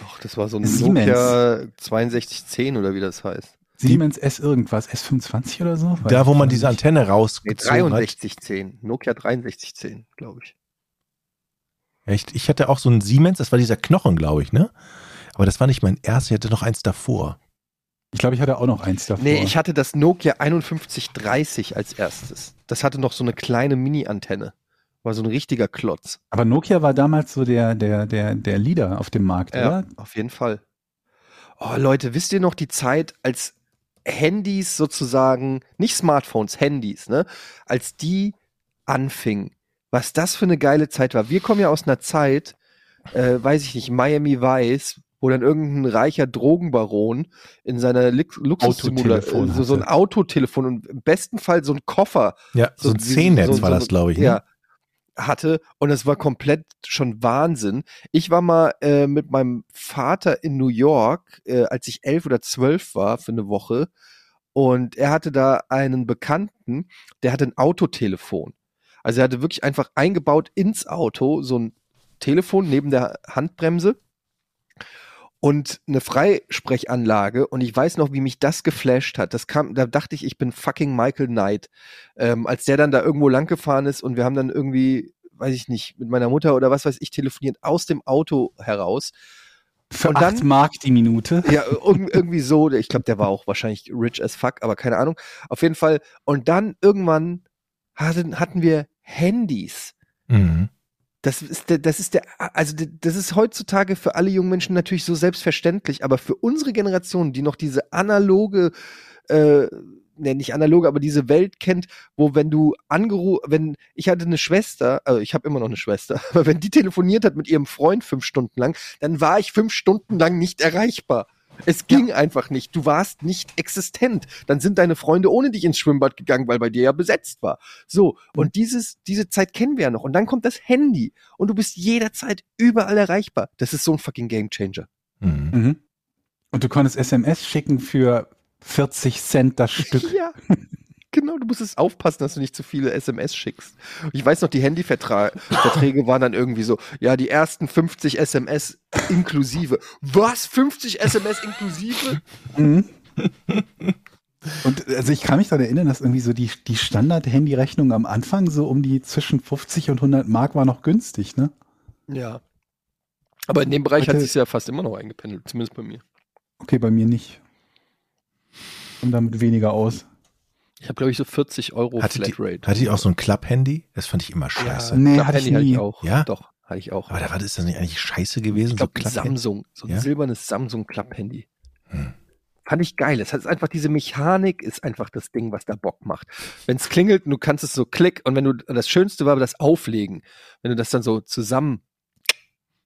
Doch, das war so ein
Siemens.
Nokia 6210 oder wie das heißt.
Siemens S irgendwas, S25 oder so? Weiß
Da, wo man diese. Antenne
Nee,
rausgezogen hat.
6310. Nokia 6310, glaube ich.
Echt? Ich hatte auch so einen Siemens, das war dieser Knochen, glaube ich, ne? Aber das war nicht mein erstes, ich hatte noch eins davor.
Ich glaube, ich hatte auch noch eins davor.
Nee, ich hatte das Nokia 5130 als erstes. Das hatte noch so eine kleine Mini-Antenne. War so ein richtiger Klotz.
Aber Nokia war damals so der, der, der, der Leader auf dem Markt,
Ja,
oder?
auf jeden Fall. Oh, Leute, wisst ihr noch die Zeit, als Handys sozusagen, nicht Smartphones, Handys, ne? Als die anfingen, was das für eine geile Zeit war. Wir kommen ja aus einer Zeit, äh, weiß ich nicht, Miami Vice, wo dann irgendein reicher Drogenbaron in seiner Luxussimulation
Autotelefon
so, so ein. Autotelefon und im besten Fall so ein Koffer
Ja, so, ein
wie-
C-Netz
so-
war
so-
das, glaube ich. Ne?
Ja, hatte und es war komplett schon Wahnsinn. Ich war mal äh, mit meinem Vater in New York, äh, als ich elf oder zwölf war für eine Woche und er hatte da einen Bekannten, der hatte ein Autotelefon. Also er hatte wirklich einfach eingebaut ins Auto so ein Telefon neben der Handbremse und eine Freisprechanlage und ich weiß noch, wie mich das geflasht hat. Das kam, da dachte ich, ich bin fucking Michael Knight. Ähm, als der dann da irgendwo lang gefahren ist und wir haben dann irgendwie, weiß ich nicht, mit meiner Mutter oder was weiß ich telefoniert aus dem Auto heraus.
Für
Und
acht
dann-
Mark die Minute.
Ja, irg irgendwie so. Ich glaube, der war auch wahrscheinlich rich as fuck, aber keine Ahnung. Auf jeden Fall. Und dann irgendwann hatten, hatten wir Handys.
Mhm.
Das ist der, das ist der, also das ist heutzutage für alle jungen Menschen natürlich so selbstverständlich, aber für unsere Generation, die noch diese analoge, äh, ne, nicht analoge, aber diese Welt kennt, wo wenn du angerufen, wenn ich hatte eine Schwester, also ich habe immer noch eine Schwester, aber wenn die telefoniert hat mit ihrem Freund fünf Stunden lang, dann war ich fünf Stunden lang nicht erreichbar. Es ging einfach nicht. Du warst nicht existent. Dann sind deine Freunde ohne dich ins Schwimmbad gegangen, weil bei dir ja besetzt war. So. Und dieses, diese Zeit kennen wir ja noch. Und dann kommt das Handy. Und du bist jederzeit überall erreichbar. Das ist so ein fucking Gamechanger.
Mhm.
Mhm. Und du konntest SMS schicken für 40 Cent das Stück.
Ja. Genau, du musstest aufpassen, dass du nicht zu viele SMS schickst. Ich weiß noch, die Handyverträge waren dann irgendwie so, ja, die ersten 50 SMS inklusive. Was? 50 SMS inklusive?
Mhm. Und also ich kann mich daran erinnern, dass irgendwie so die, die Standard-Handy-Rechnung am Anfang so um die zwischen 50 und 100 Mark war noch günstig, ne?
Ja. Aber in dem Bereich hat
Heute-
sich ja fast immer noch eingependelt, zumindest bei mir.
Okay, bei mir nicht. Und damit weniger aus.
Ich habe, glaube ich, so 40 Euro
Hatte die,
Flatrate.
hatte die auch so ein Club-Handy? Das fand ich immer scheiße.
Nee,
Club
hatte ich
Handy hatte
nie.
ich auch.
Ja?
Doch, hatte ich auch.
Aber da war das dann nicht eigentlich scheiße gewesen?
ich glaube,
so?
Samsung, so ein
Ja?
silbernes Samsung Club-Handy.
Hm.
Fand ich geil. Es hat einfach diese Mechanik ist einfach das Ding, was da Bock macht. Wenn es klingelt und du kannst es so klick und wenn du das Schönste war das Auflegen, wenn du das dann so zusammen.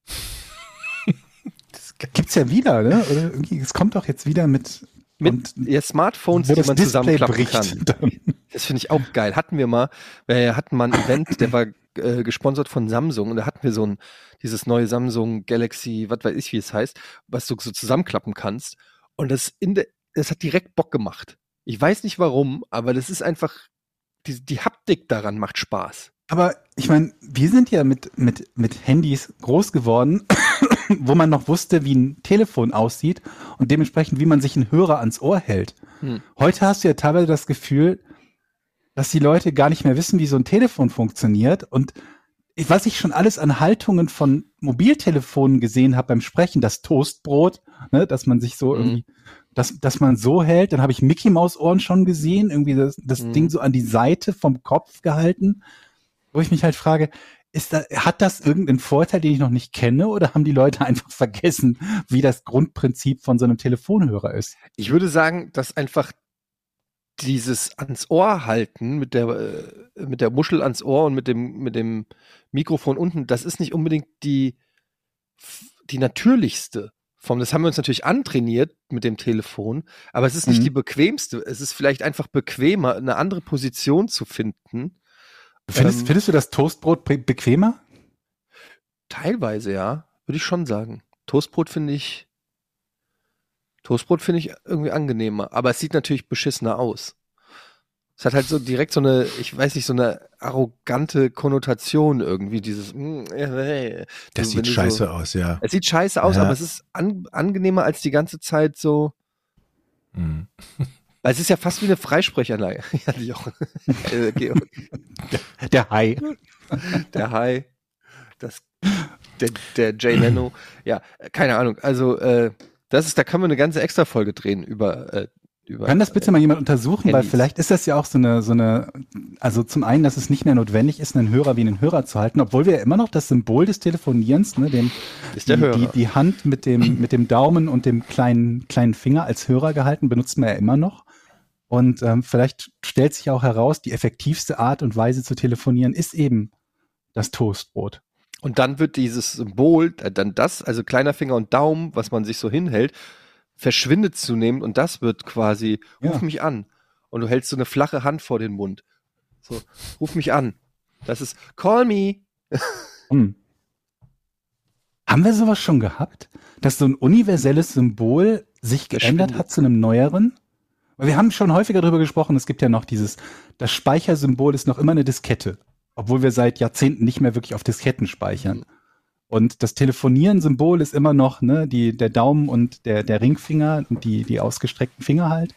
Gibt's ja wieder, ne? Oder irgendwie, es kommt doch jetzt wieder mit,
Mit
und
Smartphones, die man zusammenklappen
bricht.
kann.
Dann.
Das finde ich auch geil. Hatten wir mal, wir hatten mal ein Event, der war äh, gesponsert von Samsung und da hatten wir so ein, dieses neue Samsung Galaxy, was weiß ich, wie es heißt, was du so zusammenklappen kannst. Und das in der, das hat direkt Bock gemacht. Ich weiß nicht warum, aber das ist einfach, die, die Haptik daran macht Spaß.
Aber ich meine, wir sind ja mit, mit, mit Handys groß geworden, wo man noch wusste, wie ein Telefon aussieht und dementsprechend, wie man sich einen Hörer ans Ohr hält.
Hm.
Heute hast du ja teilweise das Gefühl, dass die Leute gar nicht mehr wissen, wie so ein Telefon funktioniert. Und ich- was ich schon alles an Haltungen von Mobiltelefonen gesehen habe beim Sprechen, das Toastbrot, ne, dass man sich so
Mhm.
irgendwie, dass, dass man so hält, dann habe ich Mickey Maus Ohren schon gesehen, irgendwie das, das
Mhm.
Ding so an die Seite vom Kopf gehalten, wo ich mich halt frage, ist da, hat das irgendeinen Vorteil, den ich noch nicht kenne, oder haben die Leute einfach vergessen, wie das Grundprinzip von so einem Telefonhörer ist?
Ich würde sagen, dass einfach dieses ans Ohr halten mit der, äh, mit der Muschel ans Ohr und mit dem, mit dem Mikrofon unten, das ist nicht unbedingt die, die natürlichste Form. Das haben wir uns natürlich antrainiert mit dem Telefon, aber es ist nicht
Mhm.
die bequemste. Es ist vielleicht einfach bequemer, eine andere Position zu finden.
Findest,
Ähm,
findest du das Toastbrot be bequemer?
Teilweise, ja, würde ich schon sagen. Toastbrot finde ich, Toastbrot finde ich irgendwie angenehmer, aber es sieht natürlich beschissener aus. Es hat halt so direkt so eine, ich weiß nicht, so eine arrogante Konnotation irgendwie, dieses, mm, äh,
Das
so, wenn
sieht scheiße
So,
aus, ja.
es sieht scheiße aus,
Ja.
aber es ist an, angenehmer als die ganze Zeit so,
Mhm.
weil es ist ja fast wie eine Freisprechanlage. ja, die auch. Äh, Georg,
Der Hai.
der Hai, das, der, der Jay Leno. Ja, äh, keine Ahnung. Also, äh, das ist, da können wir eine ganze extra Folge drehen über, äh, über.
Kann das bitte mal jemand untersuchen, weil
Handys.
vielleicht ist das ja auch so eine, so eine, also zum einen, dass es nicht mehr notwendig ist, einen Hörer wie einen Hörer zu halten, obwohl wir ja immer noch das Symbol des Telefonierens, ne, den,
Ist der
die,
Hörer.
Die, die Hand mit dem, mit dem Daumen und dem kleinen, kleinen Finger als Hörer gehalten, benutzt man ja immer noch. Und ähm, vielleicht stellt sich auch heraus, die effektivste Art und Weise zu telefonieren ist eben das Toastbrot.
Und dann wird dieses Symbol, äh, dann das, also kleiner Finger und Daumen, was man sich so hinhält, verschwindet zunehmend und das wird quasi, ruf
Ja.
mich an. Und du hältst so eine flache Hand vor den Mund. So, ruf mich an. Das ist, call me.
Hm. Haben wir sowas schon gehabt? Dass so ein universelles Symbol sich geändert hat zu einem neueren? Wir haben schon häufiger darüber gesprochen, es gibt ja noch dieses, das Speichersymbol ist noch immer eine Diskette, obwohl wir seit Jahrzehnten nicht mehr wirklich auf Disketten speichern. Und das Telefonieren-Symbol ist immer noch ne, die, der Daumen und der, der Ringfinger und die, die ausgestreckten Finger halt.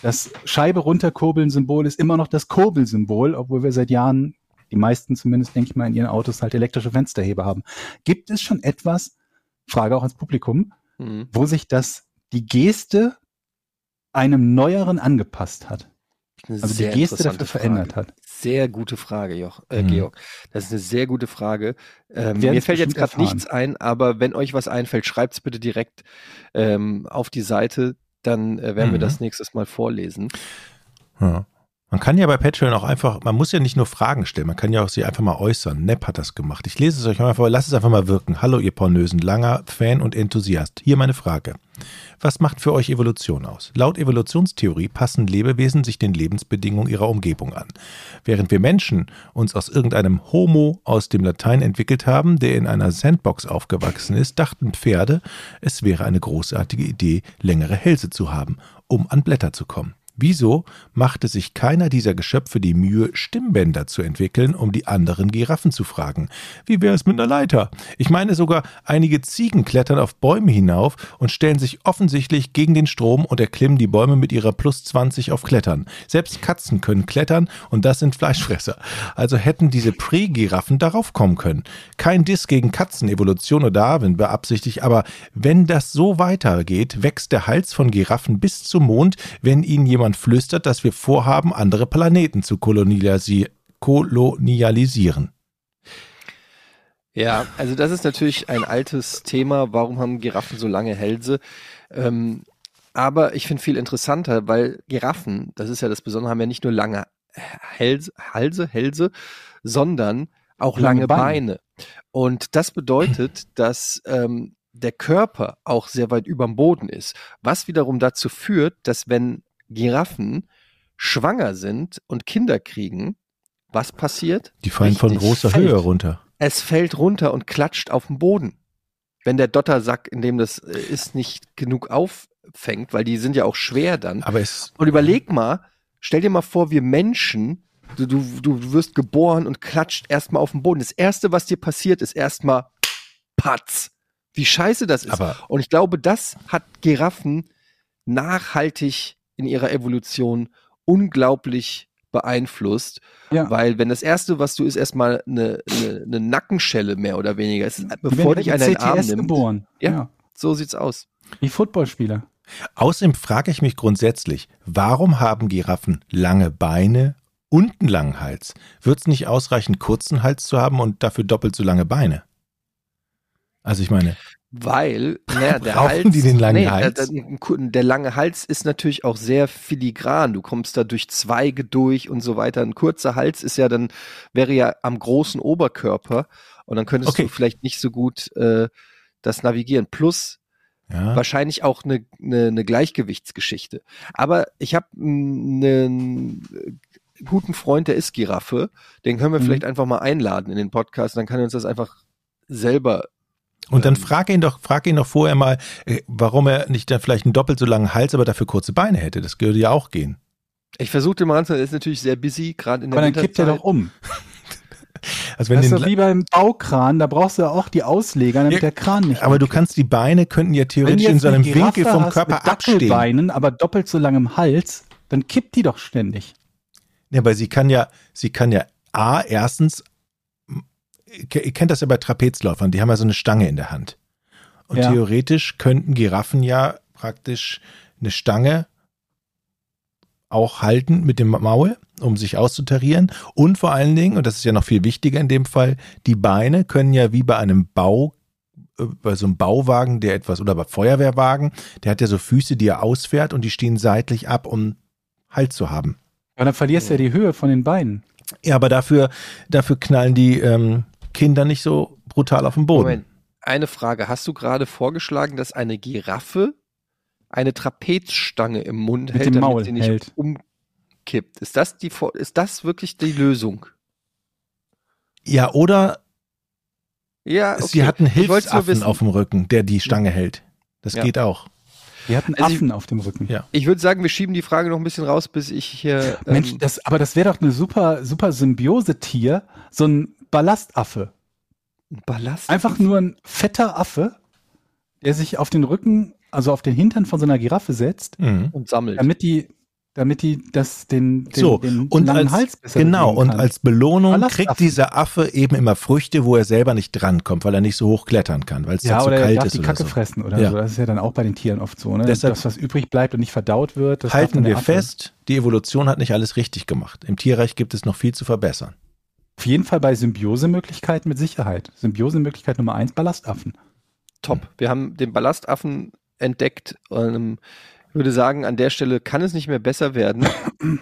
Das Scheibe runterkurbeln-Symbol ist immer noch das Kurbelsymbol, obwohl wir seit Jahren, die meisten zumindest, denke ich mal, in ihren Autos halt elektrische Fensterheber haben. Gibt es schon etwas, Frage auch ans Publikum,
Mhm.
wo sich das, die Geste einem Neueren angepasst hat? Also
sehr
die Geste dafür verändert
Frage.
hat.
Sehr gute Frage, Joch, äh,
Mhm.
Georg. Das ist eine sehr gute Frage. Ähm, mir fällt jetzt gerade nichts ein, aber wenn euch was einfällt, schreibt es bitte direkt ähm, auf die Seite. Dann äh, werden wir
Mhm.
das nächstes Mal vorlesen.
Ja. Man kann ja bei Patreon auch einfach, man muss ja nicht nur Fragen stellen, man kann ja auch sie einfach mal äußern. Nepp hat das gemacht. Ich lese es euch mal vor, lasst es einfach mal wirken. Hallo, ihr Pornösen, langer Fan und Enthusiast. Hier meine Frage. Was macht für euch Evolution aus? Laut Evolutionstheorie passen Lebewesen sich den Lebensbedingungen ihrer Umgebung an. Während wir Menschen uns aus irgendeinem Homo aus dem Latein entwickelt haben, der in einer Sandbox aufgewachsen ist, dachten Pferde, es wäre eine großartige Idee, längere Hälse zu haben, um an Blätter zu kommen. Wieso machte sich keiner dieser Geschöpfe die Mühe, Stimmbänder zu entwickeln, um die anderen Giraffen zu fragen? Wie wäre es mit einer Leiter? Ich meine sogar, einige Ziegen klettern auf Bäume hinauf und stellen sich offensichtlich gegen den Strom und erklimmen die Bäume mit ihrer plus 20 auf Klettern. Selbst Katzen können klettern und das sind Fleischfresser. Also hätten diese Prä-Giraffen darauf kommen können. Kein Diss gegen Katzenevolution oder Darwin beabsichtigt, aber wenn das so weitergeht, wächst der Hals von Giraffen bis zum Mond, wenn ihnen jemand flüstert, dass wir vorhaben, andere Planeten zu kolonialisi kolonialisieren.
Ja, also das ist natürlich ein altes Thema. Warum haben Giraffen so lange Hälse? Ähm, aber ich finde viel interessanter, weil Giraffen, das ist ja das Besondere, haben ja nicht nur lange Hälse, Halse, Hälse, sondern auch
Lange
lange,
Beine.
Beine. Und das bedeutet, dass ähm, der Körper auch sehr weit überm Boden ist. Was wiederum dazu führt, dass wenn Giraffen schwanger sind und Kinder kriegen, was passiert?
Die fallen von
Richtig,
großer
fällt.
Höhe runter.
Es fällt runter und klatscht auf den Boden. Wenn der Dottersack, in dem das äh, ist, nicht genug auffängt, weil die sind ja auch schwer dann.
Aber es,
Und überleg mal, stell dir mal vor, wir Menschen, du, du, du wirst geboren und klatscht erstmal auf den Boden. Das erste, was dir passiert, ist erstmal Patz. Wie scheiße das ist.
aber
Und ich glaube, das hat Giraffen nachhaltig in ihrer Evolution unglaublich beeinflusst.
Ja.
Weil wenn das erste, was du ist, erstmal eine, eine, eine Nackenschelle mehr oder weniger ist, bevor dich einer in den Arm nimmt.
geboren.
Ja.
ja.
So sieht's aus.
Wie Footballspieler.
Außerdem frage ich mich grundsätzlich, warum haben Giraffen lange Beine und einen langen Hals? Wird es nicht ausreichen, kurzen Hals zu haben und dafür doppelt so lange Beine? Also ich meine,
Weil, naja, der
Brauchen
Hals.
die den langen
nee,
Hals?
Der, der, lange Hals ist natürlich auch sehr filigran. Du kommst da durch Zweige durch und so weiter. Ein kurzer Hals ist ja dann, wäre ja am großen Oberkörper und dann könntest
Okay.
du vielleicht nicht so gut äh, das navigieren. Plus
Ja.
wahrscheinlich auch eine, eine, eine Gleichgewichtsgeschichte. Aber ich habe einen guten Freund, der ist Giraffe. Den können wir
Mhm.
vielleicht einfach mal einladen in den Podcast. Dann kann er uns das einfach selber
Und dann
Ähm,
frag ihn doch, frag ihn doch vorher mal, äh, warum er nicht dann vielleicht einen doppelt so langen Hals, aber dafür kurze Beine hätte. Das würde ja auch gehen.
Ich versuche den mal ranzuhören, er ist natürlich sehr busy, gerade in der
Aber dann kippt er doch um.
Also wenn
Das ist doch wie beim Baukran, da brauchst du ja auch die Ausleger, damit
Ja,
der Kran nicht
aber du kannst die Beine könnten ja theoretisch in so einem Winkel vom
hast
Körper
mit
abstehen.
Dackelbeinen, aber doppelt so langem Hals, dann kippt die doch ständig.
Ja, aber sie kann ja, sie kann ja A, erstens, ihr kennt das ja bei Trapezläufern, die haben ja so eine Stange in der Hand. Und
Ja.
theoretisch könnten Giraffen ja praktisch eine Stange auch halten mit dem Maul, um sich auszutarieren. Und vor allen Dingen, und das ist ja noch viel wichtiger in dem Fall, die Beine können ja wie bei einem Bau, äh, bei so einem Bauwagen, der etwas, oder bei Feuerwehrwagen, der hat ja so Füße, die er ausfährt und die stehen seitlich ab, um Halt zu haben.
Aber dann verlierst du ja die Höhe von den Beinen.
Ja, aber dafür, dafür knallen die ähm, Kinder nicht so brutal auf den Boden.
Moment, eine Frage. Hast du gerade vorgeschlagen, dass eine Giraffe eine Trapezstange im Mund
Mit
hält,
dem
damit
Maul
sie nicht
hält.
umkippt? Ist das, die, ist das wirklich die Lösung?
Ja, oder
Ja, okay.
sie hat einen
Ich wollt's nur
Hilfsaffen auf dem Rücken, der die Stange hält. Das
Ja.
geht auch.
Die hatten
Also ich-
Affen auf dem Rücken.
Ja.
Ich würde sagen, wir schieben die Frage noch ein bisschen raus, bis ich hier.
Mensch,
ähm,
das, aber das wäre doch eine super, super Symbiose-Tier, so ein Ballastaffe.
Ballast.
Einfach nur ein fetter Affe, der sich auf den Rücken, also auf den Hintern von so einer Giraffe setzt,
Mhm.
und sammelt.
damit die, damit die das den, den,
So,
den
und
langen
als,
Hals besser
genau, und als Belohnung kriegt dieser Affe eben immer Früchte, wo er selber nicht drankommt, weil er nicht so hoch klettern kann, weil es
ja,
da zu
oder er
kalt
darf
ist
die
oder
Kacke
so.
fressen oder
Ja.
so. Das ist ja dann auch bei den Tieren oft so. Ne?
Deshalb-
das, was übrig bleibt und nicht verdaut wird,
Halten wir
Affe.
fest, die Evolution hat nicht alles richtig gemacht. Im Tierreich gibt es noch viel zu verbessern.
Auf jeden Fall bei Symbiosemöglichkeiten mit Sicherheit. Symbiosemöglichkeit Nummer eins, Ballastaffen.
Top. Wir haben den Ballastaffen entdeckt. Ähm, ich würde sagen, an der Stelle kann es nicht mehr besser werden.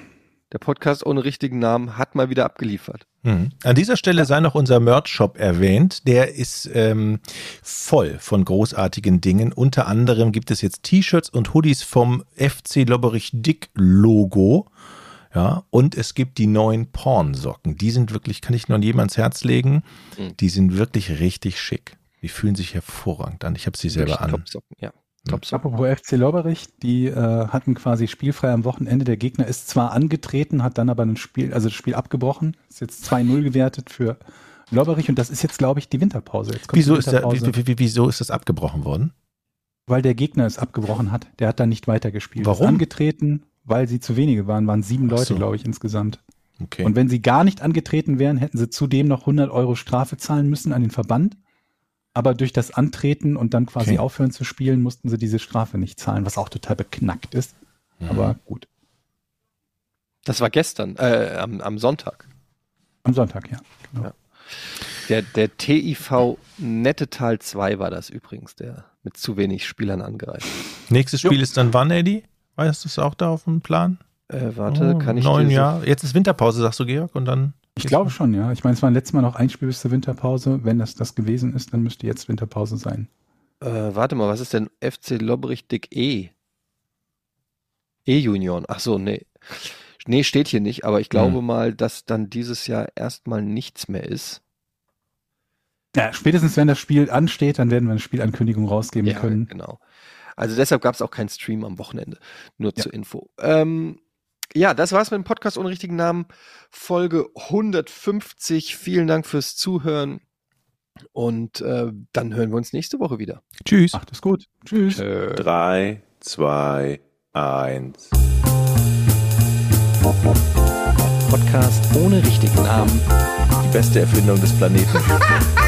Der Podcast ohne richtigen Namen hat mal wieder abgeliefert.
Mhm. An dieser Stelle sei noch unser Merch-Shop erwähnt. Der ist ähm, voll von großartigen Dingen. Unter anderem gibt es jetzt T-Shirts und Hoodies vom FC Lobberich Dick Logo. Ja, und es gibt die neuen Pornsocken. Die sind wirklich, kann ich noch jedem ans Herz legen.
Mhm.
Die sind wirklich richtig schick. Die fühlen sich hervorragend an. Ich habe sie selber an.
Topsocken, ja. Topsocken.
Apropos FC Lobberich, die äh, hatten quasi spielfrei am Wochenende. Der Gegner ist zwar angetreten, hat dann aber ein Spiel, also das Spiel abgebrochen. Ist jetzt 2-0 gewertet für Lobberich und das ist jetzt, glaube ich, die Winterpause. Jetzt kommt
Wieso
die
ist, der,
Winterpause,
wie, wie, wieso ist das abgebrochen worden?
Weil der Gegner es abgebrochen hat. Der hat dann nicht weitergespielt.
Warum?
Ist angetreten, weil sie zu wenige waren. Waren sieben Leute,
so.
glaube ich, insgesamt.
Okay.
Und wenn sie gar nicht angetreten wären, hätten sie zudem noch 100 Euro Strafe zahlen müssen an den Verband. Aber durch das Antreten und dann quasi
Okay.
aufhören zu spielen, mussten sie diese Strafe nicht zahlen, was auch total beknackt ist.
Mhm.
Aber gut.
Das war gestern, äh, am, am Sonntag.
Am Sonntag, ja. Genau.
Ja. Der, der TIV Nettetal 2 war das übrigens, der mit zu wenig Spielern angereist. ist.
Nächstes Spiel ist dann wann, Eddie? Weißt du es auch da auf dem Plan?
Äh, warte,
Oh,
kann ich
neun Jahre. Jetzt ist Winterpause, sagst du, Georg, und dann.
Ich glaube schon, ja. Ich meine, es war letztes Mal noch ein Spiel bis zur Winterpause. Wenn das das gewesen ist, dann müsste jetzt Winterpause sein.
Äh, warte mal, was ist denn FC Lobberich Dick E? E-Union. Ach so, nee. Nee, steht hier nicht, aber ich glaube
Hm.
mal, dass dann dieses Jahr erstmal nichts mehr ist.
Ja, spätestens wenn das Spiel ansteht, dann werden wir eine Spielankündigung rausgeben
Ja,
können.
genau. Also deshalb gab es auch keinen Stream am Wochenende. Nur
Ja.
zur Info. Ähm, ja, das war's mit dem Podcast ohne richtigen Namen. Folge 150. Vielen Dank fürs Zuhören. Und äh, dann hören wir uns nächste Woche wieder.
Tschüss.
Macht es gut. Tschüss.
Drei, zwei, eins.
Podcast ohne richtigen Namen.
Die beste Erfindung des Planeten.